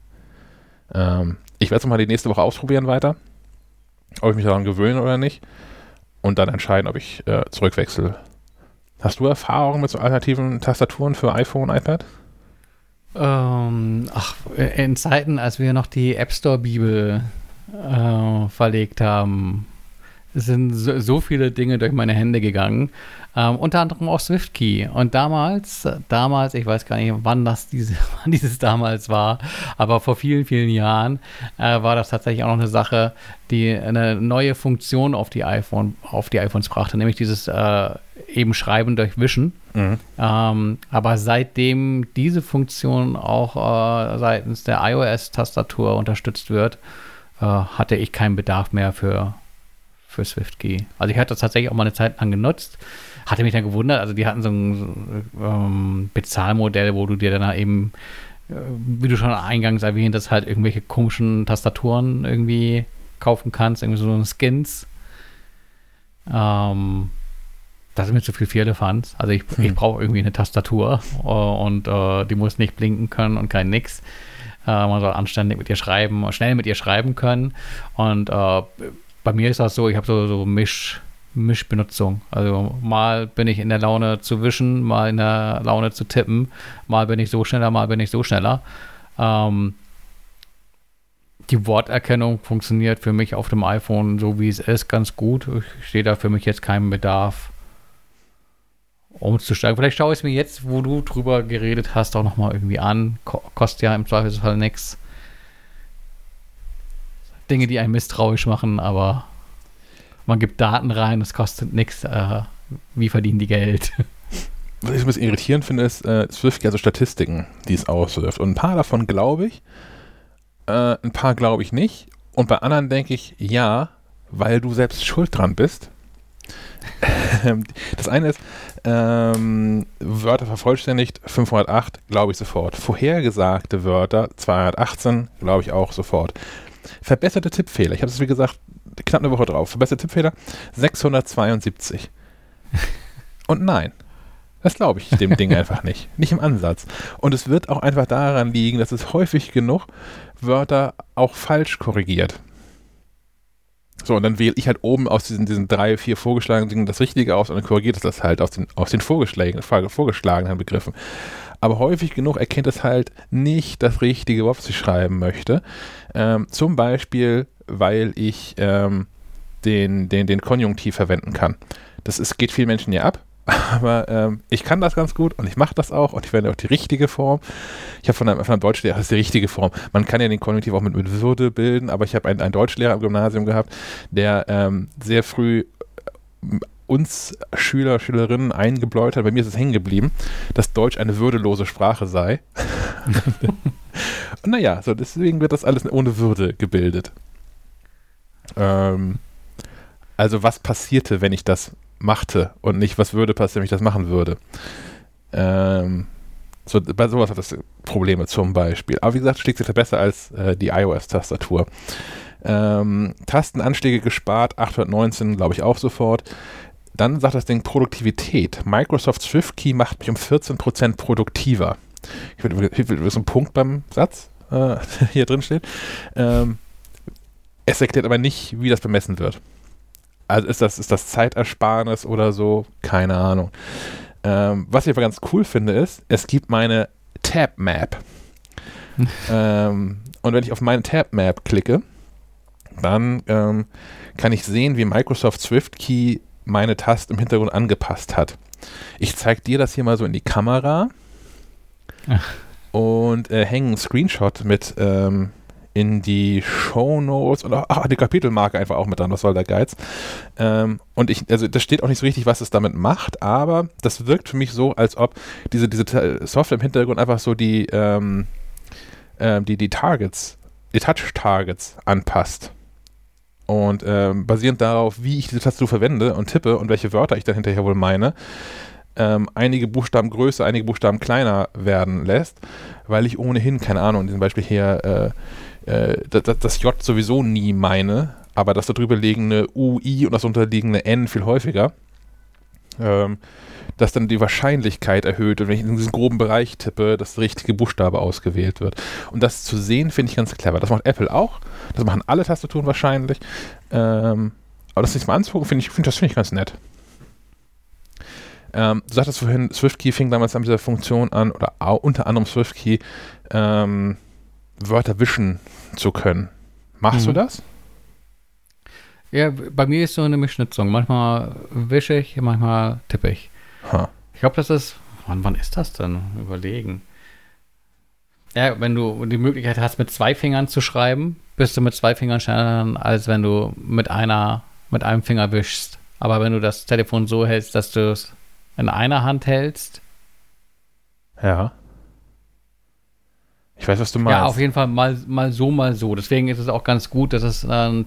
ähm, ich werde es mal die nächste Woche ausprobieren weiter, ob ich mich daran gewöhne oder nicht und dann entscheiden, ob ich äh, zurückwechsel. Hast du Erfahrungen mit so alternativen Tastaturen für iPhone, iPad? Ähm, ach, in Zeiten, als wir noch die App Store Bibel äh, verlegt haben. Es sind so, so, viele Dinge durch meine Hände gegangen. Ähm, unter anderem auch SwiftKey. Und damals, damals, ich weiß gar nicht, wann das diese, wann dieses damals war, aber vor vielen, vielen Jahren äh, war das tatsächlich auch noch eine Sache, die eine neue Funktion auf die iPhone, auf die iPhones brachte, nämlich dieses äh, eben Schreiben durch Wischen. Mhm. Ähm, aber seitdem diese Funktion auch äh, seitens der iOS-Tastatur unterstützt wird, äh, hatte ich keinen Bedarf mehr für, für SwiftKey. Also ich hatte das tatsächlich auch mal eine Zeit lang genutzt. Hatte mich dann gewundert, also die hatten so ein ähm, Bezahlmodell, wo du dir dann eben, äh, wie du schon eingangs erwähnt hast, halt irgendwelche komischen Tastaturen irgendwie kaufen kannst, irgendwie so Skins. Ähm, das ist mir zu viel Firlefanz. Also ich, hm. ich brauche irgendwie eine Tastatur uh, und uh, die muss nicht blinken können und kein nix. Uh, man soll anständig mit ihr schreiben, schnell mit ihr schreiben können. Und bei mir ist das so, ich habe so, so Misch, Mischbenutzung. Also mal bin ich in der Laune zu wischen, mal in der Laune zu tippen, mal bin ich so schneller, mal bin ich so schneller. Ähm, die Worterkennung funktioniert für mich auf dem iPhone so wie es ist ganz gut. Ich sehe da für mich jetzt keinen Bedarf umzusteigen. Vielleicht schaue ich es mir jetzt, wo du drüber geredet hast, auch nochmal irgendwie an. kostet ja im Zweifelsfall nichts. Dinge, die einen misstrauisch machen, aber man gibt Daten rein, es kostet nichts. Äh, wie verdienen die Geld? Was ich ein bisschen irritierend finde, ist äh, Swift, also Statistiken, die es auswirft. Und ein paar davon glaube ich, äh, ein paar glaube ich nicht. Und bei anderen denke ich, ja, weil du selbst schuld dran bist. das eine ist, ähm, Wörter vervollständigt 508, glaube ich sofort. Vorhergesagte Wörter 218, glaube ich auch sofort. Verbesserte Tippfehler, ich habe es wie gesagt knapp eine Woche drauf. Verbesserte Tippfehler 672. Und nein, das glaube ich dem Ding einfach nicht. Nicht im Ansatz. Und es wird auch einfach daran liegen, dass es häufig genug Wörter auch falsch korrigiert. So, und dann wähle ich halt oben aus diesen, diesen drei, vier vorgeschlagenen Dingen das Richtige aus und dann korrigiert es das halt aus den, aus den vorgeschlagenen, vorgeschlagenen Begriffen. Aber häufig genug erkennt es halt nicht das richtige was ich schreiben möchte. Ähm, zum Beispiel, weil ich ähm, den, den, den Konjunktiv verwenden kann. Das ist, geht vielen Menschen ja ab. Aber ähm, ich kann das ganz gut und ich mache das auch und ich verwende auch die richtige Form. Ich habe von einem, von einem Deutschlehrer, das ist die richtige Form. Man kann ja den Konjunktiv auch mit, mit Würde bilden, aber ich habe einen, einen Deutschlehrer im Gymnasium gehabt, der ähm, sehr früh äh, uns Schüler, Schülerinnen eingebläut hat, bei mir ist es hängen geblieben, dass Deutsch eine würdelose Sprache sei. und naja, so deswegen wird das alles ohne Würde gebildet. Ähm, also was passierte, wenn ich das machte und nicht, was würde passieren, wenn ich das machen würde. Ähm, so, bei sowas hat das Probleme zum Beispiel. Aber wie gesagt, schlägt sich da besser als äh, die iOS-Tastatur. Ähm, Tastenanschläge gespart, 819, glaube ich auch sofort. Dann sagt das Ding Produktivität. Microsoft Swift Key macht mich um 14% produktiver. Ich will, ich will ein Punkt beim Satz äh, hier drin steht. Ähm, es erklärt aber nicht, wie das bemessen wird. Also ist das, ist das Zeitersparnis oder so? Keine Ahnung. Ähm, was ich aber ganz cool finde, ist, es gibt meine Tab Map. ähm, und wenn ich auf meine Tab Map klicke, dann ähm, kann ich sehen, wie Microsoft Swift Key meine Tasten im Hintergrund angepasst hat. Ich zeige dir das hier mal so in die Kamera Ach. und äh, hänge einen Screenshot mit ähm, in die Show Notes und auch ach, die Kapitelmarke einfach auch mit dran, was soll der Geiz. Ähm, und ich, also das steht auch nicht so richtig, was es damit macht, aber das wirkt für mich so, als ob diese, diese Software im Hintergrund einfach so die, ähm, äh, die, die Targets, die Touch-Targets anpasst. Und ähm, basierend darauf, wie ich diese Tastatur verwende und tippe und welche Wörter ich dann hinterher wohl meine, ähm, einige Buchstaben größer, einige Buchstaben kleiner werden lässt, weil ich ohnehin, keine Ahnung, in diesem Beispiel hier äh, äh, das, J sowieso nie meine, aber das darüber liegende UI und das unterliegende N viel häufiger, ähm, dass dann die Wahrscheinlichkeit erhöht und wenn ich in diesen groben Bereich tippe, dass der richtige Buchstabe ausgewählt wird. Und das zu sehen, finde ich ganz clever. Das macht Apple auch. Das machen alle Tastaturen wahrscheinlich. Ähm, aber das nicht mal anzugucken, finde ich, find, das finde ich ganz nett. Ähm, du sagtest vorhin, SwiftKey fing damals an dieser Funktion an, oder unter anderem SwiftKey, ähm, Wörter wischen zu können. Machst mhm. du das? Ja, bei mir ist so eine Mischnitzung. Manchmal wische ich, manchmal tippe ich. Huh. Ich glaube, das ist. Wann, wann ist das denn? Überlegen. Ja, wenn du die Möglichkeit hast, mit zwei Fingern zu schreiben, bist du mit zwei Fingern schneller, als wenn du mit einer, mit einem Finger wischst. Aber wenn du das Telefon so hältst, dass du es in einer Hand hältst. Ja. Ich weiß, was du meinst. Ja, auf jeden Fall mal, mal so, mal so. Deswegen ist es auch ganz gut, dass es ein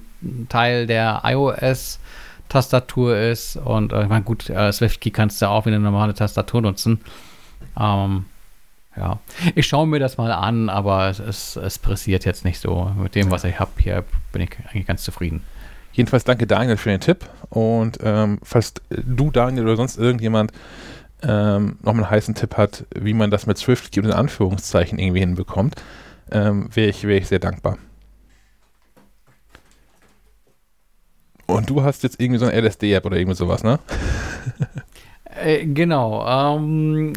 Teil der iOS-Tastatur ist. Und äh, ich meine, gut, äh, SwiftKey kannst du auch wie eine normale Tastatur nutzen. Ähm, ja, ich schaue mir das mal an, aber es, es, es pressiert jetzt nicht so. Mit dem, was ich habe hier, bin ich eigentlich ganz zufrieden. Jedenfalls danke Daniel für den Tipp und ähm, falls du, Daniel oder sonst irgendjemand ähm, noch einen heißen Tipp hat, wie man das mit Swift in Anführungszeichen irgendwie hinbekommt, ähm, wäre ich, wär ich sehr dankbar. Und du hast jetzt irgendwie so eine LSD-App oder irgendwie sowas, ne? Äh, genau. Ähm,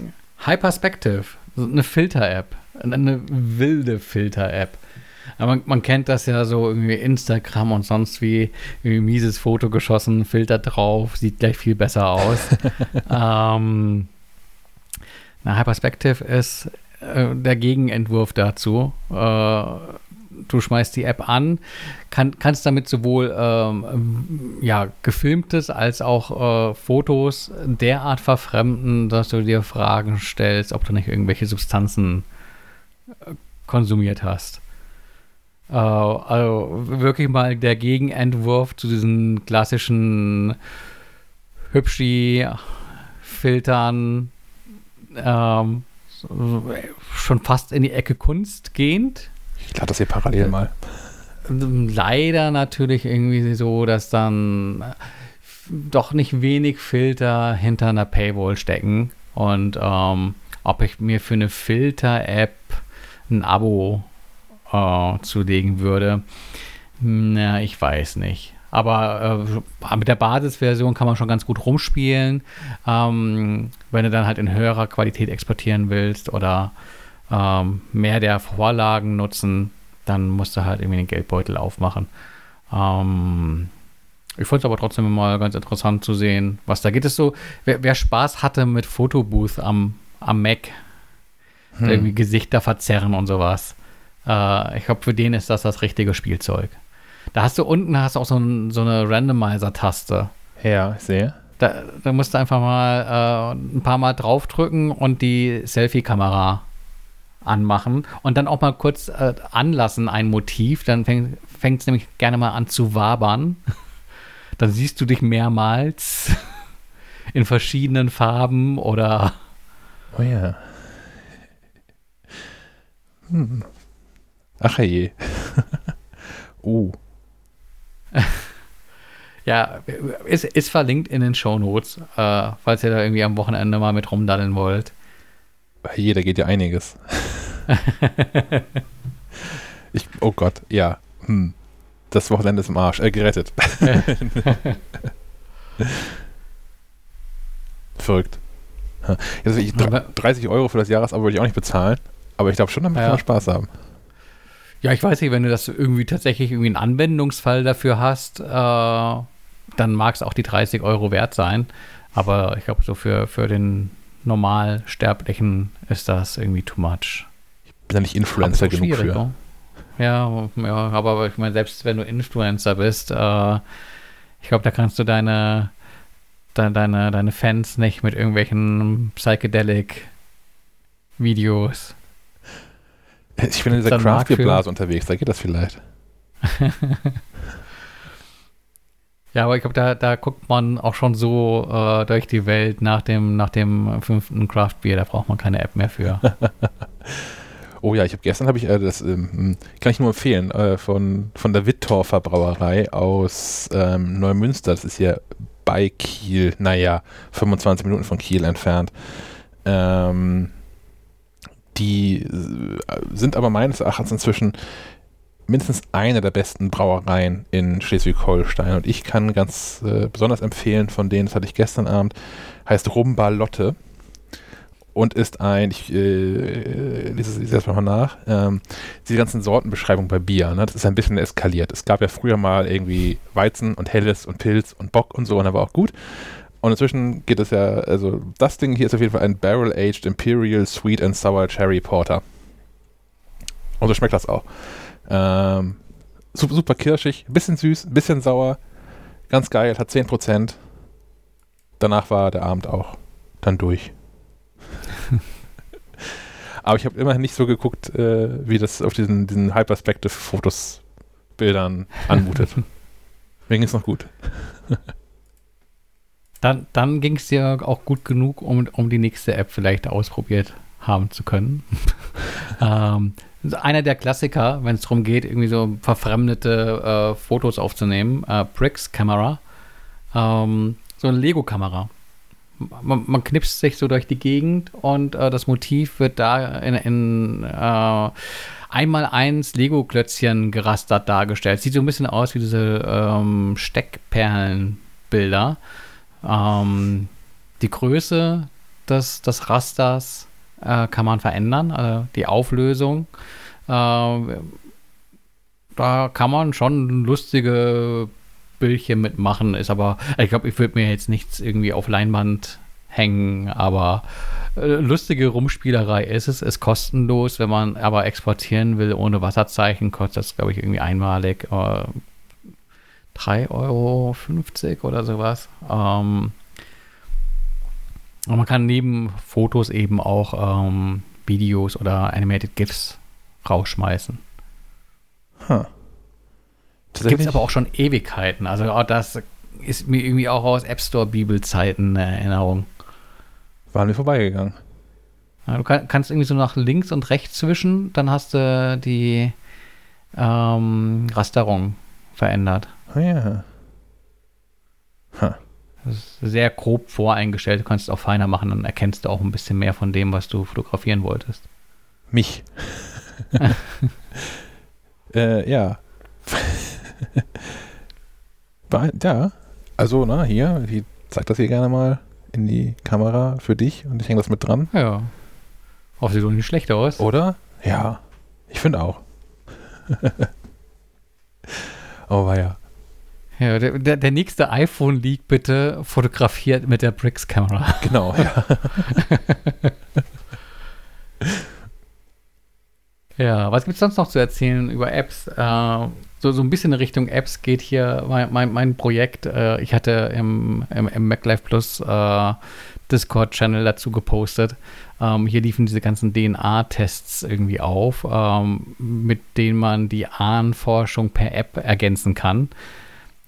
Hyperspective, eine Filter-App. Eine wilde Filter-App. Man, man, kennt das ja so irgendwie Instagram und sonst wie irgendwie mieses Foto geschossen, Filter drauf, sieht gleich viel besser aus. ähm, na, Hyperspective ist äh, der Gegenentwurf dazu. Äh, du schmeißt die App an, kann, kannst damit sowohl ähm, ja, gefilmtes als auch äh, Fotos derart verfremden, dass du dir Fragen stellst, ob du nicht irgendwelche Substanzen äh, konsumiert hast. Äh, also wirklich mal der Gegenentwurf zu diesen klassischen Hübschi-Filtern, ähm, schon fast in die Ecke Kunst gehend. Ich lade das hier parallel mal. Leider natürlich irgendwie so, dass dann doch nicht wenig Filter hinter einer Paywall stecken. Und ähm, ob ich mir für eine Filter-App ein Abo äh, zulegen würde, na, ich weiß nicht. Aber äh, mit der Basisversion kann man schon ganz gut rumspielen. Ähm, wenn du dann halt in höherer Qualität exportieren willst oder ähm, mehr der Vorlagen nutzen, dann musst du halt irgendwie den Geldbeutel aufmachen. Ähm, ich fand es aber trotzdem mal ganz interessant zu sehen, was da geht. Es so, wer, wer, Spaß hatte mit Fotobooth am, am Mac, hm. irgendwie Gesichter verzerren und sowas. Äh, ich glaube, für den ist das das richtige Spielzeug. Da hast du unten hast auch so, ein, so eine Randomizer-Taste. Ja, ich sehe. Da, da musst du einfach mal äh, ein paar Mal draufdrücken und die Selfie-Kamera anmachen und dann auch mal kurz äh, anlassen, ein Motiv. Dann fängt es nämlich gerne mal an zu wabern. dann siehst du dich mehrmals in verschiedenen Farben oder. Oh ja. Hm. Ach je. uh. ja, ist, ist verlinkt in den Show Notes, äh, falls ihr da irgendwie am Wochenende mal mit rumdaddeln wollt. Hier, da geht ja einiges. ich, oh Gott, ja. Hm. Das Wochenende ist im Arsch. Äh, gerettet. Verrückt. Also ich, 30 Euro für das Jahresabo würde ich auch nicht bezahlen, aber ich glaube schon, damit ja. kann man Spaß haben. Ja, ich weiß nicht, wenn du das irgendwie tatsächlich irgendwie einen Anwendungsfall dafür hast, äh, dann mag es auch die 30 Euro wert sein. Aber ich glaube, so für, für den Normalsterblichen ist das irgendwie too much. Ich bin ja nicht Influencer genug für. Ne? Ja, ja, aber ich meine, selbst wenn du Influencer bist, äh, ich glaube, da kannst du deine, de, deine, deine Fans nicht mit irgendwelchen Psychedelic-Videos ich bin in dieser Craft-Blase unterwegs, da geht das vielleicht. ja, aber ich glaube, da, da guckt man auch schon so äh, durch die Welt nach dem, nach dem fünften Craft-Bier, da braucht man keine App mehr für. oh ja, ich habe gestern habe ich äh, das ähm, kann ich nur empfehlen äh, von von der Wittorfer Brauerei aus ähm, Neumünster. Das ist ja bei Kiel, naja, 25 Minuten von Kiel entfernt. Ähm, die äh, sind aber meines Erachtens inzwischen mindestens eine der besten Brauereien in Schleswig-Holstein. Und ich kann ganz äh, besonders empfehlen von denen, das hatte ich gestern Abend, heißt Rumbalotte und ist ein, ich äh, lese es erstmal nach, ähm, die ganzen Sortenbeschreibungen bei Bier, ne, das ist ein bisschen eskaliert. Es gab ja früher mal irgendwie Weizen und Helles und Pilz und Bock und so und da war auch gut. Und inzwischen geht es ja, also das Ding hier ist auf jeden Fall ein Barrel-Aged Imperial Sweet and Sour Cherry Porter. Und so schmeckt das auch. Ähm, super, super kirschig, bisschen süß, bisschen sauer, ganz geil, hat 10%. Danach war der Abend auch dann durch. Aber ich habe immerhin nicht so geguckt, äh, wie das auf diesen, diesen Hyperspective-Fotos, Bildern anmutet. Mir ging es noch gut. Dann, dann ging es dir auch gut genug, um, um die nächste App vielleicht ausprobiert haben zu können. ähm, einer der Klassiker, wenn es darum geht, irgendwie so verfremdete äh, Fotos aufzunehmen, äh, Bricks Camera, ähm, so eine Lego-Kamera. Man, man, knipst sich so durch die Gegend und äh, das Motiv wird da in, in äh, einmal eins Lego-Klötzchen gerastert dargestellt. Sieht so ein bisschen aus wie diese ähm, Steckperlenbilder. Ähm, die Größe des, des Rasters äh, kann man verändern, also die Auflösung. Äh, da kann man schon lustige Bildchen mitmachen, ist aber, ich glaube, ich würde mir jetzt nichts irgendwie auf Leinwand hängen, aber äh, lustige Rumspielerei ist es, ist kostenlos, wenn man aber exportieren will ohne Wasserzeichen, kostet das, glaube ich, irgendwie einmalig äh, 3,50 Euro oder sowas. Ähm, und man kann neben Fotos eben auch ähm, Videos oder Animated GIFs rausschmeißen. Huh. Das gibt es aber auch schon Ewigkeiten. Also oh, das ist mir irgendwie auch aus App Store Bibelzeiten eine Erinnerung. Waren wir vorbeigegangen. Ja, du kann, kannst irgendwie so nach links und rechts zwischen, dann hast du die ähm, Rasterung verändert. Oh ja. Huh. Das ist sehr grob voreingestellt. Du kannst es auch feiner machen, dann erkennst du auch ein bisschen mehr von dem, was du fotografieren wolltest. Mich. äh, ja. ja, also, na, hier, ich zeig das hier gerne mal in die Kamera für dich und ich hänge das mit dran. Ja. Auch sieht doch nicht schlecht aus. Oder? Ja, ich finde auch. oh, war ja. Ja, der, der, der nächste iPhone-Leak bitte fotografiert mit der Bricks-Kamera. Genau, ja. ja, was gibt es sonst noch zu erzählen über Apps? Äh, so, so ein bisschen in Richtung Apps geht hier mein, mein, mein Projekt. Äh, ich hatte im, im, im MacLife Plus äh, Discord-Channel dazu gepostet. Ähm, hier liefen diese ganzen DNA-Tests irgendwie auf, ähm, mit denen man die Ahnenforschung per App ergänzen kann.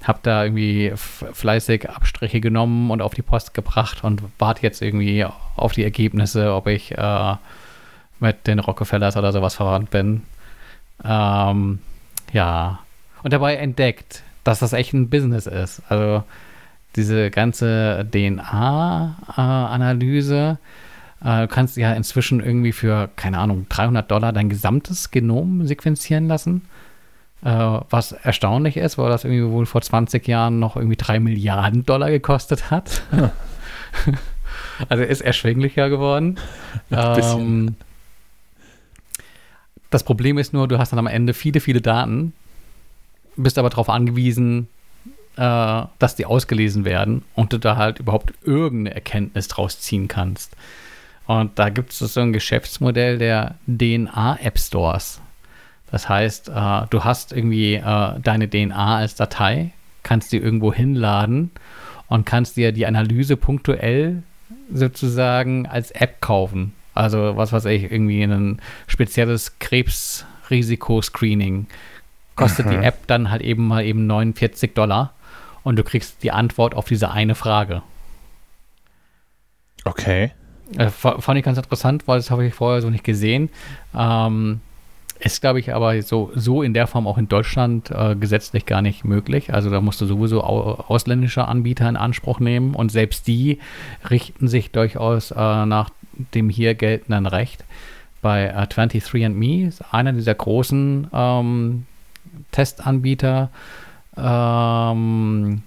Hab da irgendwie fleißig Abstriche genommen und auf die Post gebracht und warte jetzt irgendwie auf die Ergebnisse, ob ich äh, mit den Rockefellers oder sowas verwandt bin. Ähm, ja, und dabei entdeckt, dass das echt ein Business ist. Also diese ganze DNA-Analyse, äh, du kannst ja inzwischen irgendwie für, keine Ahnung, 300 Dollar dein gesamtes Genom sequenzieren lassen. Äh, was erstaunlich ist, weil das irgendwie wohl vor 20 Jahren noch irgendwie 3 Milliarden Dollar gekostet hat. Ja. also ist erschwinglicher geworden. Ähm, das Problem ist nur, du hast dann am Ende viele, viele Daten, bist aber darauf angewiesen, äh, dass die ausgelesen werden und du da halt überhaupt irgendeine Erkenntnis draus ziehen kannst. Und da gibt es so ein Geschäftsmodell der DNA-App Stores. Das heißt, äh, du hast irgendwie äh, deine DNA als Datei, kannst die irgendwo hinladen und kannst dir die Analyse punktuell sozusagen als App kaufen. Also was weiß ich, irgendwie ein spezielles Krebsrisikoscreening kostet Aha. die App dann halt eben mal eben 49 Dollar und du kriegst die Antwort auf diese eine Frage. Okay. Äh, fand ich ganz interessant, weil das habe ich vorher so nicht gesehen. Ähm, ist, glaube ich, aber so, so in der Form auch in Deutschland äh, gesetzlich gar nicht möglich. Also da musst du sowieso au ausländische Anbieter in Anspruch nehmen und selbst die richten sich durchaus äh, nach dem hier geltenden Recht. Bei äh, 23andMe ist einer dieser großen ähm, Testanbieter. Ähm,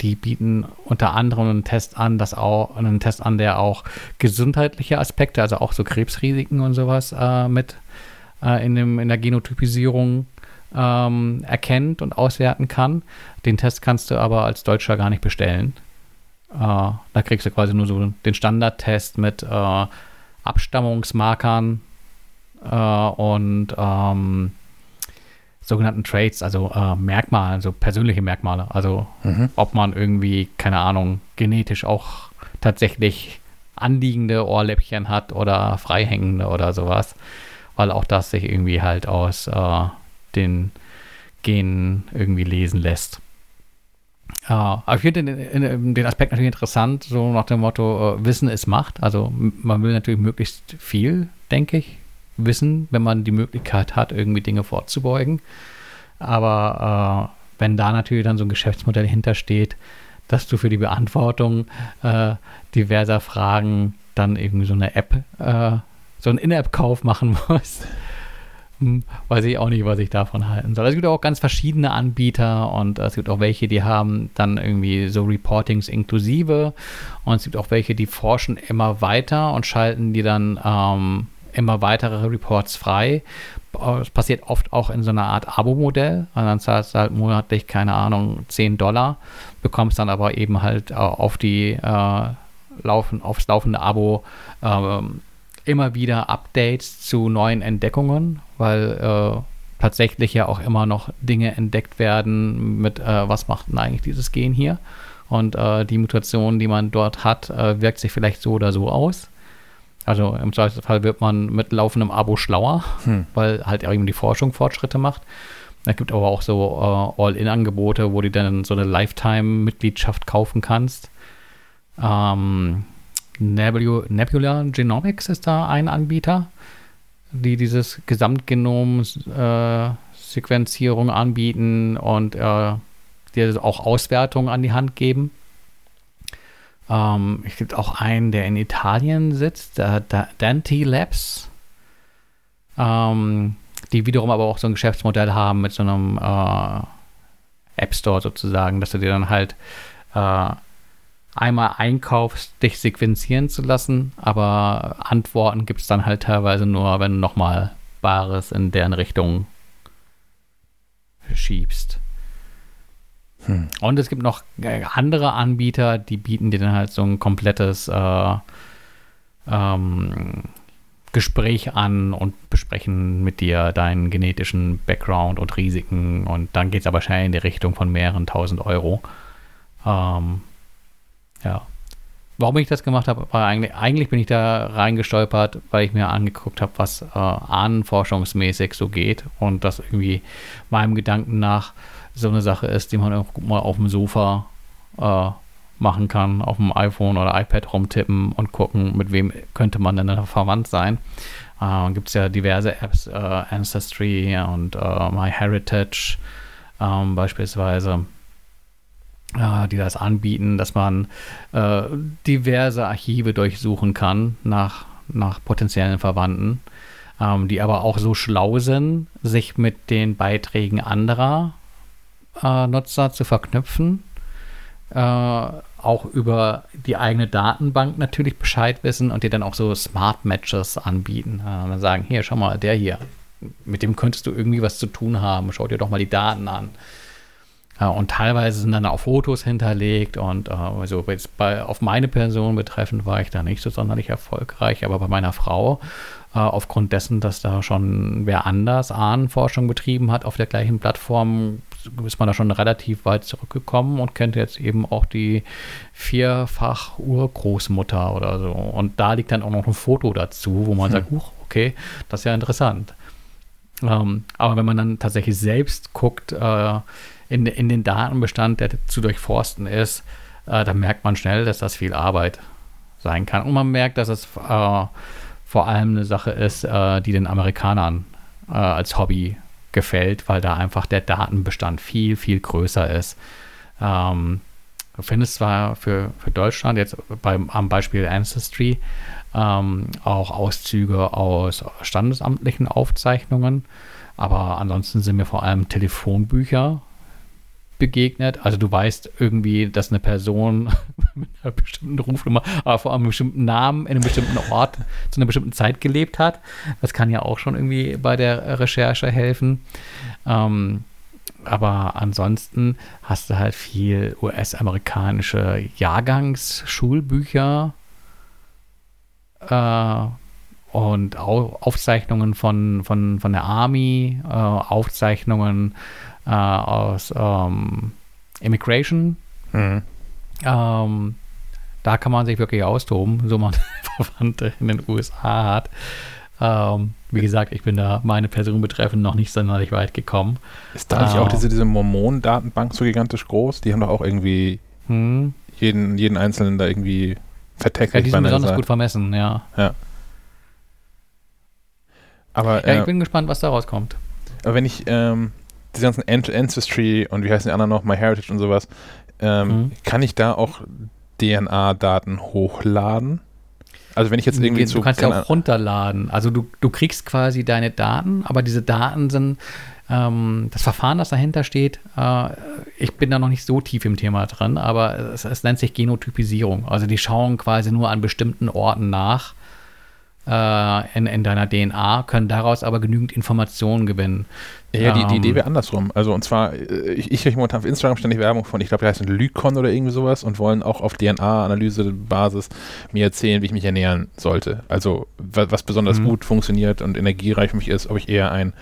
die bieten unter anderem einen Test an, das auch, einen Test an, der auch gesundheitliche Aspekte, also auch so Krebsrisiken und sowas äh, mit äh, in, dem, in der Genotypisierung ähm, erkennt und auswerten kann. Den Test kannst du aber als Deutscher gar nicht bestellen. Äh, da kriegst du quasi nur so den Standardtest mit äh, Abstammungsmarkern äh, und ähm, sogenannten Traits, also äh, Merkmale, also persönliche Merkmale. Also mhm. ob man irgendwie, keine Ahnung, genetisch auch tatsächlich anliegende Ohrläppchen hat oder freihängende oder sowas. Weil auch das sich irgendwie halt aus äh, den Genen irgendwie lesen lässt. Ja, aber ich finde den, den, Aspekt natürlich interessant, so nach dem Motto, äh, Wissen ist Macht. Also man will natürlich möglichst viel, denke ich, wissen, wenn man die Möglichkeit hat, irgendwie Dinge vorzubeugen. Aber äh, wenn da natürlich dann so ein Geschäftsmodell hintersteht, dass du für die Beantwortung äh, diverser Fragen dann irgendwie so eine App, äh, so einen In-App-Kauf machen musst, hm, weiß ich auch nicht, was ich davon halten soll. Es gibt auch ganz verschiedene Anbieter und es gibt auch welche, die haben dann irgendwie so Reportings inklusive und es gibt auch welche, die forschen immer weiter und schalten die dann ähm, immer weitere Reports frei. Es passiert oft auch in so einer Art Abo-Modell. Und dann zahlst du halt monatlich, keine Ahnung, 10 Dollar, bekommst dann aber eben halt auf die äh, laufen, aufs laufende Abo äh, immer wieder Updates zu neuen Entdeckungen, weil äh, tatsächlich ja auch immer noch Dinge entdeckt werden mit, äh, was macht denn eigentlich dieses Gen hier? Und äh, die Mutation, die man dort hat, äh, wirkt sich vielleicht so oder so aus. Also im Zweifelsfall wird man mit laufendem Abo schlauer, hm. weil halt eben die Forschung Fortschritte macht. Es gibt aber auch so äh, All-In-Angebote, wo du dann so eine Lifetime-Mitgliedschaft kaufen kannst. Ähm, Nebula, Genomics ist da ein Anbieter, die dieses Gesamtgenom-Sequenzierung äh, anbieten und äh, dir auch Auswertungen an die Hand geben. Ähm, es gibt auch einen, der in Italien sitzt, der, der Dante Labs, ähm, die wiederum aber auch so ein Geschäftsmodell haben mit so einem äh, App Store sozusagen, dass du dir dann halt äh, einmal einkaufst, dich sequenzieren zu lassen, aber Antworten gibt es dann halt teilweise nur, wenn du nochmal Bares in deren Richtung schiebst. Hm. Und es gibt noch äh, andere Anbieter, die bieten dir dann halt so ein komplettes äh, ähm, Gespräch an und besprechen mit dir deinen genetischen Background und Risiken. Und dann geht es aber wahrscheinlich in die Richtung von mehreren tausend Euro. Ähm, ja. Warum ich das gemacht habe, war eigentlich, eigentlich bin ich da reingestolpert, weil ich mir angeguckt habe, was äh, ahnenforschungsmäßig so geht und das irgendwie meinem Gedanken nach so eine Sache ist, die man auch mal auf dem Sofa äh, machen kann, auf dem iPhone oder iPad rumtippen und gucken, mit wem könnte man denn verwandt sein. Äh, Gibt es ja diverse Apps, äh, Ancestry und äh, MyHeritage ähm, beispielsweise die das anbieten, dass man äh, diverse Archive durchsuchen kann nach, nach potenziellen Verwandten, ähm, die aber auch so schlau sind, sich mit den Beiträgen anderer äh, Nutzer zu verknüpfen. Äh, auch über die eigene Datenbank natürlich Bescheid wissen und dir dann auch so Smart Matches anbieten. Äh, dann sagen, hier, schau mal, der hier, mit dem könntest du irgendwie was zu tun haben, schau dir doch mal die Daten an. Und teilweise sind dann auch Fotos hinterlegt und äh, also bei, auf meine Person betreffend war ich da nicht so sonderlich erfolgreich, aber bei meiner Frau, äh, aufgrund dessen, dass da schon wer anders Ahnenforschung betrieben hat auf der gleichen Plattform, ist man da schon relativ weit zurückgekommen und kennt jetzt eben auch die vierfach Urgroßmutter oder so. Und da liegt dann auch noch ein Foto dazu, wo man hm. sagt, huch, okay, das ist ja interessant. Ähm, aber wenn man dann tatsächlich selbst guckt, äh, in, in den Datenbestand, der zu durchforsten ist, äh, da merkt man schnell, dass das viel Arbeit sein kann. Und man merkt, dass es äh, vor allem eine Sache ist, äh, die den Amerikanern äh, als Hobby gefällt, weil da einfach der Datenbestand viel, viel größer ist. Ähm, du findest zwar für, für Deutschland jetzt beim, am Beispiel Ancestry ähm, auch Auszüge aus standesamtlichen Aufzeichnungen, aber ansonsten sind mir vor allem Telefonbücher begegnet. Also du weißt irgendwie, dass eine Person mit einer bestimmten Rufnummer, aber vor allem einem bestimmten Namen in einem bestimmten Ort zu einer bestimmten Zeit gelebt hat. Das kann ja auch schon irgendwie bei der Recherche helfen. Ähm, aber ansonsten hast du halt viel US-amerikanische Jahrgangsschulbücher äh, und Aufzeichnungen von, von, von der Army, äh, Aufzeichnungen äh, aus ähm, Immigration. Mhm. Ähm, da kann man sich wirklich austoben, so man Verwandte in den USA hat. Ähm, wie gesagt, ich bin da meine Person betreffend noch nicht sonderlich weit gekommen. Ist da nicht Ah. auch diese, diese Mormonen-Datenbank so gigantisch groß? Die haben doch auch irgendwie Hm. jeden, jeden Einzelnen da irgendwie Ja, vertackelt die sind besonders Seite. gut vermessen, ja. Aber, Ja, äh, ich bin gespannt, was da rauskommt. aber wenn ich ähm, diese ganzen An- Ancestry und wie heißen die anderen noch, MyHeritage und sowas, ähm, Mhm. kann ich da auch DNA-Daten hochladen? Also wenn ich jetzt irgendwie du zu kannst ja auch runterladen. Also du, du kriegst quasi deine Daten, aber diese Daten sind ähm, das Verfahren, das dahinter steht. Äh, ich bin da noch nicht so tief im Thema drin, aber es, es nennt sich Genotypisierung. Also die schauen quasi nur an bestimmten Orten nach äh, in, in deiner DNA, können daraus aber genügend Informationen gewinnen. Ja, die, die Ähm, Idee wäre andersrum. Also und zwar, äh, ich, ich kriege momentan auf Instagram ständig Werbung von, ich glaube, die heißen Lykon oder irgendwie sowas und wollen auch auf DNA-Analyse-Basis mir erzählen, wie ich mich ernähren sollte. Also wa- was besonders Mhm. gut funktioniert und energiereich für mich ist, ob ich eher ein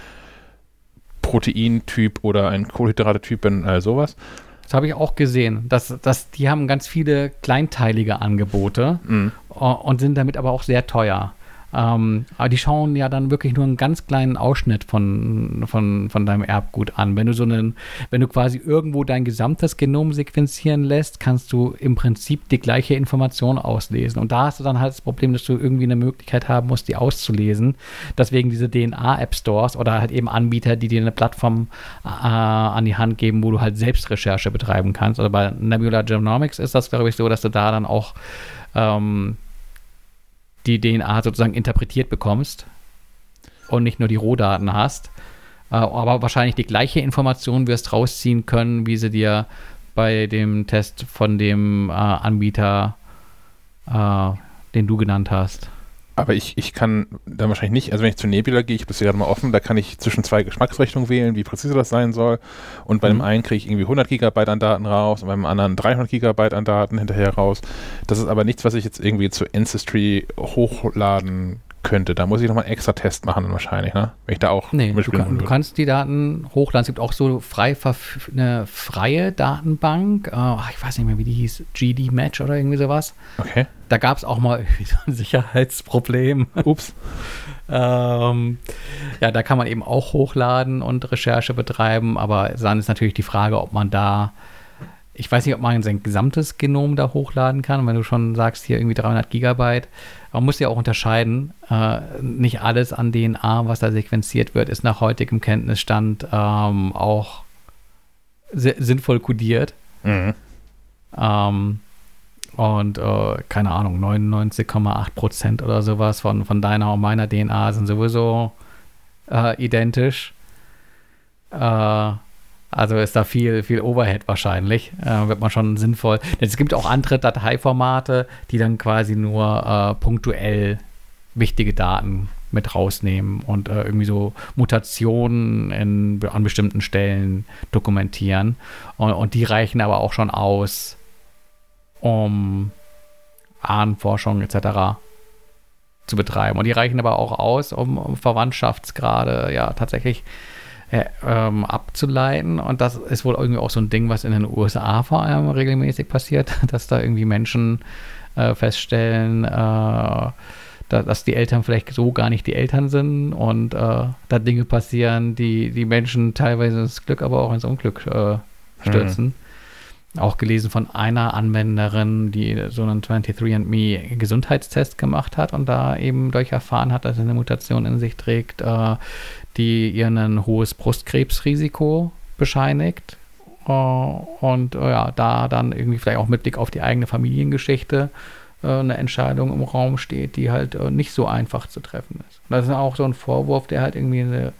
Proteintyp oder ein Kohlenhydrate-Typ bin, all sowas. Das habe ich auch gesehen. Dass, dass die haben ganz viele kleinteilige Angebote. Mhm. äh, und sind damit aber auch sehr teuer. Ähm, aber die schauen ja dann wirklich nur einen ganz kleinen Ausschnitt von, von, von deinem Erbgut an. Wenn du so einen, wenn du quasi irgendwo dein gesamtes Genom sequenzieren lässt, kannst du im Prinzip die gleiche Information auslesen. Und da hast du dann halt das Problem, dass du irgendwie eine Möglichkeit haben musst, die auszulesen. Deswegen diese DNA-App-Stores oder halt eben Anbieter, die dir eine Plattform äh, an die Hand geben, wo du halt selbst Recherche betreiben kannst. Also bei Nebula Genomics ist das, glaube ich, so, dass du da dann auch ähm, die DNA sozusagen interpretiert bekommst und nicht nur die Rohdaten hast, äh, aber wahrscheinlich die gleiche Information wirst rausziehen können, wie sie dir bei dem Test von dem äh, Anbieter, äh, den du genannt hast. Aber ich, ich kann dann wahrscheinlich nicht, also wenn ich zu Nebula gehe, ich habe das hier gerade mal offen, da kann ich zwischen zwei Geschmacksrichtungen wählen, wie präzise das sein soll. Und bei Mhm. dem einen kriege ich irgendwie 100 Gigabyte an Daten raus und beim anderen 300 Gigabyte an Daten hinterher raus. Das ist aber nichts, was ich jetzt irgendwie zu Ancestry hochladen könnte. Da muss ich nochmal einen extra Test machen wahrscheinlich, ne? Wenn ich da auch Nee, du, kann, du kannst die Daten hochladen. Es gibt auch so frei eine freie Datenbank. Ach, ich weiß nicht mehr, wie die hieß. GD Match oder irgendwie sowas. Okay. Da gab es auch mal so ein Sicherheitsproblem. Ups. Ähm, ja, da kann man eben auch hochladen und Recherche betreiben, aber dann ist natürlich die Frage, ob man da, ich weiß nicht, ob man sein gesamtes Genom da hochladen kann, wenn du schon sagst, hier irgendwie 300 Gigabyte. Man muss ja auch unterscheiden, äh, nicht alles an DNA, was da sequenziert wird, ist nach heutigem Kenntnisstand ähm, auch si- sinnvoll kodiert. Mhm. Ähm, und äh, keine Ahnung, 99,8 Prozent oder sowas von, von deiner und meiner DNA sind sowieso äh, identisch. Äh, also ist da viel, viel Overhead wahrscheinlich. Äh, wird man schon sinnvoll. Denn es gibt auch andere Dateiformate, die dann quasi nur äh, punktuell wichtige Daten mit rausnehmen und äh, irgendwie so Mutationen in, an bestimmten Stellen dokumentieren. Und, und die reichen aber auch schon aus, um Ahnenforschung etc. zu betreiben. Und die reichen aber auch aus, um, um Verwandtschaftsgrade ja tatsächlich äh, ähm, abzuleiten. Und das ist wohl irgendwie auch so ein Ding, was in den USA vor allem regelmäßig passiert, dass da irgendwie Menschen äh, feststellen, äh, da, dass die Eltern vielleicht so gar nicht die Eltern sind und äh, da Dinge passieren, die die Menschen teilweise ins Glück, aber auch ins Unglück äh, stürzen. Auch gelesen von einer Anwenderin, die so einen 23andMe Gesundheitstest gemacht hat und da eben durch erfahren hat, dass sie eine Mutation in sich trägt, äh, die ihr ein hohes Brustkrebsrisiko bescheinigt. Äh, und äh, ja, da dann irgendwie vielleicht auch mit Blick auf die eigene Familiengeschichte äh, eine Entscheidung im Raum steht, die halt nicht so einfach zu treffen ist. Und das ist auch so ein Vorwurf, der halt irgendwie eine,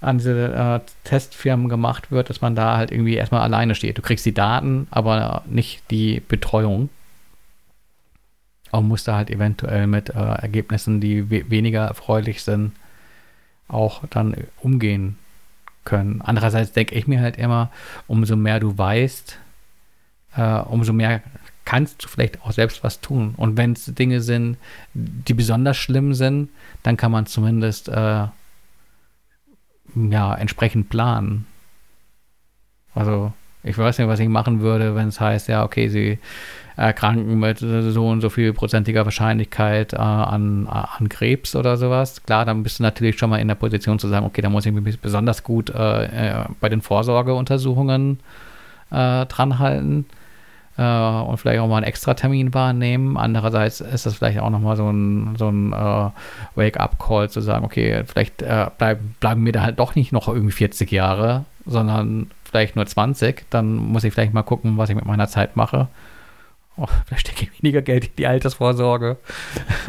an diese äh, Testfirmen gemacht wird, dass man da halt irgendwie erstmal alleine steht. Du kriegst die Daten, aber nicht die Betreuung. Und musst da halt eventuell mit äh, Ergebnissen, die we weniger erfreulich sind, auch dann umgehen können. Andererseits denke ich mir halt immer, umso mehr du weißt, äh, umso mehr kannst du vielleicht auch selbst was tun. Und wenn es Dinge sind, die besonders schlimm sind, dann kann man zumindest äh, ja, entsprechend planen. Also ich weiß nicht, was ich machen würde, wenn es heißt, ja, okay, sie erkranken mit so und so viel prozentiger Wahrscheinlichkeit äh, an, an Krebs oder sowas. Klar, dann bist du natürlich schon mal in der Position zu sagen, okay, da muss ich mich besonders gut äh, äh bei den Vorsorgeuntersuchungen äh, dranhalten äh, und vielleicht auch mal einen Extra-Termin wahrnehmen. Andererseits ist das vielleicht auch nochmal so ein, so ein äh, Wake-up-Call zu sagen, okay, vielleicht äh, bleib, bleiben mir da halt doch nicht noch irgendwie 40 Jahre, sondern vielleicht nur 20. Dann muss ich vielleicht mal gucken, was ich mit meiner Zeit mache. Oh, vielleicht stecke ich weniger Geld in die Altersvorsorge.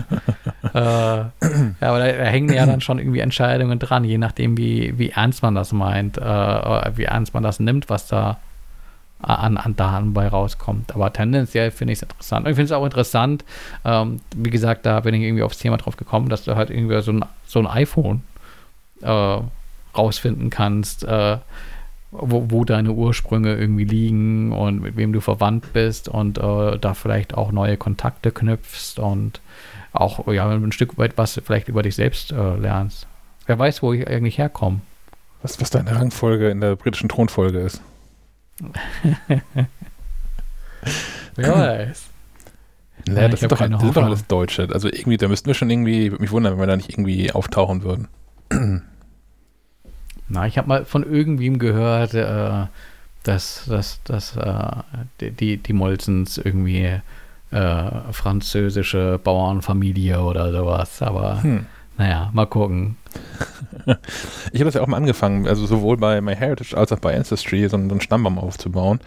äh, ja, aber da, da, hängen ja dann schon irgendwie Entscheidungen dran, je nachdem, wie, wie ernst man das meint, äh, wie ernst man das nimmt, was da an, an Daten bei rauskommt. Aber tendenziell finde ich es interessant. Und ich finde es auch interessant, ähm, wie gesagt, da bin ich irgendwie aufs Thema drauf gekommen, dass du halt irgendwie so ein, so ein iPhone äh, rausfinden kannst, äh, wo, wo, deine Ursprünge irgendwie liegen und mit wem du verwandt bist und äh, da vielleicht auch neue Kontakte knüpfst und auch ja, ein Stück weit was vielleicht über dich selbst äh, lernst. Wer weiß, wo ich eigentlich herkomme. Was, was deine Rangfolge in der britischen Thronfolge ist. Wer weiß. Naja, das, sind doch, das sind doch alles Deutsche. Also irgendwie, da müssten wir schon irgendwie, würde mich wundern, wenn wir da nicht irgendwie auftauchen würden. Na, ich habe mal von irgendwem gehört, äh, dass, dass, dass äh, die, die Molzens irgendwie äh, französische Bauernfamilie oder sowas. Aber hm. naja, mal gucken. ich habe das ja auch mal angefangen, also sowohl bei MyHeritage als auch bei Ancestry so einen, Stammbaum aufzubauen.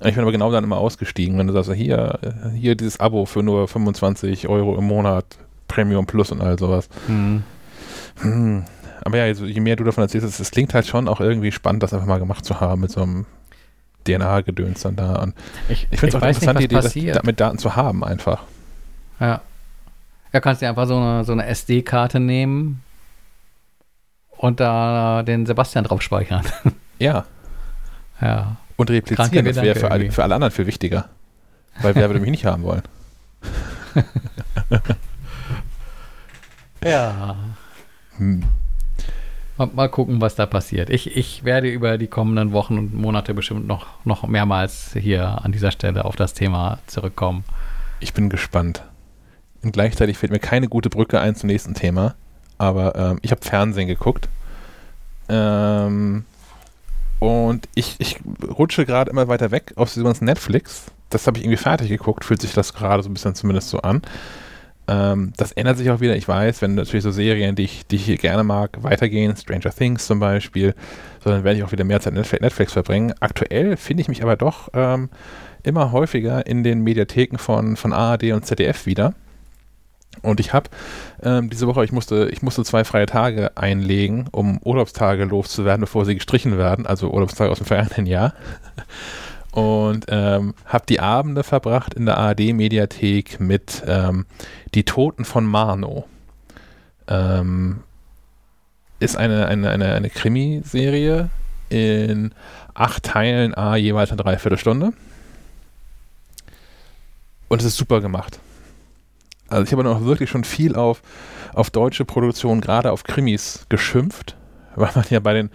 Ich bin aber genau dann immer ausgestiegen, wenn du sagst, hier, hier dieses Abo für nur 25 Euro im Monat, Premium Plus und all sowas. Mhm. Hm. Aber ja, je mehr du davon erzählst, es klingt halt schon auch irgendwie spannend, das einfach mal gemacht zu haben mit so einem DNA-Gedöns dann da. Und ich ich finde es auch interessant, nicht, die Idee, das, mit Daten zu haben einfach. Ja. Ja, kannst du einfach so eine, so eine SD-Karte nehmen, und da den Sebastian drauf speichern. Ja. Ja. Und replizieren, das wäre für, alle, für alle anderen viel wichtiger. Weil wer würde mich nicht haben wollen? ja. Hm. Mal, mal, gucken, was da passiert. Ich, ich werde über die kommenden Wochen und Monate bestimmt noch, noch mehrmals hier an dieser Stelle auf das Thema zurückkommen. Ich bin gespannt. Und gleichzeitig fällt mir keine gute Brücke ein zum nächsten Thema aber ähm, ich habe Fernsehen geguckt. Ähm, und ich, ich rutsche gerade immer weiter weg aus diesem Netflix. Das habe ich irgendwie fertig geguckt, fühlt sich das gerade so ein bisschen zumindest so an. Ähm, das ändert sich auch wieder, ich weiß, wenn natürlich so Serien, die ich, die ich gerne mag, weitergehen, Stranger Things zum Beispiel, so dann werde ich auch wieder mehr Zeit Netflix, Netflix verbringen. Aktuell finde ich mich aber doch ähm, immer häufiger in den Mediatheken von, von ARD und ZDF wieder. Und ich habe ähm, diese Woche, ich musste, ich musste zwei freie Tage einlegen, um Urlaubstage loszuwerden, bevor sie gestrichen werden, also Urlaubstage aus dem vergangenen Jahr. Und ähm, habe die Abende verbracht in der ARD-Mediathek mit ähm, Die Toten von Marno. Ähm, ist eine, eine, eine, eine Krimiserie in acht Teilen, a jeweils eine Dreiviertelstunde. Und es ist super gemacht. Also ich habe noch wirklich schon viel auf, auf deutsche Produktionen, gerade auf Krimis geschimpft, weil man ja bei den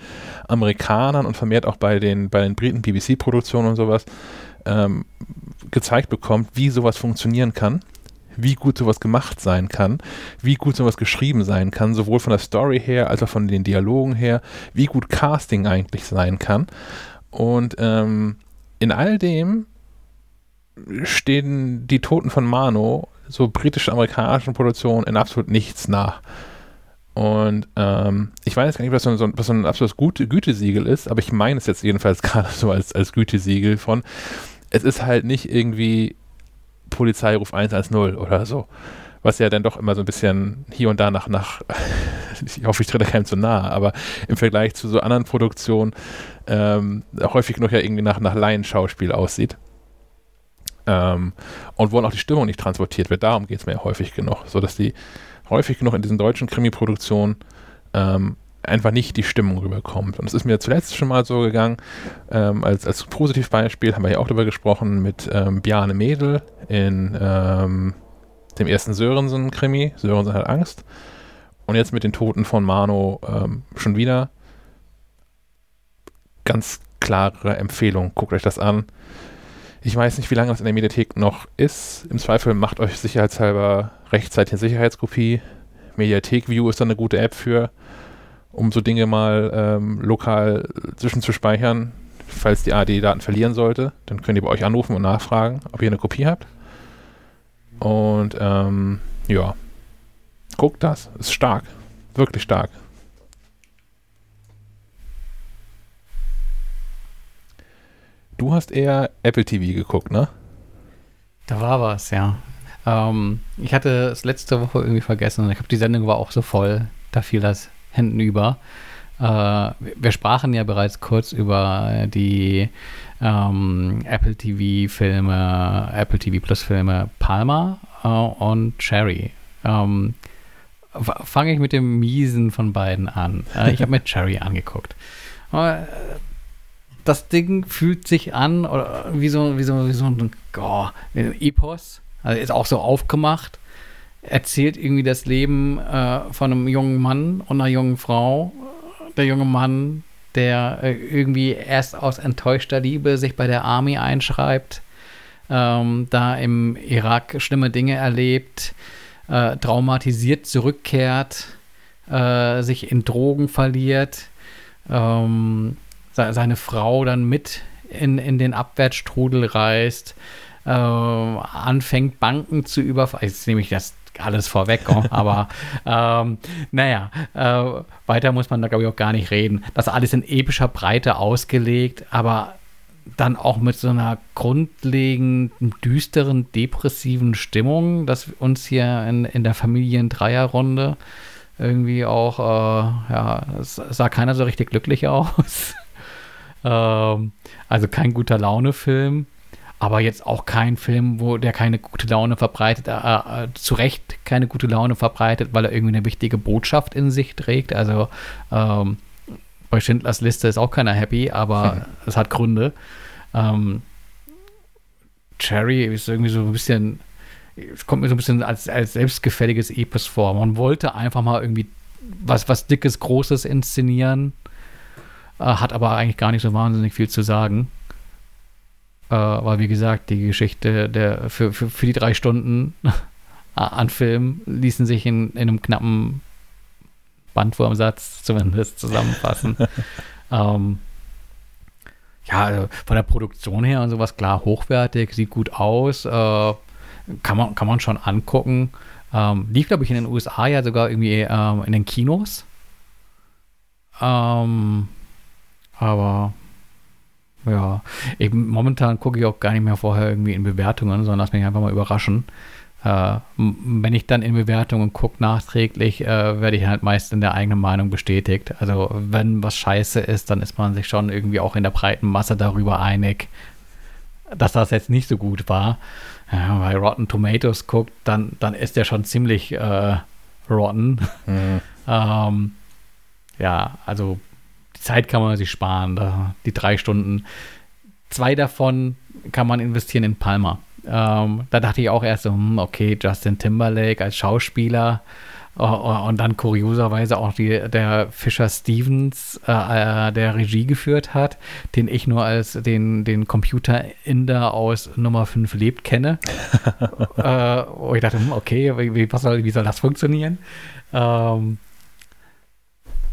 Amerikanern und vermehrt auch bei den, bei den Briten BBC-Produktionen und sowas ähm, gezeigt bekommt, wie sowas funktionieren kann, wie gut sowas gemacht sein kann, wie gut sowas geschrieben sein kann, sowohl von der Story her als auch von den Dialogen her, wie gut Casting eigentlich sein kann. Und ähm, in all dem stehen die Toten von Mano so britisch-amerikanischen Produktionen in absolut nichts nach. Und ähm, ich weiß gar nicht, was so, ein, was so ein absolutes Gute, Gütesiegel ist, aber ich meine es jetzt jedenfalls gerade so als, als Gütesiegel von, es ist halt nicht irgendwie Polizeiruf 110 oder so. Was ja dann doch immer so ein bisschen hier und da nach, nach ich hoffe, ich trete keinem zu nahe, aber im Vergleich zu so anderen Produktionen ähm, häufig noch ja irgendwie nach, nach Laienschauspiel aussieht. Ähm, und wo auch die Stimmung nicht transportiert wird. Darum geht es mir ja häufig genug. So dass die häufig genug in diesen deutschen Krimi-Produktionen ähm, einfach nicht die Stimmung rüberkommt. Und es ist mir zuletzt schon mal so gegangen, ähm, als, als Positivbeispiel haben wir ja auch darüber gesprochen mit ähm, Bjarne Mädel in ähm, dem ersten Sörensen-Krimi, Sörensen hat Angst. Und jetzt mit den Toten von Mano ähm, schon wieder ganz klare Empfehlung. Guckt euch das an. Ich weiß nicht, wie lange das in der Mediathek noch ist. Im Zweifel macht euch sicherheitshalber rechtzeitig eine Sicherheitskopie. Mediathek View ist dann eine gute App für, um so Dinge mal ähm, lokal zwischenzuspeichern. Falls die AD-Daten verlieren sollte, dann könnt ihr bei euch anrufen und nachfragen, ob ihr eine Kopie habt. Und ähm, ja, guckt das. Ist stark. Wirklich stark. Du hast eher Apple TV geguckt, ne? Da war was, ja. Ähm, ich hatte es letzte Woche irgendwie vergessen. Ich habe die Sendung war auch so voll. Da fiel das hinten über. Äh, wir sprachen ja bereits kurz über die ähm, Apple TV-Filme, Apple TV Plus-Filme Palma äh, und Cherry. Ähm, Fange ich mit dem Miesen von beiden an. Äh, ich habe mir Cherry angeguckt. Das Ding fühlt sich an oder wie so, wie so, wie so ein, oh, ein Epos. Also ist auch so aufgemacht. Erzählt irgendwie das Leben äh, von einem jungen Mann und einer jungen Frau. Der junge Mann, der äh, irgendwie erst aus enttäuschter Liebe sich bei der Army einschreibt, ähm, da im Irak schlimme Dinge erlebt, äh, traumatisiert zurückkehrt, äh, sich in Drogen verliert. Ähm, seine Frau dann mit in, in den Abwärtsstrudel reißt, äh, anfängt Banken zu überfallen. Jetzt nehme ich das alles vorweg, aber ähm, naja, äh, weiter muss man da glaube ich auch gar nicht reden. Das alles in epischer Breite ausgelegt, aber dann auch mit so einer grundlegenden, düsteren, depressiven Stimmung, dass uns hier in, in der Familien-Dreierrunde irgendwie auch, äh, ja, es sah keiner so richtig glücklich aus. Ähm, also kein guter Laune-Film, aber jetzt auch kein Film, wo der keine gute Laune verbreitet, äh, äh, zu Recht keine gute Laune verbreitet, weil er irgendwie eine wichtige Botschaft in sich trägt. Also ähm, bei Schindlers Liste ist auch keiner happy, aber es hat Gründe. Ähm, Cherry ist irgendwie so ein bisschen, es kommt mir so ein bisschen als, als selbstgefälliges Epos vor. Man wollte einfach mal irgendwie was, was Dickes, Großes inszenieren äh, hat aber eigentlich gar nicht so wahnsinnig viel zu sagen. Äh, weil, wie gesagt, die Geschichte der, für, für, für die drei Stunden an Film ließen sich in, in einem knappen Bandwurmsatz zumindest zusammenfassen. ähm, ja, also von der Produktion her und sowas klar hochwertig, sieht gut aus, äh, kann, man, kann man schon angucken. Ähm, lief, glaube ich, in den USA ja sogar irgendwie ähm, in den Kinos. Ähm, aber ja, ich, momentan gucke ich auch gar nicht mehr vorher irgendwie in Bewertungen, sondern lass mich einfach mal überraschen. Äh, wenn ich dann in Bewertungen gucke nachträglich, äh, werde ich halt meist in der eigenen Meinung bestätigt. Also wenn was scheiße ist, dann ist man sich schon irgendwie auch in der breiten Masse darüber einig, dass das jetzt nicht so gut war. Ja, bei Rotten Tomatoes guckt, dann, dann ist der schon ziemlich äh, rotten. Mhm. ähm, ja, also die Zeit kann man sich sparen, da, die drei Stunden. Zwei davon kann man investieren in Palma. Ähm, da dachte ich auch erst so, hm, okay, Justin Timberlake als Schauspieler uh, und dann kurioserweise auch die, der Fischer Stevens, äh, äh, der Regie geführt hat, den ich nur als den, den Computer-Inder aus Nummer 5 lebt kenne. äh, wo ich dachte, hm, okay, wie, was soll, wie soll das funktionieren? Ähm,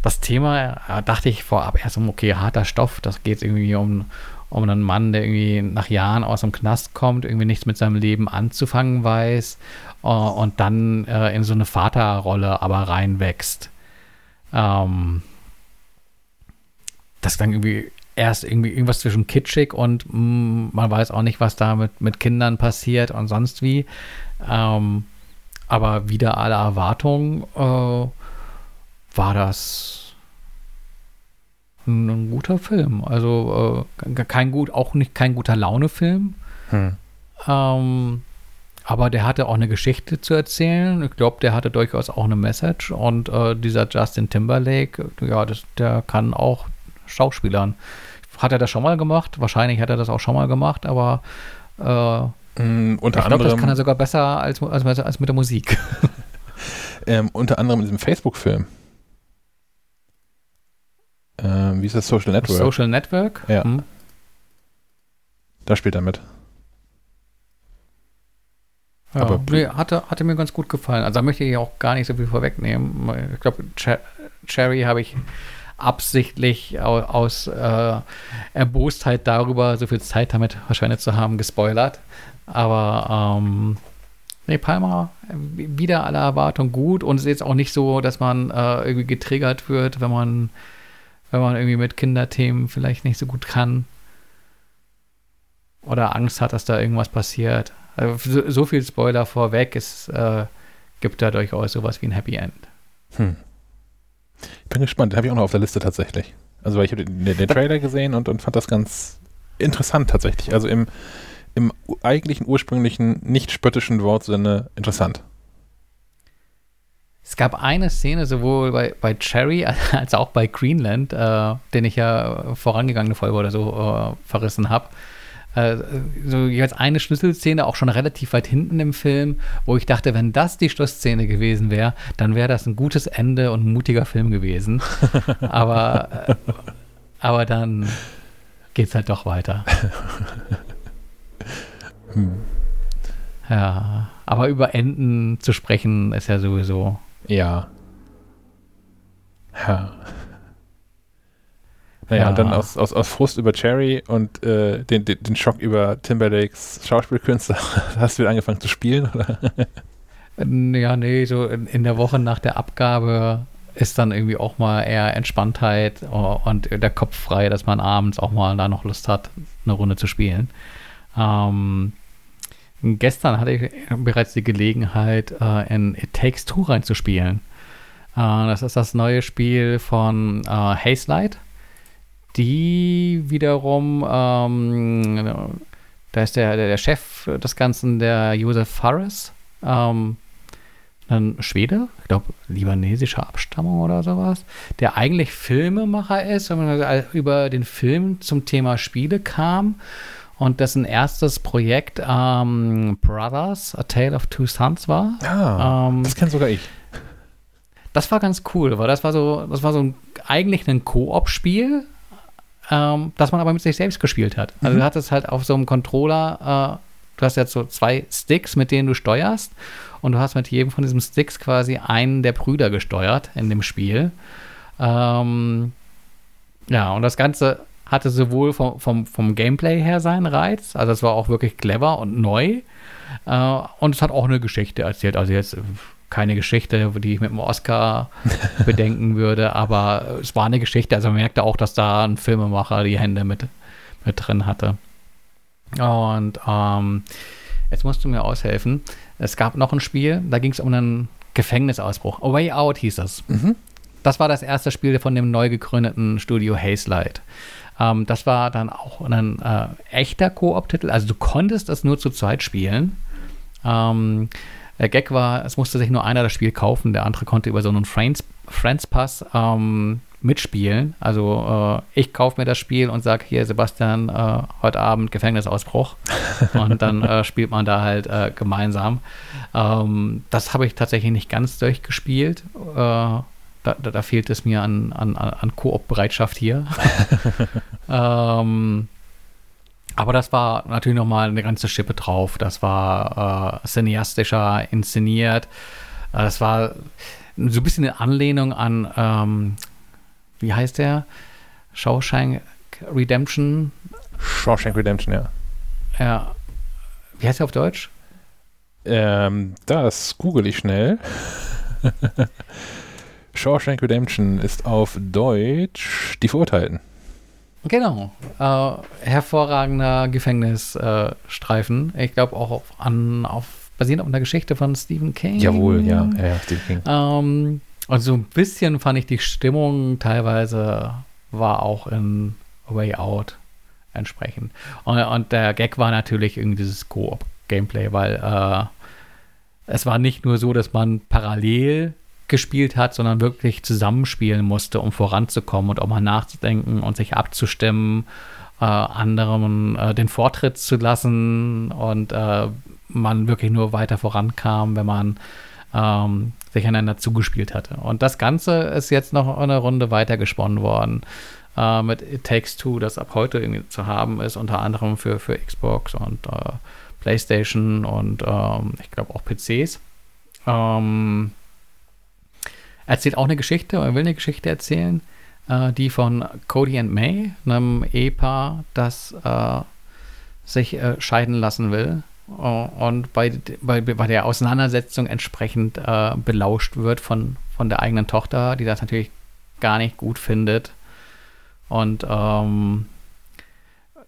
das Thema, äh, dachte ich vorab erst um, okay, harter Stoff, das geht irgendwie um, um einen Mann, der irgendwie nach Jahren aus dem Knast kommt, irgendwie nichts mit seinem Leben anzufangen weiß uh, und dann uh, in so eine Vaterrolle aber reinwächst. Ähm, das dann irgendwie erst irgendwie irgendwas zwischen kitschig und mh, mm, man weiß auch nicht, was da mit, mit Kindern passiert und sonst wie. Ähm, aber wieder alle Erwartungen äh, war das ein, ein guter Film. Also äh, kein gut, auch nicht kein guter Laune-Film. Hm. Ähm, aber der hatte auch eine Geschichte zu erzählen. Ich glaube, der hatte durchaus auch eine Message. Und äh, dieser Justin Timberlake, ja, das, der kann auch Schauspielern. Hat er das schon mal gemacht? Wahrscheinlich hat er das auch schon mal gemacht, aber äh, mm, unter ich glaube, das kann er sogar besser als, als, als mit der Musik. ähm, unter anderem in diesem Facebook-Film. Ähm, wie ist das Social Network? Social Network. Ja. Hm. da spielt er mit. Ja, Aber- nee, hatte, hatte mir ganz gut gefallen. Also da möchte ich auch gar nicht so viel vorwegnehmen. Ich glaube, Cher Cherry habe ich absichtlich aus, aus äh, Erbostheit darüber, so viel Zeit damit verschwendet zu haben, gespoilert. Aber ähm, nee, Palma äh, wieder aller Erwartung gut und es ist jetzt auch nicht so, dass man äh, irgendwie getriggert wird, wenn man, wenn man irgendwie mit Kinderthemen vielleicht nicht so gut kann. Oder Angst hat, dass da irgendwas passiert. Also so, viel Spoiler vorweg, es äh, gibt da durchaus sowas wie ein Happy End. Hm. Ich bin gespannt. Den habe ich auch noch auf der Liste tatsächlich. Also, weil ich habe den, den, Trailer gesehen und, und fand das ganz interessant tatsächlich. Also im, im eigentlichen, ursprünglichen, nicht spöttischen Wortsinne interessant. Es gab eine Szene sowohl bei, bei Cherry als auch bei Greenland, äh, den ich ja vorangegangene Folge oder so äh, verrissen habe. Äh, so jeweils eine Schlüsselszene, auch schon relativ weit hinten im Film, wo ich dachte, wenn das die Schlussszene gewesen wäre, dann wäre das ein gutes Ende und ein mutiger Film gewesen. aber, äh, aber dann geht's halt doch weiter. Hm. Ja, aber über Enden zu sprechen ist ja sowieso Ja. Ja. Naja, Ja. und dann aus, aus, aus Frust über Cherry und äh, den, den, den Schock über Timberlakes Schauspielkünstler hast du wieder angefangen zu spielen? Oder? Ja, nee, so in, in der Woche nach der Abgabe ist dann irgendwie auch mal eher Entspanntheit und der Kopf frei, dass man abends auch mal da noch Lust hat, eine Runde zu spielen. Ähm, gestern hatte ich bereits die Gelegenheit, äh, in It Takes Two reinzuspielen. Äh, das ist das neue Spiel von äh, Hazelight, die wiederum, ähm, da ist der, der, Chef des Ganzen, der Josef Fares, ähm, ein Schwede, ich glaube libanesischer Abstammung oder sowas, der eigentlich Filmemacher ist und über den Film zum Thema Spiele kam und dessen erstes Projekt ähm, Brothers, A Tale of Two Sons war. Ah, Ähm, das kennt sogar ich. Das war ganz cool, weil das war so, das war so ein, eigentlich ein Koop-Spiel, ähm, das man aber mit sich selbst gespielt hat. Also Mhm. du hattest halt auf so einem Controller, äh, du hast jetzt so zwei Sticks, mit denen du steuerst und du hast mit jedem von diesen Sticks quasi einen der Brüder gesteuert in dem Spiel. Ähm, ja, und das Ganze hatte sowohl vom, vom, vom Gameplay her seinen Reiz, also es war auch wirklich clever und neu. Äh, und es hat auch eine Geschichte erzählt. Also jetzt äh, keine Geschichte, die ich mit dem Oscar bedenken würde, aber es war eine Geschichte. Also man merkte auch, dass da ein Filmemacher die Hände mit, mit drin hatte. Und ähm, jetzt musst du mir aushelfen. Es gab noch ein Spiel, da ging es um einen Gefängnisausbruch. A Way Out hieß das. Mhm. Das war das erste Spiel von dem neu gegründeten Studio Hazelight. Ähm, das war dann auch ein äh, echter Koop-Titel. Also du konntest es nur zu zweit spielen. Ähm, der Gag war, es musste sich nur einer das Spiel kaufen, der andere konnte über so einen Friends, Friends Pass ähm, mitspielen. Also äh, ich kaufe mir das Spiel und sage hier, Sebastian, äh, heute Abend Gefängnisausbruch. und dann äh, spielt man da halt äh, gemeinsam. Ähm, das habe ich tatsächlich nicht ganz durchgespielt. Da, da, da fehlt es mir an, an, an Koop-Bereitschaft hier. ähm, aber das war natürlich nochmal eine ganze Schippe drauf. Das war äh, cineastischer inszeniert. Äh, das war so ein bisschen eine Anlehnung an, ähm, wie heißt der? Shawshank Redemption. Shawshank Redemption, ja. Ja. Wie heißt der auf Deutsch? Ähm, das google ich schnell. Shawshank Redemption ist auf Deutsch die Verurteilten. Genau. Äh, hervorragender Gefängnisstreifen. ich glaube auch auf, an, auf, basierend auf einer Geschichte von Stephen King. Jawohl, ja. ja, ja Stephen King. Ähm, und so ein bisschen fand ich die Stimmung teilweise war auch in A Way Out entsprechend. Und, und der Gag war natürlich irgendwie dieses Koop-Gameplay, weil äh, es war nicht nur so, dass man parallel gespielt hat, sondern wirklich zusammenspielen musste, um voranzukommen und auch mal nachzudenken und sich abzustimmen, äh, anderen äh, den Vortritt zu lassen und äh, man wirklich nur weiter vorankam, wenn man ähm, sich einander zugespielt hatte. Und das Ganze ist jetzt noch eine Runde weitergesponnen worden äh, mit It Takes Two, das ab heute zu haben ist, unter anderem für, für Xbox und äh, PlayStation und ähm, ich glaube auch PCs. Ähm, erzählt auch eine Geschichte, er will eine Geschichte erzählen, äh, die von Cody and May, einem Ehepaar, das äh, sich äh, scheiden lassen will und bei, bei, bei der Auseinandersetzung entsprechend äh, belauscht wird von, von der eigenen Tochter, die das natürlich gar nicht gut findet und ähm,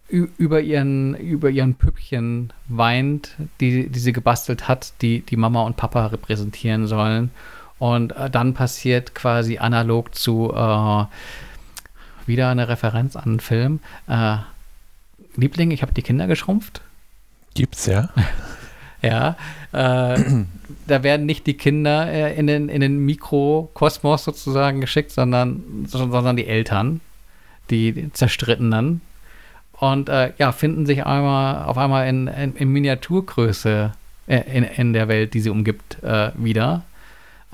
über ihren, über ihren Püppchen weint, die, die sie gebastelt hat, die die Mama und Papa repräsentieren sollen. Und äh, dann passiert quasi analog zu äh, wieder eine Referenz an einen Film. Äh, Liebling, ich habe die Kinder geschrumpft. Gibt's ja. ja. Äh, da werden nicht die Kinder äh, in, den, in den Mikrokosmos sozusagen geschickt, sondern, sondern die Eltern, die Zerstrittenen. Und äh, ja, finden sich einmal, auf einmal in, in, in Miniaturgröße äh, in, in der Welt, die sie umgibt, äh, wieder.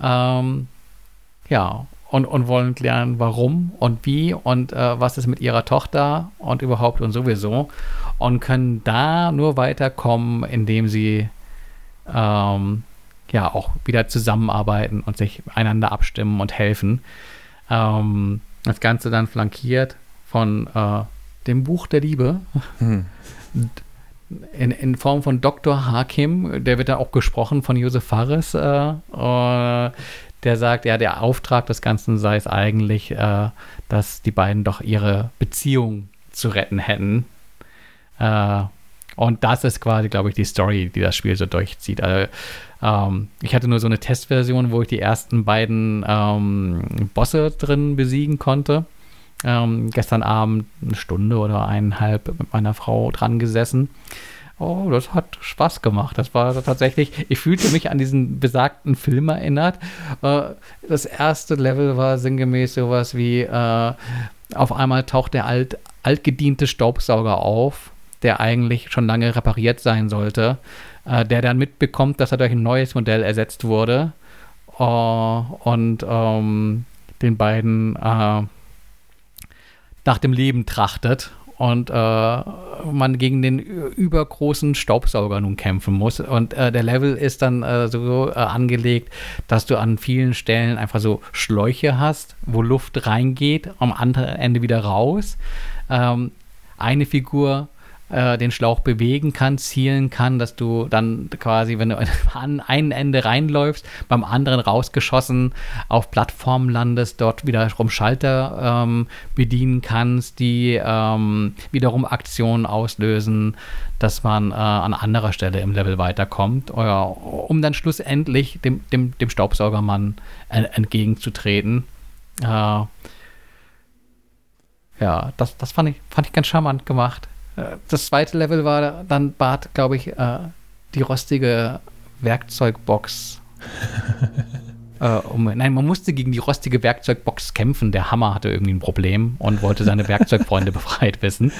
Ähm, ja, und, und wollen klären, warum und wie und äh, was ist mit ihrer Tochter und überhaupt und sowieso. Und können da nur weiterkommen, indem sie ähm, ja auch wieder zusammenarbeiten und sich einander abstimmen und helfen. Ähm, das Ganze dann flankiert von äh, dem Buch der Liebe. Hm. In, in, Form von Dr. Hakim, der wird dann auch gesprochen von Josef Fares, äh, äh, der sagt, ja, der Auftrag des Ganzen sei es eigentlich, äh, dass die beiden doch ihre Beziehung zu retten hätten. Äh, und das ist quasi, glaube ich, die Story, die das Spiel so durchzieht. Also, ähm, ich hatte nur so eine Testversion, wo ich die ersten beiden ähm, Bosse drin besiegen konnte. Ähm, gestern Abend eine Stunde oder eineinhalb mit meiner Frau dran gesessen. Oh, das hat Spaß gemacht. Das war tatsächlich, ich fühlte mich an diesen besagten Film erinnert. Äh, das erste Level war sinngemäß sowas wie, äh, auf einmal taucht der alt, altgediente Staubsauger auf, der eigentlich schon lange repariert sein sollte, äh, der dann mitbekommt, dass er durch ein neues Modell ersetzt wurde und ähm, den beiden nach dem Leben trachtet und äh, man gegen den übergroßen Staubsauger nun kämpfen muss. Und äh, der Level ist dann äh, so äh, angelegt, dass du an vielen Stellen einfach so Schläuche hast, wo Luft reingeht, am anderen Ende wieder raus. Ähm, eine Figur äh, den Schlauch bewegen kann, zielen kann, dass du dann quasi, wenn du an ein Ende reinläufst, beim anderen rausgeschossen auf Plattformen landest, dort wiederum Schalter ähm, bedienen kannst, die ähm, wiederum Aktionen auslösen, dass man äh, an anderer Stelle im Level weiterkommt, äh, um dann schlussendlich dem, dem, dem Staubsaugermann entgegenzutreten. Äh, ja, das, das fand, ich, fand ich ganz charmant gemacht. Das zweite Level war dann Bart, glaube ich, äh, die rostige Werkzeugbox. äh, um, nein, man musste gegen die rostige Werkzeugbox kämpfen. Der Hammer hatte irgendwie ein Problem und wollte seine Werkzeugfreunde befreit wissen.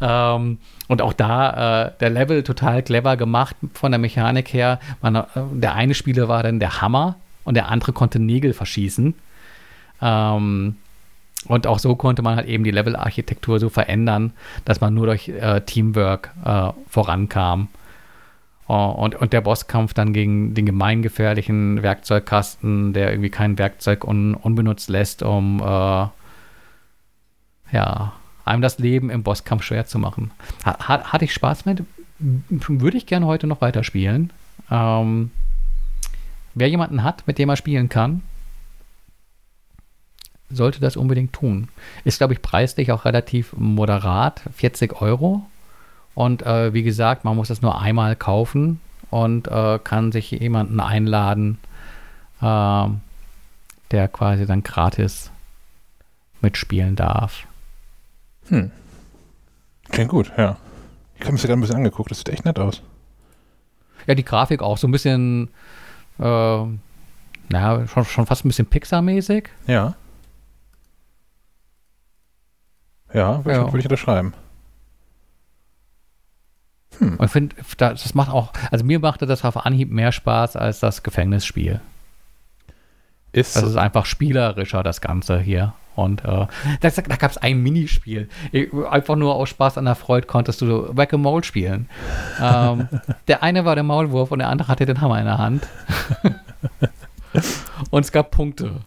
Ähm, und auch da äh, der Level total clever gemacht von der Mechanik her. Man, äh, der eine Spieler war dann der Hammer und der andere konnte Nägel verschießen. Ähm, und auch so konnte man halt eben die Level-Architektur so verändern, dass man nur durch äh, Teamwork äh, vorankam. Uh, und, und der Bosskampf dann gegen den gemeingefährlichen Werkzeugkasten, der irgendwie kein Werkzeug un, unbenutzt lässt, um äh, ja, einem das Leben im Bosskampf schwer zu machen. Hat, hatte ich Spaß mit? Würde ich gerne heute noch weiterspielen. Ähm, wer jemanden hat, mit dem er spielen kann, sollte das unbedingt tun. Ist, glaube ich, preislich auch relativ moderat, 40 Euro. Und äh, wie gesagt, man muss das nur einmal kaufen und äh, kann sich jemanden einladen, äh, der quasi dann gratis mitspielen darf. Hm. Klingt gut, ja. Ich habe mir gerade ein bisschen angeguckt, das sieht echt nett aus. Ja, die Grafik auch so ein bisschen, äh, naja, schon, schon fast ein bisschen Pixar-mäßig. Ja. Ja, würde ja. ich, würd ich unterschreiben. Hm. Und ich finde, das macht auch, also mir machte das auf Anhieb mehr Spaß als das Gefängnisspiel. Ist Das ist einfach spielerischer, das Ganze hier. Und äh, das, da gab es ein Minispiel. Einfach nur aus Spaß an der Freude konntest du so Whack-a-Mole spielen. ähm, der eine war der Maulwurf und der andere hatte den Hammer in der Hand. und es gab Punkte.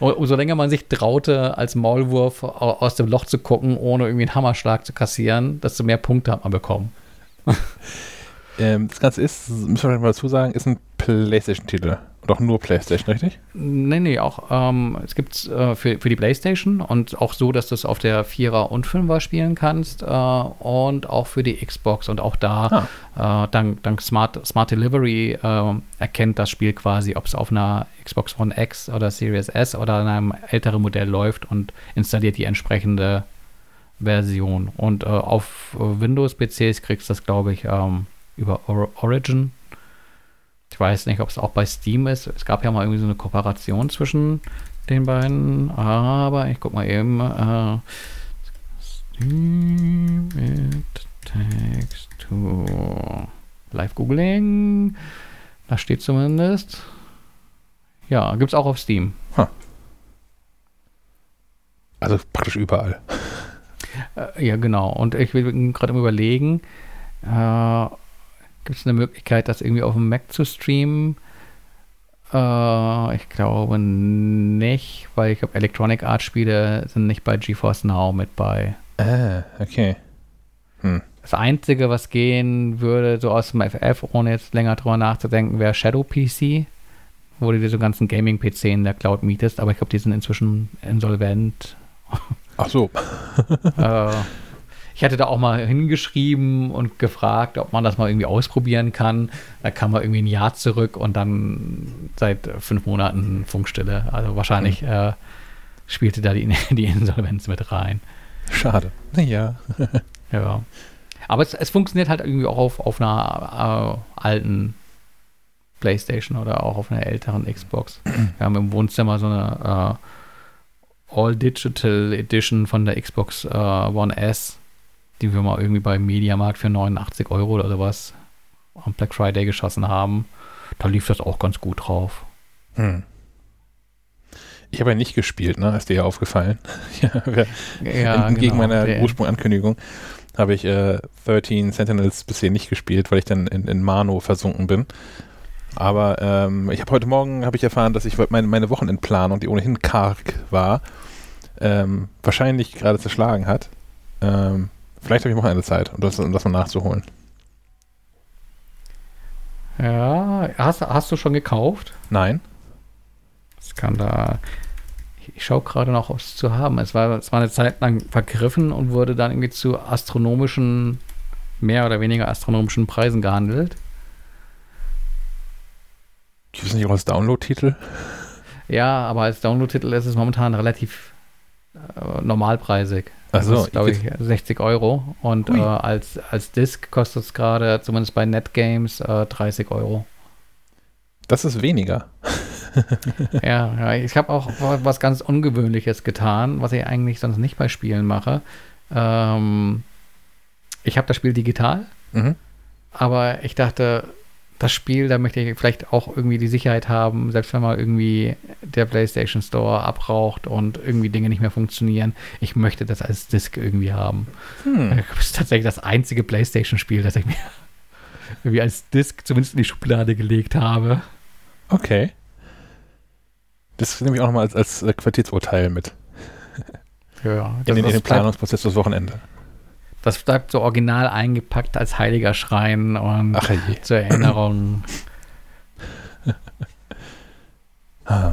Und umso länger man sich traute, als Maulwurf au- aus dem Loch zu gucken, ohne irgendwie einen Hammerschlag zu kassieren, desto mehr Punkte hat man bekommen. ähm, das Ganze ist, müssen wir mal dazu sagen, ist ein PlayStation-Titel. Auch nur PlayStation, richtig? Nee, nee, auch ähm, es gibt äh, für, für die Playstation und auch so, dass du es auf der 4er und 5er spielen kannst äh, und auch für die Xbox und auch da äh, dank, dank Smart, Smart Delivery äh, erkennt das Spiel quasi, ob es auf einer Xbox One X oder Series S oder in einem älteren Modell läuft und installiert die entsprechende Version. Und äh, auf Windows-PCs kriegst du das, glaube ich, ähm, über Or Origin. Ich weiß nicht, ob es auch bei Steam ist. Es gab ja mal irgendwie so eine Kooperation zwischen den beiden, aber ich guck mal eben. Äh, Steam it takes to Live Googling. Da steht zumindest. Ja, gibt's auch auf Steam. Also praktisch überall. Äh, ja, genau. Und ich bin gerade am überlegen, äh, gibt es eine Möglichkeit, das irgendwie auf dem Mac zu streamen? Äh, ich glaube nicht, weil ich glaube, Electronic Arts Spiele sind nicht bei GeForce Now mit bei. Ah, okay. Das Einzige, was gehen würde, so aus dem FF, ohne jetzt länger drüber nachzudenken, wäre Shadow PC, wo du diese ganzen Gaming-PC in der Cloud mietest, aber ich glaube, die sind inzwischen insolvent. Ach so. äh, ich hatte da auch mal hingeschrieben und gefragt, ob man das mal irgendwie ausprobieren kann. Da kam man irgendwie ein Jahr zurück und dann seit fünf Monaten Funkstille. Also wahrscheinlich äh, spielte da die, die Insolvenz mit rein. Schade. Ja. Ja. Aber es, es funktioniert halt irgendwie auch auf, auf einer äh, alten Playstation oder auch auf einer älteren Xbox. Wir haben im Wohnzimmer so eine äh, All-Digital Edition von der Xbox äh, One S, die wir mal irgendwie beim Mediamarkt für 89 Euro oder sowas am Black Friday geschossen haben. Da lief das auch ganz gut drauf. Hm. Ich habe ja nicht gespielt, ne? Ist dir ja aufgefallen. ja, Entgegen genau. meiner Der- Ursprungankündigung habe ich äh, 13 Sentinels bisher nicht gespielt, weil ich dann in, in Mano versunken bin. Aber ähm, ich habe heute Morgen habe ich erfahren, dass ich meine, meine Wochenendplanung, die ohnehin karg war, ähm, wahrscheinlich gerade zerschlagen hat. Ähm, vielleicht habe ich Wochenende Zeit, um das, um das mal nachzuholen. Ja, hast, hast du schon gekauft? Nein? Es kann da. Ich, ich schaue gerade noch, ob es zu haben. ist. Es war, es war eine Zeit lang vergriffen und wurde dann irgendwie zu astronomischen, mehr oder weniger astronomischen Preisen gehandelt. Gibt es nicht auch als Download-Titel? Ja, aber als Download-Titel ist es momentan relativ äh, normalpreisig. Also, glaube ich, 60 Euro. Und äh, als, als Disc kostet es gerade, zumindest bei Netgames, äh, 30 Euro. Das ist weniger. ja, ja, ich habe auch was ganz Ungewöhnliches getan, was ich eigentlich sonst nicht bei Spielen mache. Ähm, ich habe das Spiel digital, Mhm. aber ich dachte, das Spiel, da möchte ich vielleicht auch irgendwie die Sicherheit haben, selbst wenn mal irgendwie der PlayStation Store abraucht und irgendwie Dinge nicht mehr funktionieren. Ich möchte das als Disc irgendwie haben. Hm. Das ist tatsächlich das einzige PlayStation-Spiel, das ich mir irgendwie als Disc zumindest in die Schublade gelegt habe. Okay. Das nehme ich auch nochmal als, als Qualitätsurteil mit. Ja, In den, in den Planungsprozess fürs Wochenende. Das bleibt so original eingepackt als heiliger Schrein und Ach zur Erinnerung. Ah.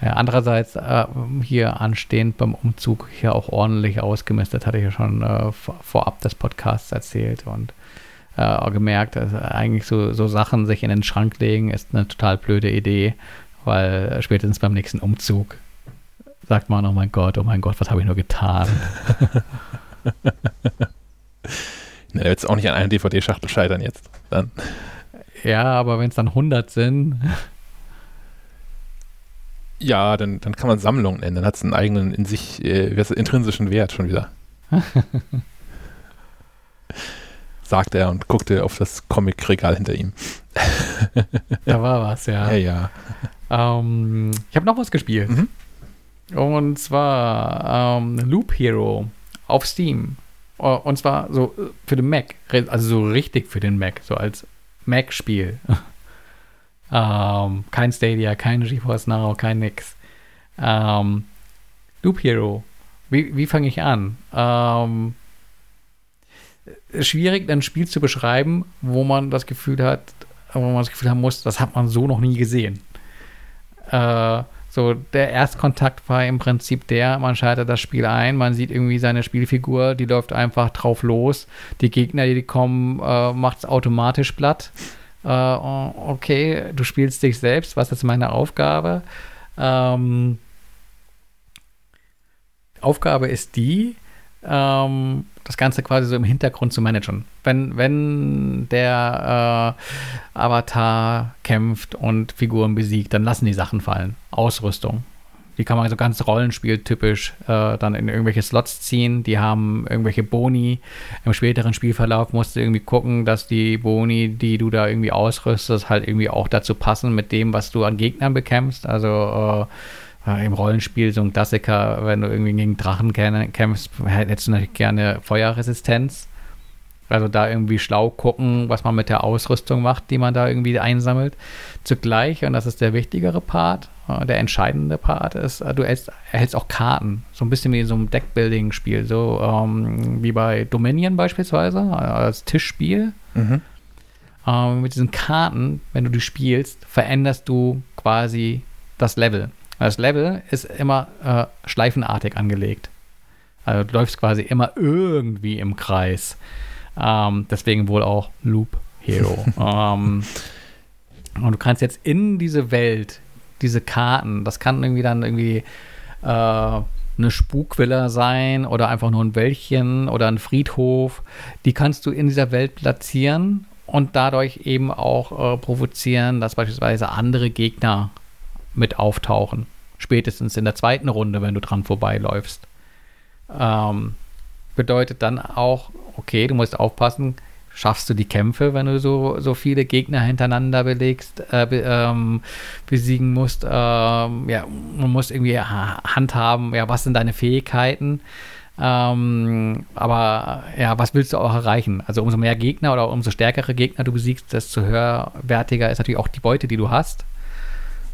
Ja, andererseits äh, hier anstehend beim Umzug hier auch ordentlich ausgemistet, hatte ich ja schon äh, vor, vorab des Podcasts erzählt und äh, gemerkt, dass eigentlich so, so Sachen sich in den Schrank legen ist eine total blöde Idee, weil spätestens beim nächsten Umzug sagt man, oh mein Gott, oh mein Gott, was habe ich nur getan? Ne, jetzt auch nicht an einer DVD-Schachtel scheitern jetzt. Dann. Ja, aber wenn es dann 100 sind, Ja, dann, dann kann man Sammlung nennen. Dann hat es einen eigenen in sich äh, wie heißt das, intrinsischen Wert schon wieder. Sagt er und guckte auf das Comic-Regal hinter ihm. da war was, ja. Ja, ja. Ähm, ich habe noch was gespielt. Mhm. Und zwar ähm, Loop Hero auf Steam. Oh, Und zwar so äh, für den Mac. Also so richtig für den Mac. So als Mac-Spiel. ähm, kein Stadia, kein GeForce Now, kein nix. Ähm, Loop Hero. Wie, wie fange ich an? Ähm, schwierig, ein Spiel zu beschreiben, wo man das Gefühl hat, wo man das Gefühl haben muss, das hat man so noch nie gesehen. Äh, so, der Erstkontakt war im Prinzip der, man schaltet das Spiel ein, man sieht irgendwie seine Spielfigur, die läuft einfach drauf los. Die Gegner, die kommen, äh, macht es automatisch platt. Äh, okay, du spielst dich selbst, was ist meine Aufgabe? Ähm, Aufgabe ist die, ähm, das Ganze quasi so im Hintergrund zu managen. Wenn, wenn der äh, Avatar kämpft und Figuren besiegt, dann lassen die Sachen fallen. Ausrüstung. Die kann man so ganz rollenspieltypisch äh, dann in irgendwelche Slots ziehen. Die haben irgendwelche Boni. Im späteren Spielverlauf musst du irgendwie gucken, dass die Boni, die du da irgendwie ausrüstest, halt irgendwie auch dazu passen mit dem, was du an Gegnern bekämpfst. Also äh, äh, im Rollenspiel so ein Klassiker, wenn du irgendwie gegen Drachen kä- kämpfst, hättest du natürlich gerne Feuerresistenz. Also da irgendwie schlau gucken, was man mit der Ausrüstung macht, die man da irgendwie einsammelt. Zugleich, und das ist der wichtigere Part, äh, der entscheidende Part ist, äh, du erhältst, erhältst auch Karten. So ein bisschen wie in so einem Deckbuilding-Spiel. So ähm, wie bei Dominion beispielsweise, äh, als Tischspiel. Mhm. Ähm, mit diesen Karten, wenn du die spielst, veränderst du quasi das Level. Das Level ist immer äh, schleifenartig angelegt. Also du läufst quasi immer irgendwie im Kreis. Ähm, deswegen wohl auch Loop Hero. ähm, und du kannst jetzt in diese Welt, diese Karten, das kann irgendwie dann irgendwie äh, eine Spukvilla sein oder einfach nur ein Wäldchen oder ein Friedhof. Die kannst du in dieser Welt platzieren und dadurch eben auch äh, provozieren, dass beispielsweise andere Gegner mit auftauchen. Spätestens in der zweiten Runde, wenn du dran vorbeiläufst. Ähm, bedeutet dann auch, okay, du musst aufpassen, schaffst du die Kämpfe, wenn du so, so viele Gegner hintereinander belegst, äh, be, ähm, besiegen musst. Ähm, ja, man muss irgendwie ha- handhaben, ja, was sind deine Fähigkeiten? Ähm, aber ja, was willst du auch erreichen? Also umso mehr Gegner oder umso stärkere Gegner du besiegst, desto höherwertiger ist natürlich auch die Beute, die du hast.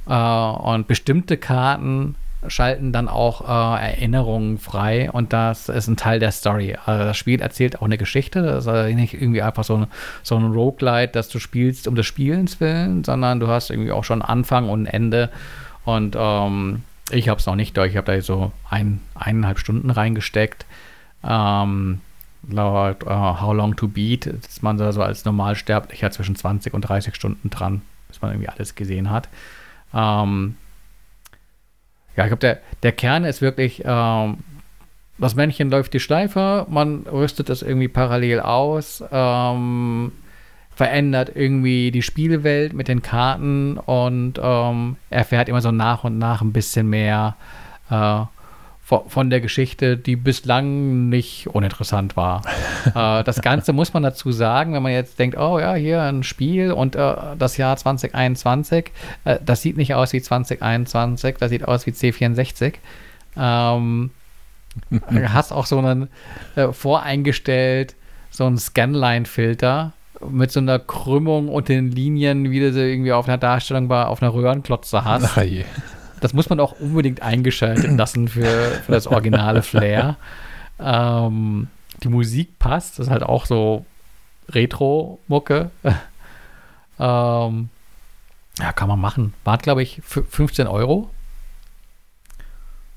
Äh, und bestimmte Karten schalten dann auch äh, Erinnerungen frei und das ist ein Teil der Story. Also das Spiel erzählt auch eine Geschichte. Das ist also nicht irgendwie einfach so ein, so ein Roguelite, das du spielst um des Spielens willen, sondern du hast irgendwie auch schon Anfang und Ende. Und ähm, ich habe es noch nicht durch. Ich habe da so ein, eineinhalb Stunden reingesteckt. Ähm, laut äh, How Long to Beat ist man da so als Normalsterblicher zwischen 20 und 30 Stunden dran, bis man irgendwie alles gesehen hat. Ähm, ja, ich glaube, der, der Kern ist wirklich, ähm, das Männchen läuft die Schleife, man rüstet es irgendwie parallel aus, ähm, verändert irgendwie die Spielwelt mit den Karten und ähm, erfährt immer so nach und nach ein bisschen mehr äh, von, der Geschichte, die bislang nicht uninteressant war. äh, das Ganze muss man dazu sagen, wenn man jetzt denkt, oh ja, hier ein Spiel und äh, das Jahr 2021, äh, das sieht nicht aus wie 2021, das sieht aus wie C64. Ähm, du hast auch so einen äh, voreingestellt, so einen Scanline-Filter mit so einer Krümmung und den Linien, wie du sie irgendwie auf einer Darstellung bei, auf einer Röhrenklotze hast. Ach je. Das muss man auch unbedingt eingeschaltet lassen für, für das originale Flair. Ähm, die Musik passt, das ist halt auch so Retro-Mucke. ähm, ja, kann man machen. War, glaube ich, fü- 15 Euro.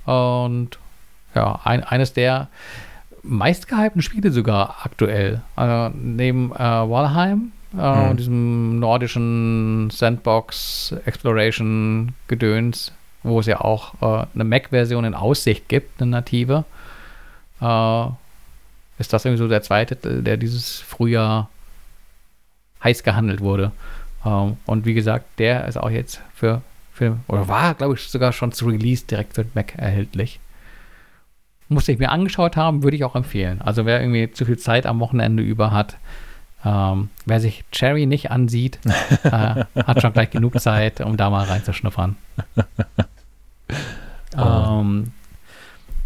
Und ja, ein, eines der meistgehypten Spiele sogar aktuell. Also neben äh, Valheim, äh, Mhm. diesem nordischen Sandbox Exploration Gedöns, wo es ja auch äh, eine Mac-Version in Aussicht gibt, eine native, äh, ist das irgendwie so der zweite der dieses Frühjahr heiß gehandelt wurde. Ähm, und wie gesagt, der ist auch jetzt für, für oder war, glaube ich, sogar schon zu Release direkt für Mac erhältlich. Musste ich mir angeschaut haben, würde ich auch empfehlen. Also wer irgendwie zu viel Zeit am Wochenende über hat, Ähm, wer sich Cherry nicht ansieht, äh, hat schon gleich genug Zeit, um da mal reinzuschnuppern. ähm,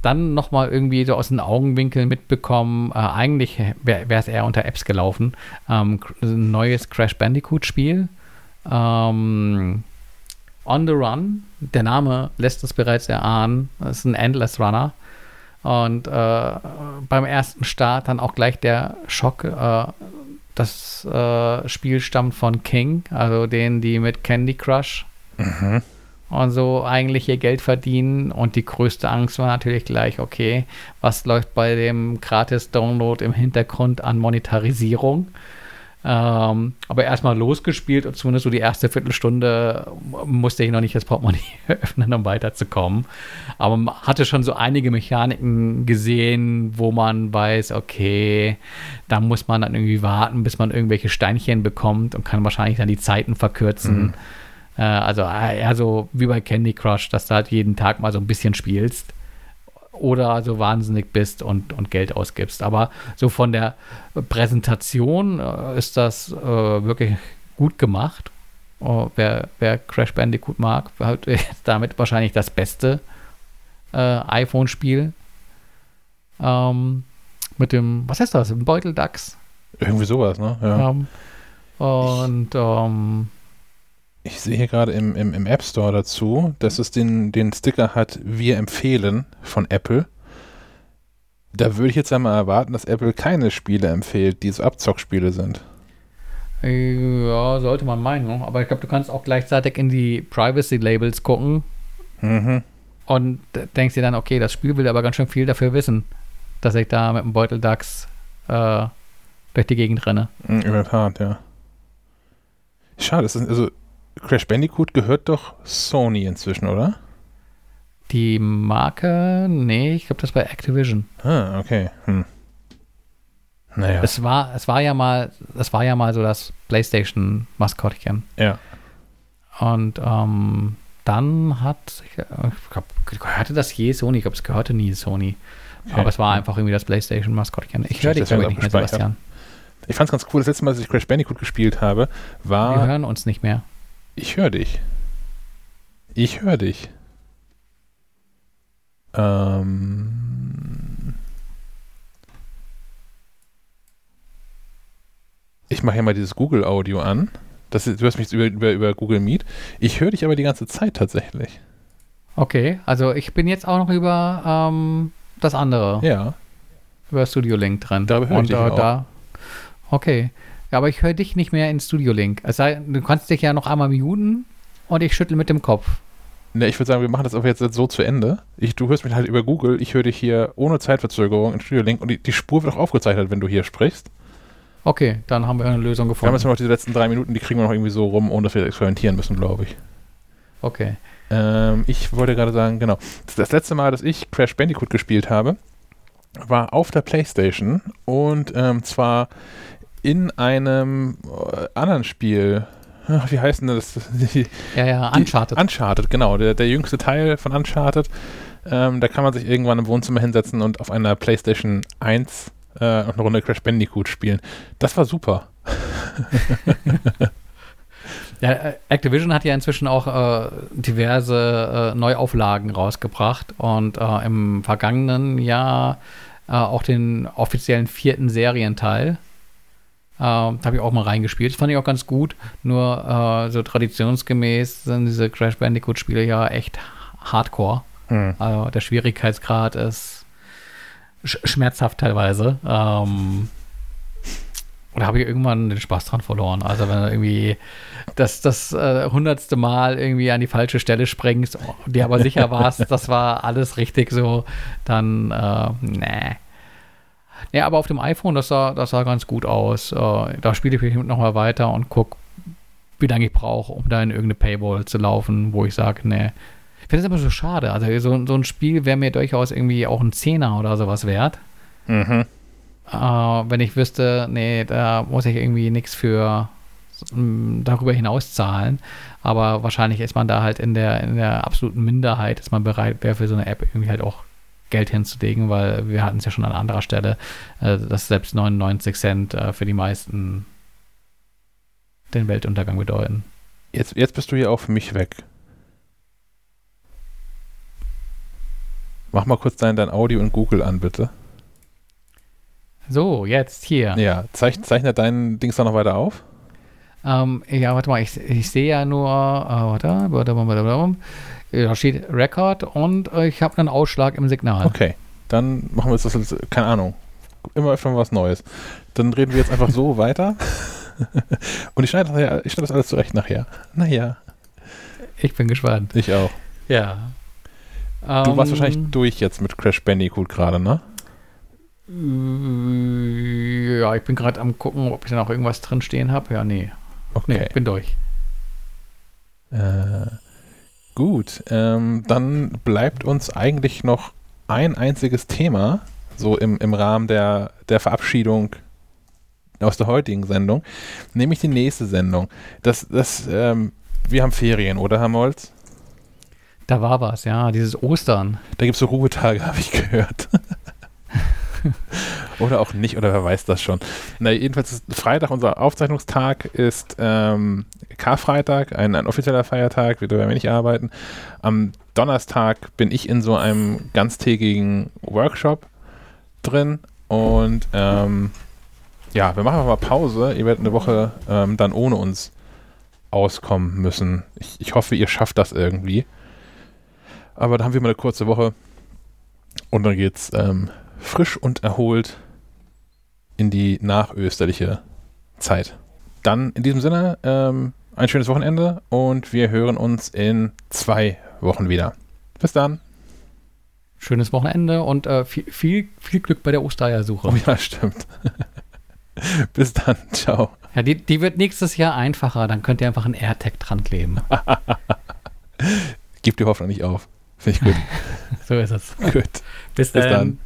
dann nochmal irgendwie so aus den Augenwinkeln mitbekommen, äh, eigentlich wäre es eher unter Apps gelaufen, ähm, ein neues Crash Bandicoot-Spiel. Ähm, On the Run, der Name lässt es bereits erahnen, das ist ein Endless Runner. Und äh, beim ersten Start dann auch gleich der Schock. Äh, das äh, Spiel stammt von King, also denen, die mit Candy Crush Mhm. Und so eigentlich ihr Geld verdienen. Und die größte Angst war natürlich gleich, okay, was läuft bei dem Gratis-Download im Hintergrund an Monetarisierung? Ähm, aber erstmal losgespielt und zumindest so die erste Viertelstunde musste ich noch nicht das Portemonnaie öffnen, um weiterzukommen. Aber man hatte schon so einige Mechaniken gesehen, wo man weiß, okay, da muss man dann irgendwie warten, bis man irgendwelche Steinchen bekommt und kann wahrscheinlich dann die Zeiten verkürzen. Äh, also äh, eher so wie bei Candy Crush, dass du halt jeden Tag mal so ein bisschen spielst oder so wahnsinnig bist und, und Geld ausgibst. Aber so von der Präsentation äh, ist das äh, wirklich gut gemacht. Oh, wer, wer Crash Bandicoot mag, hat damit wahrscheinlich das beste äh, iPhone-Spiel. Ähm, mit dem, was ist das? Ein Beuteldachs. Irgendwie sowas, ne? Ja. Ähm, und ähm, Ich sehe hier gerade im, im, im App Store dazu, dass es den, den Sticker hat, wir empfehlen von Apple. Da würde ich jetzt einmal erwarten, dass Apple keine Spiele empfiehlt, die so Abzockspiele sind. ja, sollte man meinen. ne? Aber ich glaube, du kannst auch gleichzeitig in die Privacy-Labels gucken Mhm. und denkst dir dann, okay, das Spiel will aber ganz schön viel dafür wissen, dass ich da mit dem Beuteldachs äh, durch die Gegend renne. Mhm, In der Tat, ja. Schade, das ist, also Crash Bandicoot gehört doch Sony inzwischen, oder? Die Marke, nee, ich glaube, das war Activision. Ah, okay. Hm. Naja. Es war, es war ja mal, es war ja mal so das PlayStation-Maskottchen. ja. Und ähm, dann hat, ich glaube, gehörte das je Sony? Ich glaube, es gehörte nie Sony. Okay. Aber es war einfach irgendwie das PlayStation-Maskottchen. Ich höre dich, wir ich, nicht mehr. Sebastian. Ich fand's ganz cool, das letzte Mal, dass ich Crash Bandicoot gespielt habe, Wir war. hören uns nicht mehr. Ich höre dich. Ich höre dich. Ähm. Ich mache ja mal dieses Google-Audio an. Das, ist- du hörst mich jetzt über, über, über Google Meet. Ich höre dich aber die ganze Zeit tatsächlich. Okay, also ich bin jetzt auch noch über ähm, das andere, Ja. über Studio Link dran. Darüber höre ich Und dich äh, auch. da. Okay. Ja, aber ich höre dich nicht mehr in Studio Link. Sei, du kannst dich ja noch einmal muten und ich schüttel mit dem Kopf. Ne, ich würde sagen, wir machen das aber jetzt so zu Ende. Ich, du hörst mich halt über Google. Ich höre dich hier ohne Zeitverzögerung in Studio Link und die, die Spur wird auch aufgezeichnet, wenn du hier sprichst. Okay, dann haben wir eine Lösung Wir haben gefunden. jetzt noch diese letzten drei Minuten, die kriegen wir noch irgendwie so rum, ohne dass wir experimentieren müssen, glaube ich. Okay. Ähm, ich wollte gerade sagen, genau. Das, das letzte Mal, dass ich Crash Bandicoot gespielt habe, war auf der Playstation und ähm, zwar in einem äh, anderen Spiel. Wie heißt denn das? Die, Ja, ja, die- Uncharted. Uncharted, genau. Der, der jüngste Teil von Uncharted. Ähm, da kann man sich irgendwann im Wohnzimmer hinsetzen und auf einer Playstation 1 äh, eine Runde Crash Bandicoot spielen. Das war super. Ja, äh, Activision hat ja inzwischen auch äh, diverse äh, Neuauflagen rausgebracht und äh, im vergangenen Jahr äh, auch den offiziellen vierten Serienteil. Äh, da habe ich auch mal reingespielt. Das fand ich auch ganz gut. Nur äh, so traditionsgemäß sind diese Crash Bandicoot-Spiele ja echt hardcore. Hm. Also der Schwierigkeitsgrad ist sch schmerzhaft teilweise. Ähm, oder habe ich irgendwann den Spaß dran verloren? Also wenn du irgendwie das, das äh, hundertste Mal irgendwie an die falsche Stelle springst, dir aber sicher warst, das war alles richtig so, dann äh, nee. Ja, aber auf dem iPhone, das sah, das sah ganz gut aus. Äh, da spiele ich noch mal weiter und gucke, wie lange ich brauche, um da in irgendeine Paywall zu laufen, wo ich sage, nee. Ich finde es aber so schade. Also so, so ein Spiel wäre mir durchaus irgendwie auch ein Zehner oder sowas wert. Mhm. Äh, wenn ich wüsste, nee, da muss ich irgendwie nichts für mm, darüber hinaus zahlen. Aber wahrscheinlich ist man da halt in der, in der absoluten Minderheit, dass man bereit wäre, für so eine App irgendwie halt auch Geld hinzulegen, weil wir hatten es ja schon an anderer Stelle, äh, dass selbst 99 Cent äh, für die meisten den Weltuntergang bedeuten. Jetzt, jetzt bist du hier auch für mich weg. Mach mal kurz dein, dein Audio und Google an, bitte. So, jetzt hier. Ja, zeich, zeichnet dein Dings da noch weiter auf? Ähm, ja, warte mal, ich, ich sehe ja nur, äh, warte, warte, warte, warte, da steht Record und äh, ich habe einen Ausschlag im Signal. Okay, dann machen wir jetzt das, keine Ahnung, immer öfter mal was Neues. Dann reden wir jetzt einfach so weiter. und ich schneide, das, ja- ich schneide das alles zurecht nachher. Naja, Ich bin gespannt. ich auch. Ja. Du warst Ähm, wahrscheinlich durch jetzt mit Crash Bandicoot gerade, ne? äh, Ja, ich bin gerade am gucken, ob ich da noch irgendwas drin stehen habe. Ja, nee. Nee, Okay. ich bin durch. Äh, gut, ähm, dann bleibt uns eigentlich noch ein einziges Thema, so im, im Rahmen der, der Verabschiedung aus der heutigen Sendung, nämlich die nächste Sendung. Das, das, ähm, wir haben Ferien, oder Herr Molz? Da war was, ja, dieses Ostern. Da gibt es so Ruhetage, habe ich gehört. oder auch nicht, oder wer weiß das schon. Na, jedenfalls ist Freitag, unser Aufzeichnungstag, ist ähm, Karfreitag, ein, ein offizieller Feiertag, wieder werden wir nicht arbeiten. Am Donnerstag bin ich in so einem ganztägigen Workshop drin und ähm, ja, wir machen aber mal Pause. Ihr werdet eine Woche ähm, dann ohne uns auskommen müssen. Ich, ich hoffe, ihr schafft das irgendwie. Aber da haben wir mal eine kurze Woche und dann geht's ähm, frisch und erholt in die nachösterliche Zeit. Dann in diesem Sinne ähm, ein schönes Wochenende und wir hören uns in zwei Wochen wieder. Bis dann. Schönes Wochenende und äh, viel, viel, viel Glück bei der Ostereiersuche. Oh ja, stimmt. Bis dann. Ciao. Ja, die, die wird nächstes Jahr einfacher. Dann könnt ihr einfach ein AirTag dran kleben. Gib die Hoffnung nicht auf. Finde ich gut. so ist es. gut. Bis, Bis dann. dann.